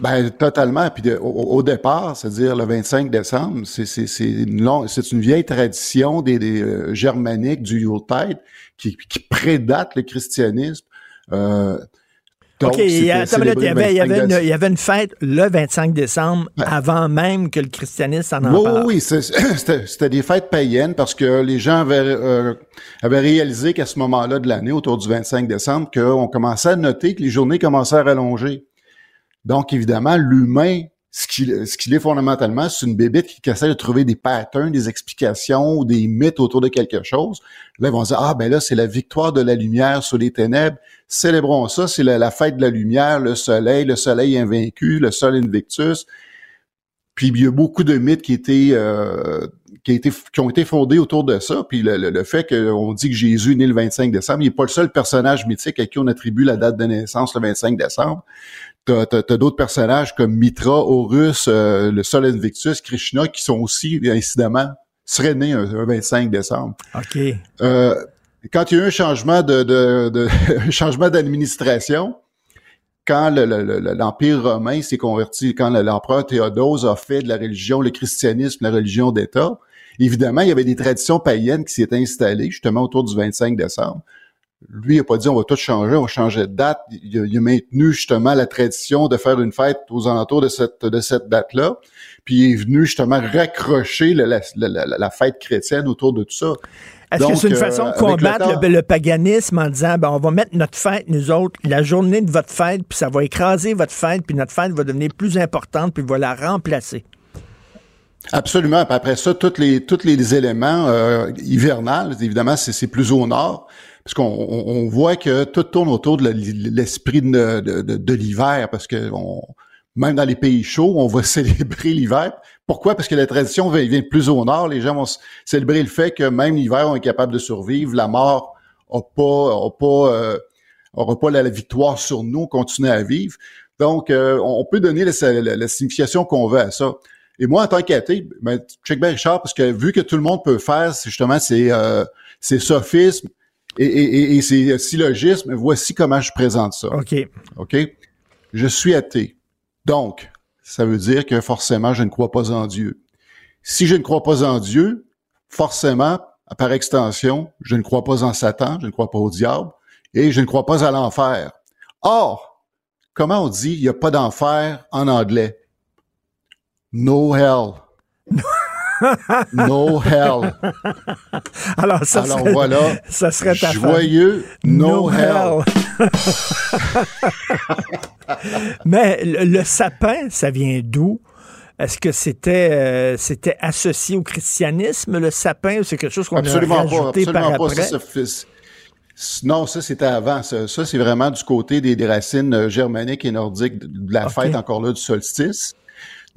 Ben, totalement. Puis au, départ, c'est-à-dire le 25 décembre, c'est une, une vieille tradition des, euh, germaniques du Yuletide qui, qui prédate le christianisme. Euh, OK, il y, avait, une, fête le 25 décembre avant même que le christianisme en, en parle. Oui, c'était des fêtes païennes parce que les gens avaient, euh, avaient réalisé qu'à ce moment-là de l'année, autour du 25 décembre, qu'on commençait à noter que les journées commençaient à rallonger. Donc, évidemment, l'humain ce qu'il est fondamentalement, c'est une bébête qui essaie de trouver des patterns, des explications des mythes autour de quelque chose. Là, ils vont dire, ah ben là, c'est la victoire de la lumière sur les ténèbres. Célébrons ça, c'est la, fête de la lumière, le soleil, le soleil invaincu, le sol invictus. Puis il y a beaucoup de mythes qui euh, ont été fondés autour de ça. Puis le, le, fait qu'on dit que Jésus est né le 25 décembre, il n'est pas le seul personnage mythique à qui on attribue la date de naissance le 25 décembre. T'as as, d'autres personnages comme Mitra, Horus, euh, le Sol Invictus, Krishna, qui sont aussi, incidemment, seraient nés un, 25 décembre. OK. Euh, quand il y a eu un changement de, de, de changement d'administration, quand l'Empire romain s'est converti, quand l'empereur Théodose a fait de la religion, le christianisme, la religion d'État, évidemment, il y avait des traditions païennes qui s'étaient installées justement autour du 25 décembre. Lui, il n'a pas dit on va tout changer, on va changer de date. Il a, maintenu justement la tradition de faire une fête aux alentours de cette, de cette date-là. Puis il est venu justement raccrocher la, la, fête chrétienne autour de tout ça. Est-ce que c'est une façon de euh, combattre le, paganisme en disant ben, on va mettre notre fête, nous autres, la journée de votre fête, puis ça va écraser votre fête, puis notre fête va devenir plus importante, puis va la remplacer? Absolument. Puis après ça, tous les, tous les éléments euh, hivernales, évidemment, c'est plus au nord parce qu'on on voit que tout tourne autour de l'esprit de, de, de, l'hiver, parce que on, même dans les pays chauds, on va célébrer l'hiver. Pourquoi? Parce que la tradition vient plus au nord. Les gens vont célébrer le fait que même l'hiver, on est capable de survivre. La mort n'a pas, a pas, euh, aura pas la, victoire sur nous, continuer à vivre. Donc, euh, on peut donner la, signification qu'on veut à ça. Et moi, en tant qu'athée, ben, check bien Richard, parce que vu que tout le monde peut faire, c'est justement ces, euh, ces sophismes, et, et, et c'est syllogisme, voici comment je présente ça. OK. OK? Je suis athée. Donc, ça veut dire que forcément, je ne crois pas en Dieu. Si je ne crois pas en Dieu, forcément, par extension, je ne crois pas en Satan, je ne crois pas au diable, et je ne crois pas à l'enfer. Or, comment on dit il n'y a pas d'enfer en anglais? No hell. No hell. Alors, ça serait, voilà, ça serait ta joyeux no, hell. Mais le, sapin, ça vient d'où? Est-ce que c'était euh, c'était associé au christianisme, le sapin, ou c'est quelque chose qu'on a rajouté pas, par après? non, ça, c'était avant. Ça, c'est vraiment du côté des, racines euh, germaniques et nordiques de la fête, encore là, du solstice.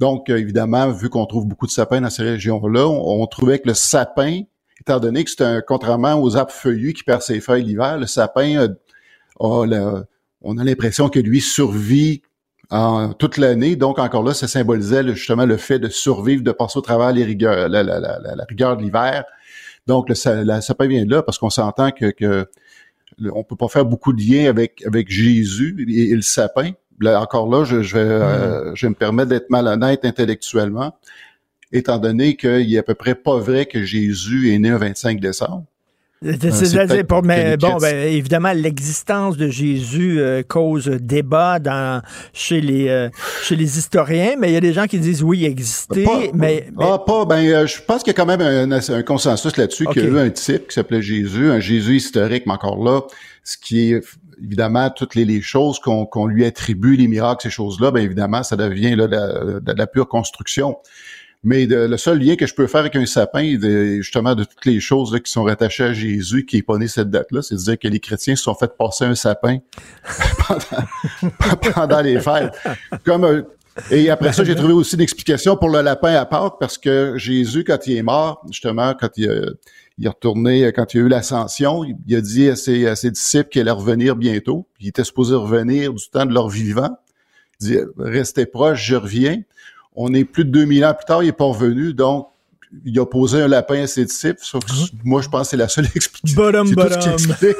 Donc, euh, évidemment, vu qu'on trouve beaucoup de sapins dans ces régions-là, on, trouvait que le sapin, étant donné que c'est un, contrairement aux arbres feuillus qui perdent ses feuilles l'hiver, le sapin on a l'impression que lui survit en, toute l'année. Donc, encore là, ça symbolisait justement le fait de survivre, de passer au travers les rigueurs, la, rigueur de l'hiver. Donc, le, sapin vient de là parce qu'on s'entend que, que on peut pas faire beaucoup de liens avec, avec Jésus et le sapin encore là, je, vais, euh, mm. je me permettre d'être malhonnête intellectuellement, étant donné qu'il est à peu près pas vrai que Jésus est né le 25 décembre. C'est pour, mais bon, ben, évidemment, l'existence de Jésus euh, cause débat dans, chez, les, euh, chez les historiens, mais il y a des gens qui disent oui, il existait, mais, Ah, pas, ben, je pense qu'il y a quand même un, consensus là-dessus qu'il y a eu un type qui s'appelait Jésus, un Jésus historique, mais encore là, ce qui est évidemment, toutes les, choses qu'on lui attribue, les miracles, ces choses-là, bien évidemment, ça devient là, de, la pure construction. Mais le seul lien que je peux faire avec un sapin, justement, de toutes les choses qui sont rattachées à Jésus, qui est pas né cette date-là, c'est de dire que les chrétiens se sont fait passer un sapin pendant, les fêtes. Comme, Et après ça, j'ai trouvé aussi une explication pour le lapin à Pâques parce que Jésus, quand il est mort, justement, quand il, est retourné, quand il a eu l'ascension, il a dit à ses, à ses disciples qu'il allait revenir bientôt. Il était supposé revenir du temps de leur vivant. Il dit, restez proches, je reviens. On est plus de 2000 ans plus tard, il est pas revenu, donc il a posé un lapin à ses disciples. Moi, je pense que c'est la seule explication. C'est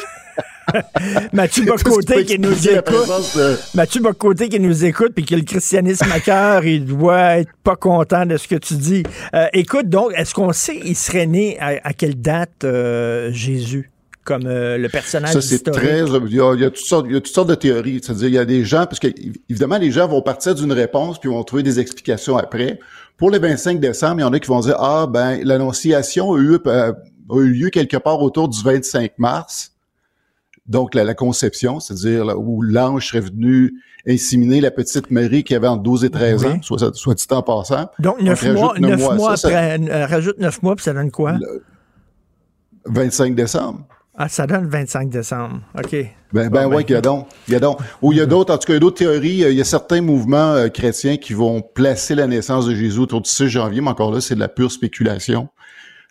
Mathieu Bocoté qui nous écoute. Mathieu Bocoté qui nous écoute puis que le christianisme à cœur, il doit être pas content de ce que tu dis. Euh, écoute, donc, est-ce qu'on sait il serait né à, quelle date euh, Jésus? comme euh, le personnage Ça, c'est très... Il y, a, toutes sortes, il y a toutes sortes de théories. C'est-à-dire, il y a des gens... Parce que, évidemment, les gens vont partir d'une réponse puis vont trouver des explications après. Pour le 25 décembre, il y en a qui vont dire, ah, ben, l'annonciation a eu, a eu lieu quelque part autour du 25 mars. Donc, la, conception, c'est-à-dire où l'ange serait venu inséminer la petite Marie qui avait entre 12 et 13 ans, soit, soit dit en passant. Donc, neuf mois, neuf mois, après, euh, rajoute neuf mois, puis ça donne quoi? 25 décembre. Ah, ça donne le 25 décembre. OK. Ben, ben oui, il y a donc. Il y a donc. Ou il y a d'autres, en tout cas, il y a d'autres théories. Il y a certains mouvements euh, chrétiens qui vont placer la naissance de Jésus autour du 6 janvier, mais encore là, c'est de la pure spéculation.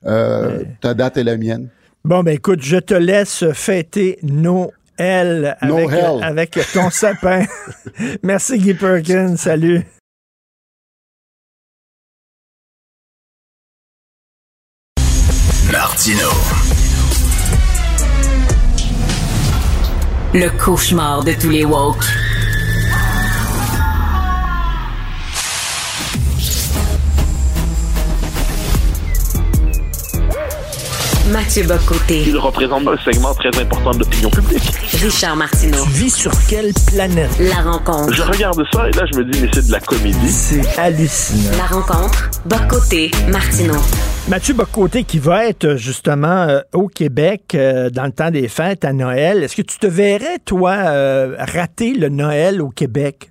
Euh, Ta date est la mienne. Bon, ben écoute, je te laisse fêter Noël avec, avec ton sapin. Merci Guy Perkins. Salut. Martino. Le cauchemar de tous les woke. Mathieu Bocoté. Il représente un segment très important de l'opinion publique. Richard Martineau. Tu vis sur quelle planète? La rencontre. Je regarde ça et là, je me dis, mais c'est de la comédie. C'est hallucinant. La rencontre. Bocoté. Martineau. Mathieu Bocoté qui va être justement euh, au Québec euh, dans le temps des fêtes à Noël. Est-ce que tu te verrais, toi, euh, rater le Noël au Québec?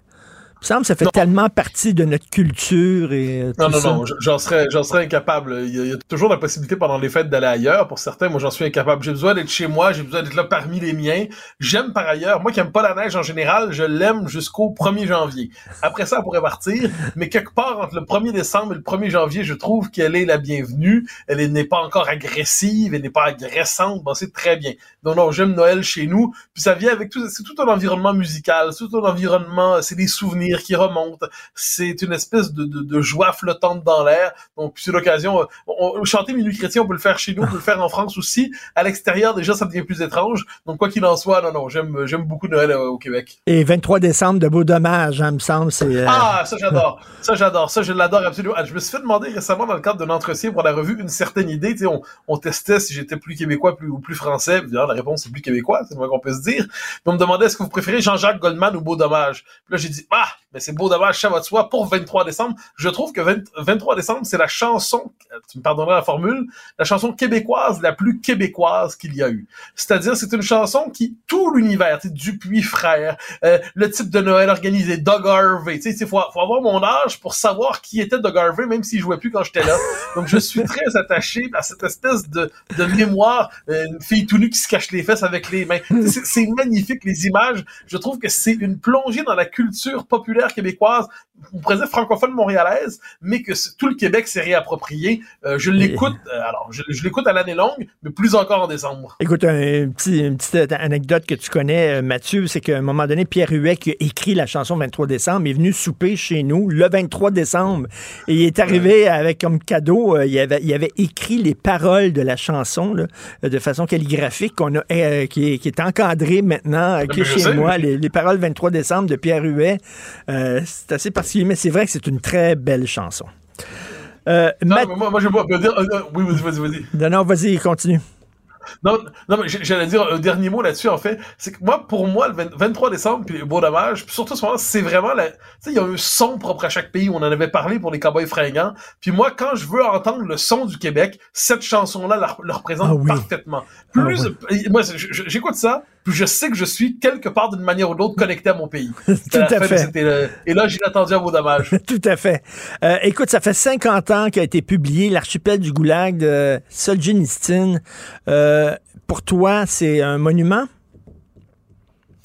Me semble que ça fait tellement partie de notre culture et euh, Non, non, non, j'en serais, j'en serais incapable. Il y, a, toujours la possibilité pendant les fêtes d'aller ailleurs. Pour certains, moi, j'en suis incapable. J'ai besoin d'être chez moi, j'ai besoin d'être là parmi les miens. J'aime par ailleurs, moi qui aime pas la neige en général, je l'aime jusqu'au 1er janvier. Après ça, elle pourrait partir, mais quelque part entre le 1er décembre et le 1er janvier, je trouve qu'elle est la bienvenue. Elle n'est pas encore agressive, elle n'est pas agressante. Bon, c'est très bien. Non, non, j'aime Noël chez nous. Puis ça vient avec tout, c'est tout un environnement musical, c'est tout un environnement, c'est des souvenirs qui remonte. C'est une espèce de, de, joie flottante dans l'air. Donc, c'est l'occasion. Euh, chanter Minuit chrétien, on peut le faire chez nous, on peut le faire en France aussi. À l'extérieur, déjà, ça devient plus étrange. Donc, quoi qu'il en soit, non, non, j'aime, j'aime beaucoup Noël euh, au Québec. Et 23 décembre, de beau dommage, hein, me semble. C'est, euh, Ah, ça, j'adore. ça, j'adore. Ça, je l'adore absolument. Ah, je me suis fait demander récemment, dans le cadre d'un entretien pour la revue, une certaine idée. Tu sais, on, on testait si j'étais plus québécois plus, ou plus français. la réponse, c'est plus québécois, c'est moi qu'on peut se dire. on me demandait est-ce que vous préférez Jean-Jacques Goldman ou Beau Dommage? Puis là, j'ai dit, ah, mais c'est beau d'avoir ça va de soi pour 23 décembre. Je trouve que 23 décembre, c'est la chanson, tu me pardonneras la formule, la chanson québécoise la plus québécoise qu'il y a eu. C'est-à-dire, c'est une chanson qui, tout l'univers, Dupuis frère, euh, le type de Noël organisé, Doug Harvey, tu sais, faut, faut avoir mon âge pour savoir qui était Doug Harvey, même s'il jouait plus quand j'étais là. Donc, je suis très attaché à cette espèce de, de mémoire, euh, une fille tout nue qui se cache les fesses avec les mains. C'est magnifique, les images. Je trouve que c'est une plongée dans la culture populaire québécoise, dire francophone montréalaise, mais que tout le Québec s'est réapproprié. Euh, je l'écoute, euh, alors je, l'écoute à l'année longue, mais plus encore en décembre. Écoute, un petit, une petite anecdote que tu connais, euh, Mathieu, c'est qu'à un moment donné, Pierre Huet, qui a écrit la chanson 23 décembre, est venu souper chez nous le 23 décembre. Et il est arrivé avec comme cadeau, il, avait, il avait écrit les paroles de la chanson de façon calligraphique qu'on a, qui, est encadré maintenant, qui est chez moi, les, les, paroles 23 décembre de Pierre Huet. Euh, c'est assez particulier, mais c'est vrai que c'est une très belle chanson. Euh, non, moi, moi, je vais dire. Euh, oui, vas-y, vas-y. Non, non, vas-y, continue. Non, non, mais j'allais dire un dernier mot là-dessus, en fait. C'est que moi, pour moi, le 23 décembre, puis Beau Dommage, puis surtout ce moment, c'est vraiment la, tu sais, il y a un son propre à chaque pays. On en avait parlé pour les Cowboys fringants. Puis moi, quand je veux entendre le son du Québec, cette chanson-là la, représente ah parfaitement. Plus, ah moi, j'écoute ça, puis je sais que je suis quelque part d'une manière ou d'autre connecté à mon pays. Tout à fait. et là, j'ai attendu à Beau Dommage. Tout à fait. Euh, écoute, ça fait 50 ans qu'a été publié l'archipel du Goulag de Solzhenitsyn. Euh, pour toi, c'est un monument?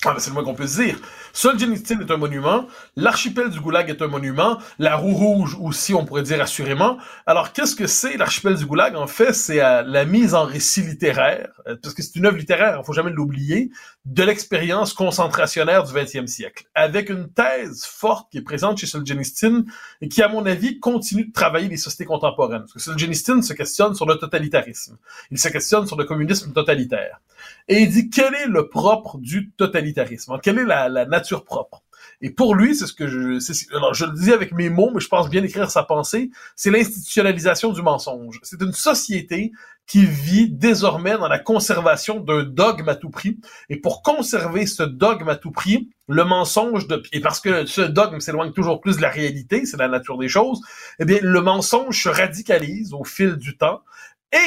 Ah, ben, c'est le moins qu'on peut dire. Solzhenitsyn est un monument, l'archipel du Goulag est un monument, la roue rouge aussi, on pourrait dire assurément. Alors, qu'est-ce que c'est l'archipel du Goulag? En fait, c'est euh, la mise en récit littéraire, euh, parce que c'est une œuvre littéraire, il faut jamais l'oublier, de l'expérience concentrationnaire du 20e siècle, avec une thèse forte qui est présente chez Solzhenitsyn et qui, à mon avis, continue de travailler les sociétés contemporaines. Parce que Solzhenitsyn se questionne sur le totalitarisme. Il se questionne sur le communisme totalitaire. Et il dit quel est le propre du totalitarisme, quelle est la, la nature propre? Et pour lui, c'est ce que je, alors je le dis avec mes mots, mais je pense bien écrire sa pensée, c'est l'institutionnalisation du mensonge. C'est une société qui vit désormais dans la conservation d'un dogme à tout prix. Et pour conserver ce dogme à tout prix, le mensonge de, et parce que ce dogme s'éloigne toujours plus de la réalité, c'est la nature des choses, eh bien, le mensonge se radicalise au fil du temps.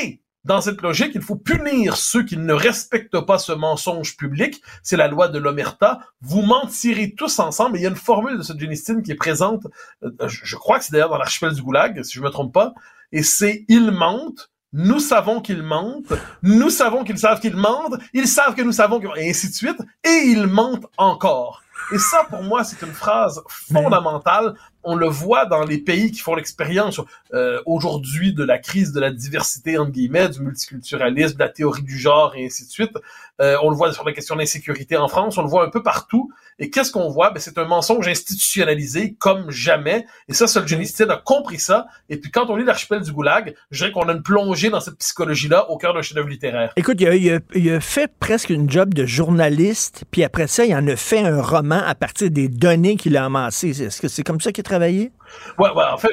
Et dans cette logique, il faut punir ceux qui ne respectent pas ce mensonge public. C'est la loi de l'omerta. Vous mentirez tous ensemble. Et il y a une formule de ce Genistine qui est présente, euh, je crois que c'est d'ailleurs dans l'archipel du Goulag, si je me trompe pas. Et c'est « ils mentent ». Nous savons qu'ils mentent, nous savons qu'ils savent qu'ils mentent, ils savent que nous savons qu'ils... et ainsi de suite, et ils mentent encore. Et ça, pour moi, c'est une phrase fondamentale on le voit dans les pays qui font l'expérience euh, aujourd'hui de la crise de la diversité, entre guillemets, du multiculturalisme, de la théorie du genre et ainsi de suite. Euh, on le voit sur la question de l'insécurité en France, on le voit un peu partout. Et qu'est-ce qu'on voit? Ben, c'est un mensonge institutionnalisé comme jamais. Et ça, Solzhenitsyn a compris ça. Et puis quand on lit l'archipel du Goulag, je dirais qu'on a une plongée dans cette psychologie-là au cœur d'un chef-d'œuvre littéraire. Écoute, il a, il a, fait presque une job de journaliste, puis après ça, il en a fait un roman à partir des données qu'il a amassées. Est-ce que c'est comme ça qu'il travaille? Ouais, ouais, en fait,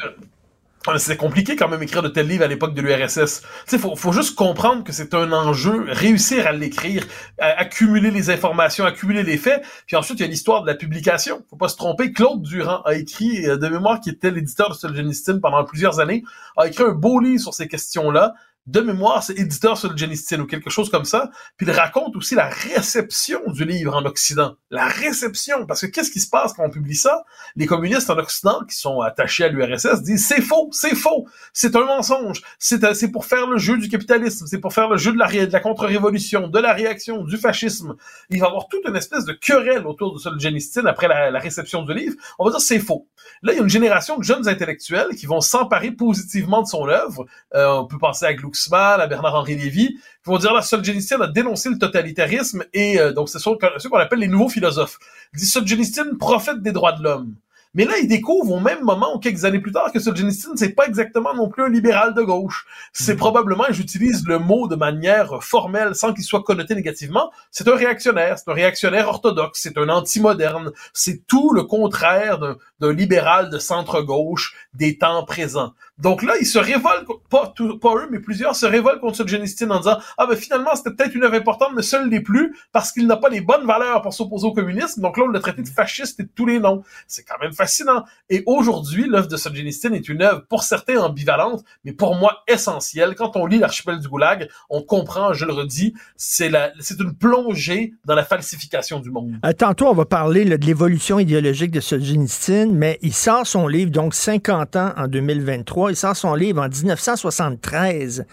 euh, c'est compliqué quand même écrire de tels livres à l'époque de l'URSS. Il faut, faut juste comprendre que c'est un enjeu, réussir à l'écrire, accumuler les informations, accumuler les faits. Puis ensuite, il y a l'histoire de la publication. Faut pas se tromper. Claude Durand a écrit, euh, de mémoire, qui était l'éditeur de Solzhenitsyn pendant plusieurs années, a écrit un beau livre sur ces questions-là de mémoire, c'est éditeur sur le Genistine ou quelque chose comme ça. Puis il raconte aussi la réception du livre en Occident. La réception. Parce que qu'est-ce qui se passe quand on publie ça? Les communistes en Occident qui sont attachés à l'URSS disent c'est faux, c'est faux, c'est un mensonge, c'est, euh, c'est pour faire le jeu du capitalisme, c'est pour faire le jeu de la, de la contre-révolution, de la réaction, du fascisme. Il va y avoir toute une espèce de querelle autour de Solzhenitsyn après la, la réception du livre. On va dire c'est faux. Là, il y a une génération de jeunes intellectuels qui vont s'emparer positivement de son œuvre. Euh, on peut penser à Gluck à Bernard-Henri Lévy, qui vont dire la Solzhenitsyn a dénoncé le totalitarisme et euh, donc c'est ce qu'on appelle les nouveaux philosophes. Il dit Solzhenitsyn prophète des droits de l'homme. Mais là, il découvre au même moment, ou quelques années plus tard, que Solzhenitsyn, c'est pas exactement non plus un libéral de gauche. C'est mm. probablement, j'utilise le mot de manière formelle, sans qu'il soit connoté négativement, c'est un réactionnaire, c'est un réactionnaire orthodoxe, c'est un anti-moderne, c'est tout le contraire d'un libéral de centre-gauche des temps présents. Donc là, ils se révoltent, pas, pas eux, mais plusieurs se révoltent contre Solzhenitsyn en disant « Ah ben finalement, c'était peut-être une œuvre importante, mais seul les plus, parce qu'il n'a pas les bonnes valeurs pour s'opposer au communisme. Donc là, on l'a traité de fasciste et de tous les noms. » C'est quand même fascinant. Et aujourd'hui, l'œuvre de Solzhenitsyn est une œuvre, pour certains, ambivalente, mais pour moi, essentielle. Quand on lit l'archipel du Goulag, on comprend, je le redis, c'est une plongée dans la falsification du monde. Euh, tantôt, on va parler de l'évolution idéologique de Solzhenitsyn, mais il sort son livre, donc 50 ans en 2023 il sort son livre en 1973.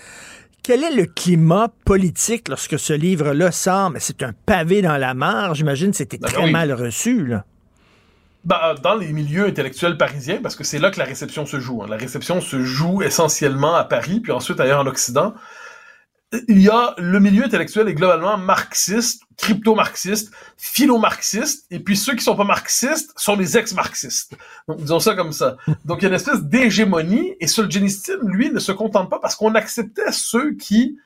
Quel est le climat politique lorsque ce livre-là sort? Mais c'est un pavé dans la mare. J'imagine que c'était ben très mal reçu. Là. Ben, dans les milieux intellectuels parisiens, parce que c'est là que la réception se joue. Hein. La réception se joue essentiellement à Paris, puis ensuite ailleurs en Occident il y a le milieu intellectuel est globalement marxiste, crypto-marxiste, philo-marxiste, et puis ceux qui sont pas marxistes sont les ex-marxistes. Donc, disons ça comme ça. Donc, il y a une espèce d'hégémonie, et Solzhenitsyn, lui, ne se contente pas parce qu'on acceptait ceux qui,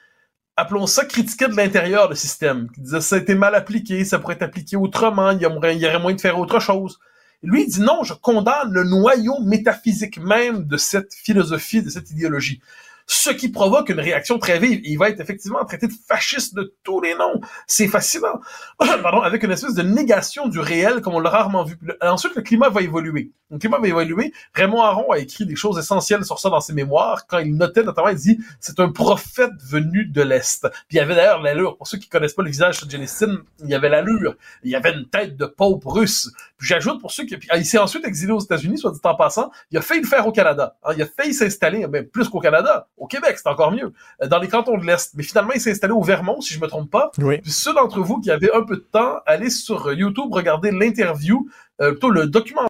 appelons ça, critiquaient de l'intérieur le système, qui disaient ça a été mal appliqué, ça pourrait être appliqué autrement, il y, aurait, il y aurait moyen de faire autre chose. Lui, il dit non, je condamne le noyau métaphysique même de cette philosophie, de cette idéologie ce qui provoque une réaction très vive. Il va être effectivement traité de fasciste de tous les noms. C'est fascinant. Pardon, avec une espèce de négation du réel comme on l'a rarement vu. Ensuite, le climat va évoluer. Qui m'a évalué. Raymond Aron a écrit des choses essentielles sur ça dans ses mémoires, quand il notait notamment, il dit, c'est un prophète venu de l'Est. Puis il y avait d'ailleurs l'allure, pour ceux qui connaissent pas le visage de Jenniston, il y avait l'allure, il y avait une tête de pope russe. Puis j'ajoute pour ceux qui, puis, il s'est ensuite exilé aux États-Unis, soit dit en passant, il a failli le faire au Canada. Hein, il a failli s'installer, mais plus qu'au Canada, au Québec, c'est encore mieux, euh, dans les cantons de l'Est. Mais finalement, il s'est installé au Vermont, si je me trompe pas. Oui. Puis ceux d'entre vous qui avaient un peu de temps, allez sur YouTube, regardez l'interview, euh, plutôt le document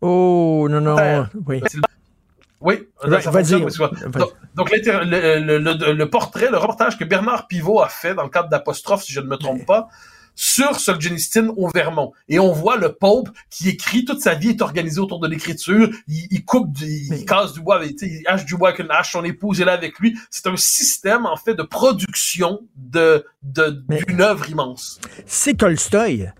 Oh, non, non. Oui. Oui, Va- ça parce que- Donc, le, le- le- portrait, le reportage que Bernard Pivot a fait dans le cadre d'Apostrophe, si je ne me trompe pas, sur Solzhenitsyn au Vermont. Et on voit le Pope qui écrit, toute sa vie est organisée autour de l'écriture, il, il coupe, du- il, casse du bois, avec, il hache du bois avec une hache, son épouse est là avec lui. C'est un système, en fait, de production de, de, d'une œuvre immense. C'est Tolstoï.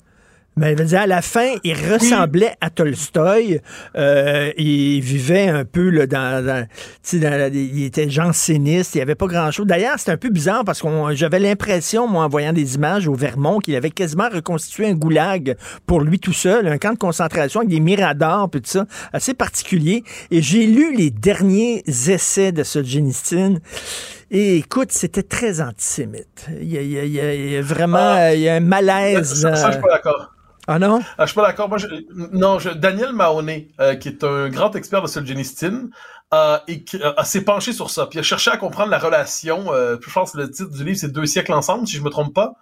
Mais dire, à la fin, il ressemblait à Tolstoï. Euh, il vivait un peu là, dans, dans- dans il était janséniste. Il n'y avait pas grand-chose. D'ailleurs, c'était un peu bizarre parce que j'avais l'impression, moi, en voyant des images au Vermont, qu'il avait quasiment reconstitué un goulag pour lui tout seul, un camp de concentration avec des miradors, puis tout ça, assez particulier. Et j'ai lu les derniers essais de Solzhenitsyn. Et écoute, c'était très antisémite. Il y a, il y a- il y a- vraiment il y a un malaise. Ça, ça, je suis pas d'accord. Ah non? Ah, je suis pas d'accord. Moi, je- non, je- Daniel Mahoney, euh, qui est un grand expert de Solzhenitsyn, euh, et euh, s'est penché sur ça. Puis a cherché à comprendre la relation. Euh, je pense que le titre du livre, c'est Deux siècles ensemble, si je me trompe pas.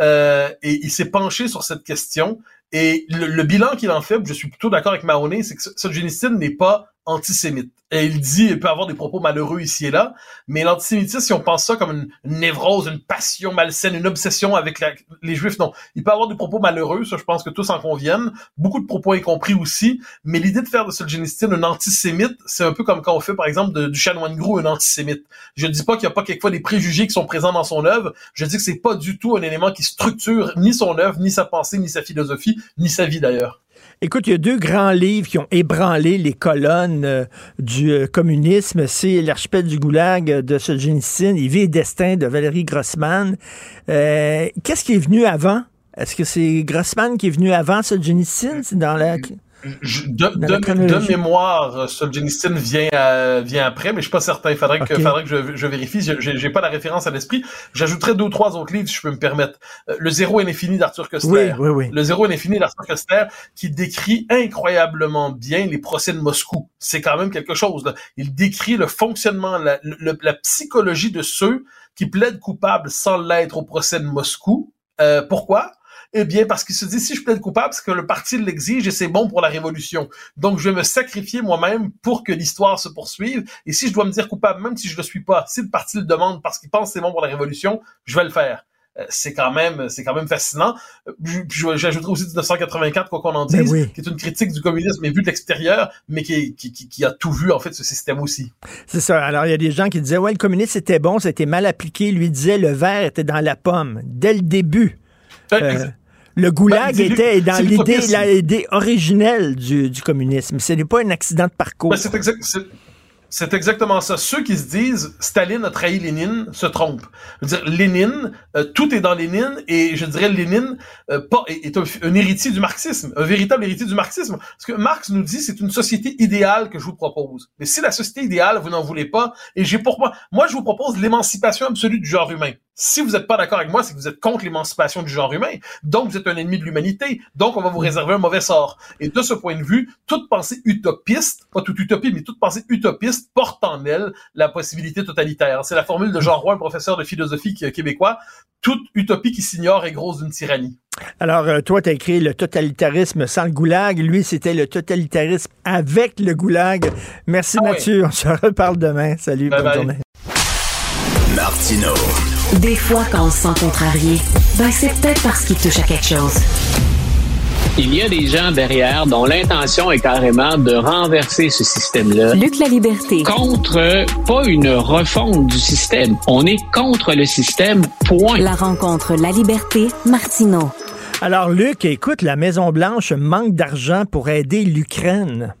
Euh, et il s'est penché sur cette question. Et le, le bilan qu'il en fait, je suis plutôt d'accord avec Mahoney, c'est que Solzhenitsyn n'est pas antisémite. Et il dit, il peut avoir des propos malheureux ici et là, mais l'antisémitisme, si on pense ça comme une, une névrose, une passion malsaine, une obsession avec la- les juifs, non. Il peut avoir des propos malheureux, ça je pense que tous en conviennent, beaucoup de propos incompris aussi, mais l'idée de faire de Solzhenitsyn un antisémite, c'est un peu comme quand on fait par exemple de, du chanoine Gros un antisémite. Je ne dis pas qu'il n'y a pas quelquefois des préjugés qui sont présents dans son œuvre, je dis que c'est pas du tout un élément qui structure ni son œuvre, ni sa pensée, ni sa philosophie, ni sa vie d'ailleurs. Écoute, il y a deux grands livres qui ont ébranlé les colonnes euh, du euh, communisme. C'est L'archipel du Goulag euh, de Solzhenitsyn et Vie et Destin de Valérie Grossman. Euh, Qu'est-ce qui est venu avant? Est-ce que c'est Grossman qui est venu avant Solzhenitsyn? C'est dans la... Je- de, de- mémoire, euh, Solzhenitsyn vient, vient après, mais je suis pas certain. Il faudrait que, Ok. faudrait que je, je vérifie. Je- J'ai pas la référence à l'esprit. J'ajouterais deux ou trois autres livres, si je peux me permettre. Euh, Le Zéro l'infini d'Arthur Koestler. Oui, oui, oui. Le Zéro l'infini d'Arthur Koestler, qui décrit incroyablement bien les procès de Moscou. C'est quand même quelque chose. Là. Il décrit le fonctionnement, la, le- la psychologie de ceux qui plaident coupables sans l'être au procès de Moscou. Euh, pourquoi? Eh bien, parce qu'il se dit, si je plaide coupable, c'est que le parti l'exige et c'est bon pour la révolution. Donc, je vais me sacrifier moi-même pour que l'histoire se poursuive. Et si je dois me dire coupable, même si je le suis pas, si le parti le demande parce qu'il pense que c'est bon pour la révolution, je vais le faire. Euh, C'est quand même, c'est quand même fascinant. Euh, J'ajouterai aussi 1984, quoi qu'on en Ben dise, oui. qui est une critique du communisme, mais vu de l'extérieur, mais qui, qui, qui, qui a tout vu, en fait, ce système aussi. C'est ça. Alors, il y a des gens qui disaient, ouais, le communisme c'était bon, c'était mal appliqué. Lui disait, le verre était dans la pomme. Dès le début. Euh, le goulag Ben, était dans l'idée, originelle du, du communisme. Ce n'est pas un accident de parcours. Ben, c'est exact- c'est- c'est exactement ça. Ceux qui se disent Staline a trahi Lénine se trompent. Je veux dire, Lénine, euh, tout est dans Lénine, et je dirais Lénine euh, pas, est, un, un héritier du marxisme, un véritable héritier du marxisme. Ce que Marx nous dit, c'est une société idéale que je vous propose. Mais si la société idéale, vous n'en voulez pas, et j'ai pour moi, moi je vous propose l'émancipation absolue du genre humain. Si vous n'êtes pas d'accord avec moi, c'est que vous êtes contre l'émancipation du genre humain. Donc, vous êtes un ennemi de l'humanité. Donc, on va vous réserver un mauvais sort. Et de ce point de vue, toute pensée utopiste, pas toute utopie, mais toute pensée utopiste porte en elle la possibilité totalitaire. C'est la formule de Jean Roy, un professeur de philosophie québécois. Toute utopie qui s'ignore est grosse d'une tyrannie. Alors, euh, toi, tu as écrit le totalitarisme sans le goulag. Lui, c'était le totalitarisme avec le goulag. Merci, Ah Mathieu. On se reparle demain. Salut, Bye bonne bye. journée. Martino. Des fois, quand on se sent contrarié, ben c'est peut-être parce qu'il touche à quelque chose. Il y a des gens derrière dont l'intention est carrément de renverser ce système-là. Luc la liberté. Contre, pas une refonte du système. On est contre le système, point. La rencontre La Liberté, Martineau. Alors, Luc, écoute, la Maison-Blanche manque d'argent pour aider l'Ukraine.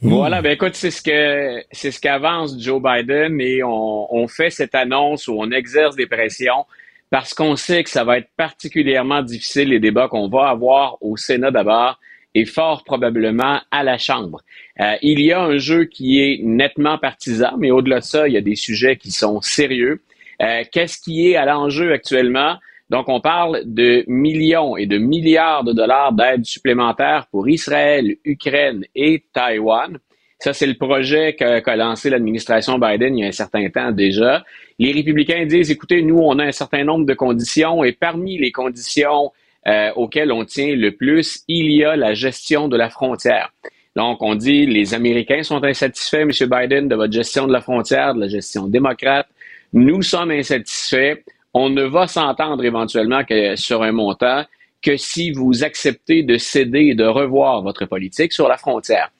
Voilà, ben écoute, c'est ce que c'est ce qu'avance Joe Biden et on, on fait cette annonce où on exerce des pressions parce qu'on sait que ça va être particulièrement difficile les débats qu'on va avoir au Sénat d'abord et fort probablement à la Chambre. Euh, il y a un jeu qui est nettement partisan, mais au-delà de ça, il y a des sujets qui sont sérieux. Euh, qu'est-ce qui est à l'enjeu actuellement? Donc, on parle de millions et de milliards de dollars d'aide supplémentaires pour Israël, Ukraine et Taïwan. Ça, c'est le projet qu'a lancé l'administration Biden il y a un certain temps déjà. Les républicains disent, écoutez, nous, on a un certain nombre de conditions et parmi les conditions euh, auxquelles on tient le plus, il y a la gestion de la frontière. Donc, on dit, les Américains sont insatisfaits, M. Biden, de votre gestion de la frontière, de la gestion démocrate. Nous sommes insatisfaits. On ne va s'entendre éventuellement que sur un montant que si vous acceptez de céder et de revoir votre politique sur la frontière.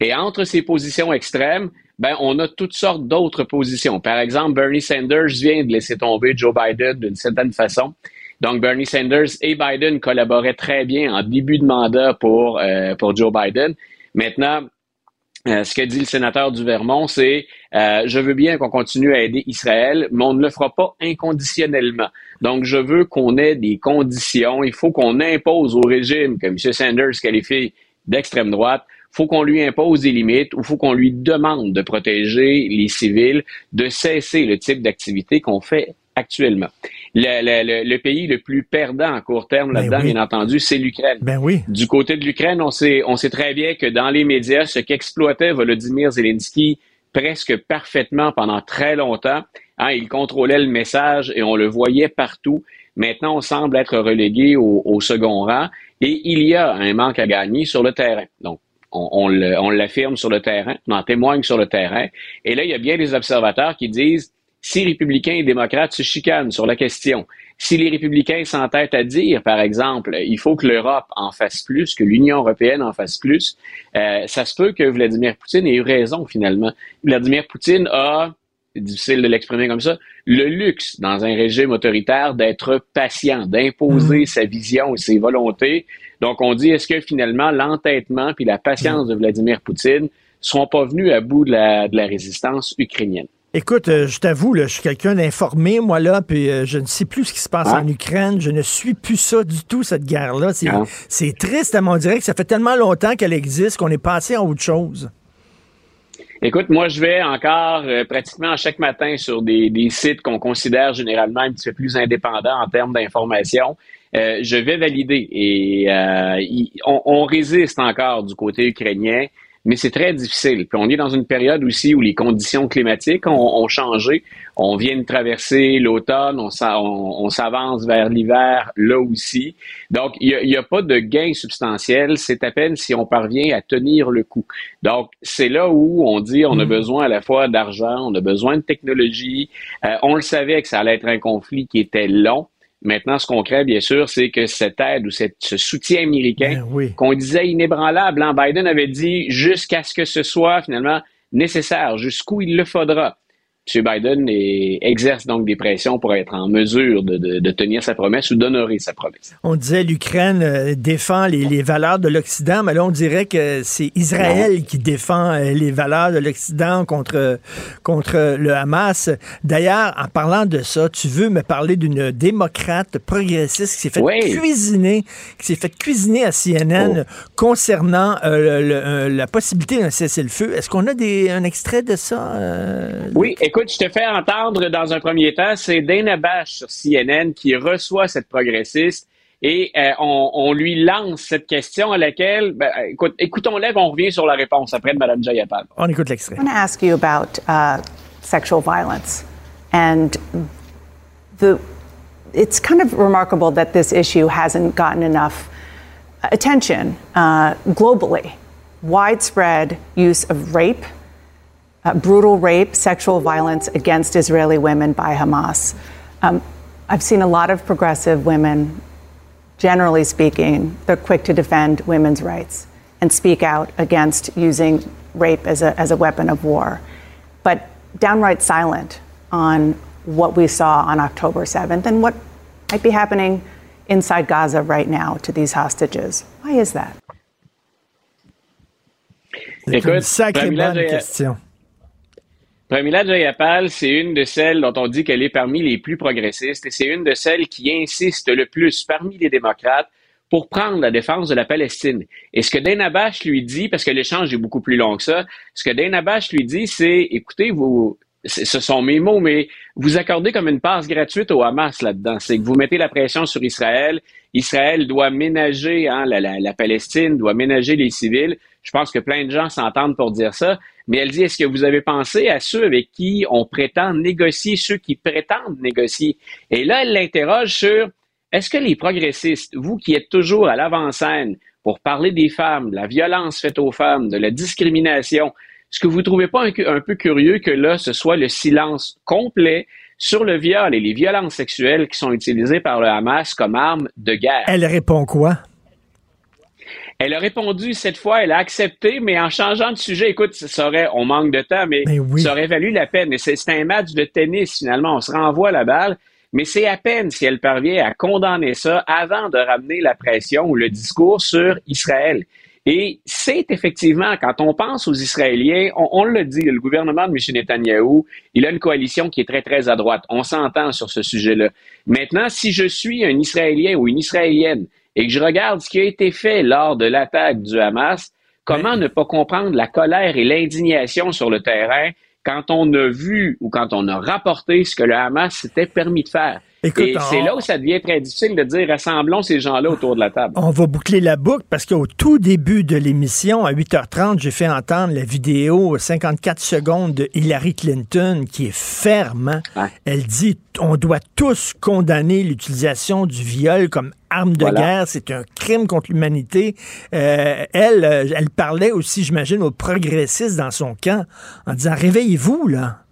Et entre ces positions extrêmes, ben, on a toutes sortes d'autres positions. Par exemple, Bernie Sanders vient de laisser tomber Joe Biden d'une certaine façon. Donc, Bernie Sanders et Biden collaboraient très bien en début de mandat pour, euh, pour Joe Biden. Maintenant, euh, ce que dit le sénateur du Vermont, c'est euh, je veux bien qu'on continue à aider Israël, mais on ne le fera pas inconditionnellement. Donc, je veux qu'on ait des conditions. Il faut qu'on impose au régime que M. Sanders qualifie d'extrême droite faut qu'on lui impose des limites ou faut qu'on lui demande de protéger les civils, de cesser le type d'activité qu'on fait actuellement. Le, pays le plus perdant à court terme ben là-dedans, bien entendu, c'est l'Ukraine. Ben oui. Du côté de l'Ukraine, on sait, on sait très bien que dans les médias, ce qu'exploitait Volodymyr Zelensky presque parfaitement pendant très longtemps, hein, il contrôlait le message et on le voyait partout. Maintenant, on semble être relégué au, au second rang et il y a un manque à gagner sur le terrain. Donc, on, l'affirme sur le terrain, on en témoigne sur le terrain. Et là, il y a bien des observateurs qui disent si républicains et démocrates se chicanent sur la question, si les républicains s'entêtent à dire, par exemple, il faut que l'Europe en fasse plus, que l'Union européenne en fasse plus, euh, ça se peut que Vladimir Poutine ait eu raison finalement. Vladimir Poutine a, difficile de l'exprimer comme ça, le luxe dans un régime autoritaire d'être patient, d'imposer mmh. sa vision et ses volontés donc, on dit, est-ce que finalement, l'entêtement puis la patience de Vladimir Poutine ne seront pas venus à bout de la, résistance ukrainienne? Écoute, euh, je t'avoue, je suis quelqu'un d'informé, moi, là, puis euh, je ne sais plus ce qui se passe en Ukraine. Je ne suis plus ça du tout, cette guerre-là. C'est, ah. triste, à mon direct. Ça fait tellement longtemps qu'elle existe qu'on est passé à autre chose. Écoute, moi, je vais encore euh, pratiquement chaque matin sur des, des sites qu'on considère généralement un petit peu plus indépendants en termes d'information. Euh, je vais valider. Et euh, on, résiste encore du côté ukrainien, mais c'est très difficile. Puis on est dans une période aussi où les conditions climatiques ont, changé. On vient de traverser l'automne, on, on, s'avance vers l'hiver là aussi. Donc, il n'y a, a, pas de gain substantiel. C'est à peine si on parvient à tenir le coup. Donc, c'est là où on dit on a mm. besoin à la fois d'argent, on a besoin de technologie. Euh, on le savait que ça allait être un conflit qui était long. Maintenant, ce qu'on crée, bien sûr, c'est que cette aide ou ce soutien américain ben qu'on disait inébranlable, hein, Biden avait dit jusqu'à ce que ce soit finalement nécessaire, jusqu'où il le faudra. M. Biden exerce donc des pressions pour être en mesure de, tenir sa promesse ou d'honorer sa promesse. On disait l'Ukraine euh, défend les, valeurs de l'Occident, mais là on dirait que c'est Israël qui défend euh, les valeurs de l'Occident contre, contre le Hamas. D'ailleurs, en parlant de ça, tu veux me parler d'une démocrate progressiste qui s'est fait cuisiner, qui s'est fait cuisiner à CNN oh. concernant euh, la possibilité d'un cessez-le-feu. Est-ce qu'on a des, un extrait de ça? oui, Écoute, je te fais entendre dans un premier temps, c'est Dana Bash sur CNN qui reçoit cette progressiste et euh, on, lui lance cette question à laquelle, ben, écoute, écoutons-la, on revient sur la réponse après de Mme Jayapal. On écoute l'extrait. I want to ask you about uh, sexual violence and the. It's kind of remarkable that this issue hasn't gotten enough attention uh, globally. Widespread use of rape uh, brutal rape, sexual violence against Israeli women by Hamas. Um, I've seen a lot of progressive women, generally speaking, they're quick to defend women's rights and speak out against using rape as a, as a weapon of war, but downright silent on what we saw on October 7th and what might be happening inside Gaza right now to these hostages. Why is that? C'est une sacrée bonne question. Pramila Jayapal, c'est une de celles dont on dit qu'elle est parmi les plus progressistes et c'est une de celles qui insiste le plus parmi les démocrates pour prendre la défense de la Palestine. Et ce que Dana Bash lui dit, parce que l'échange est beaucoup plus long que ça, ce que Dana Bash lui dit, c'est, écoutez, vous, ce sont mes mots, mais vous accordez comme une passe gratuite au Hamas là-dedans. C'est que vous mettez la pression sur Israël. Israël doit ménager hein, la, la, Palestine, doit ménager les civils. Je pense que plein de gens s'entendent pour dire ça. Mais elle dit, est-ce que vous avez pensé à ceux avec qui on prétend négocier, ceux qui prétendent négocier? Et là, elle l'interroge sur, est-ce que les progressistes, vous qui êtes toujours à l'avant-scène pour parler des femmes, de la violence faite aux femmes, de la discrimination, est-ce que vous ne trouvez pas un, peu curieux que là, ce soit le silence complet sur le viol et les violences sexuelles qui sont utilisées par le Hamas comme arme de guerre? Elle répond quoi? Elle a répondu cette fois, elle a accepté, mais en changeant de sujet, écoute, ça aurait, on manque de temps, mais, ben ça aurait valu la peine. C'est un match de tennis finalement, on se renvoie la balle, mais c'est à peine si elle parvient à condamner ça avant de ramener la pression ou le discours sur Israël. Et c'est effectivement, quand on pense aux Israéliens, on, le dit, le gouvernement de M. Netanyahou, il a une coalition qui est très, très à droite. On s'entend sur ce sujet-là. Maintenant, si je suis un Israélien ou une Israélienne et que je regarde ce qui a été fait lors de l'attaque du Hamas, comment ne pas comprendre la colère et l'indignation sur le terrain quand on a vu ou quand on a rapporté ce que le Hamas s'était permis de faire? Et c'est là où ça devient très difficile de dire rassemblons ces gens-là autour de la table. On va boucler la boucle parce qu'au tout début de l'émission, à 8h30, j'ai fait entendre la vidéo 54 secondes de Hillary Clinton qui est ferme. Hein. Elle dit on doit tous condamner l'utilisation du viol comme arme de guerre, c'est un crime contre l'humanité. Euh, elle, euh, elle parlait aussi, j'imagine, aux progressistes dans son camp en disant réveillez-vous là.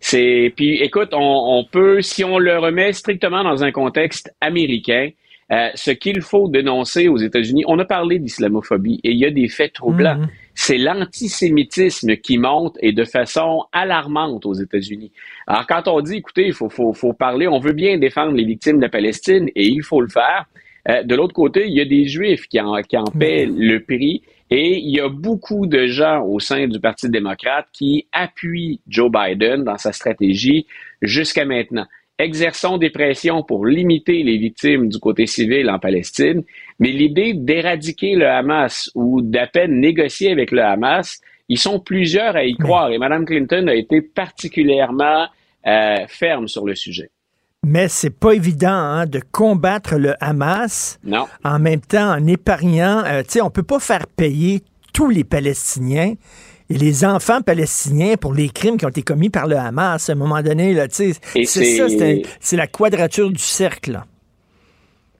C'est puis écoute, on, peut si on le remet strictement dans un contexte américain, euh, ce qu'il faut dénoncer aux États-Unis, on a parlé d'islamophobie et il y a des faits troublants. Mhm. C'est l'antisémitisme qui monte et de façon alarmante aux États-Unis. Alors quand on dit, écoutez, il faut, faut, faut parler, on veut bien défendre les victimes de la Palestine et il faut le faire. Euh, de l'autre côté, il y a des Juifs qui en, qui en paient le prix et il y a beaucoup de gens au sein du Parti démocrate qui appuient Joe Biden dans sa stratégie jusqu'à maintenant. Exerçons des pressions pour limiter les victimes du côté civil en Palestine, mais l'idée d'éradiquer le Hamas ou d'à peine négocier avec le Hamas, ils sont plusieurs à y croire et Mme Clinton a été particulièrement euh, ferme sur le sujet. Mais c'est pas évident hein, de combattre le Hamas non. en même temps en épargnant. Euh, tu sais, on peut pas faire payer tous les Palestiniens et les enfants palestiniens pour les crimes qui ont été commis par le Hamas à un moment donné. Là, c'est ça, c'est la quadrature du cercle.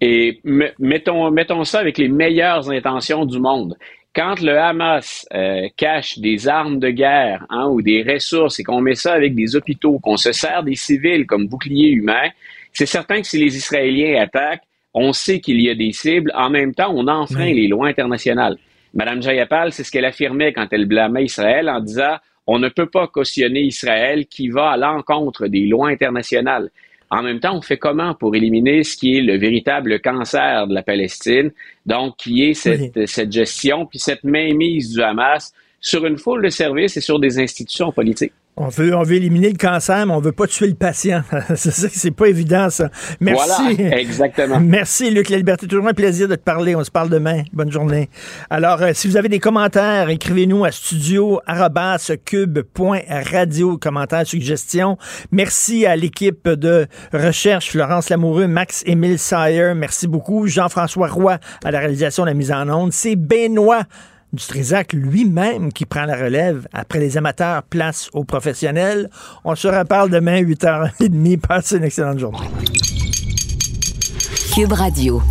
Et mettons, mettons ça avec les meilleures intentions du monde quand le Hamas euh, cache des armes de guerre hein, ou des ressources et qu'on met ça avec des hôpitaux, qu'on se sert des civils comme boucliers humains, c'est certain que si les Israéliens attaquent, on sait qu'il y a des cibles. En même temps, on enfreint les lois internationales. Madame Jayapal, c'est ce qu'elle affirmait quand elle blâmait Israël en disant on ne peut pas cautionner Israël qui va à l'encontre des lois internationales. En même temps, on fait comment pour éliminer ce qui est le véritable cancer de la Palestine, donc qui est cette, cette gestion puis cette mainmise du Hamas sur une foule de services et sur des institutions politiques? On veut, on veut éliminer le cancer, mais on veut pas tuer le patient. c'est ça, c'est pas évident, ça. Merci. Voilà, exactement. Merci, Luc La Liberté. Toujours un plaisir de te parler. On se parle demain. Bonne journée. Alors, euh, si vous avez des commentaires, écrivez-nous à studio.cube.radio, commentaires, suggestions. Merci à l'équipe de recherche, Florence Lamoureux, Max-Émile Sayer. Merci beaucoup. Jean-François Roy à la réalisation de la mise en onde. C'est Benoît lui-même qui prend la relève. Après les amateurs, place aux professionnels. On se reparle demain, 8h30. Passez une excellente journée. Cube Radio.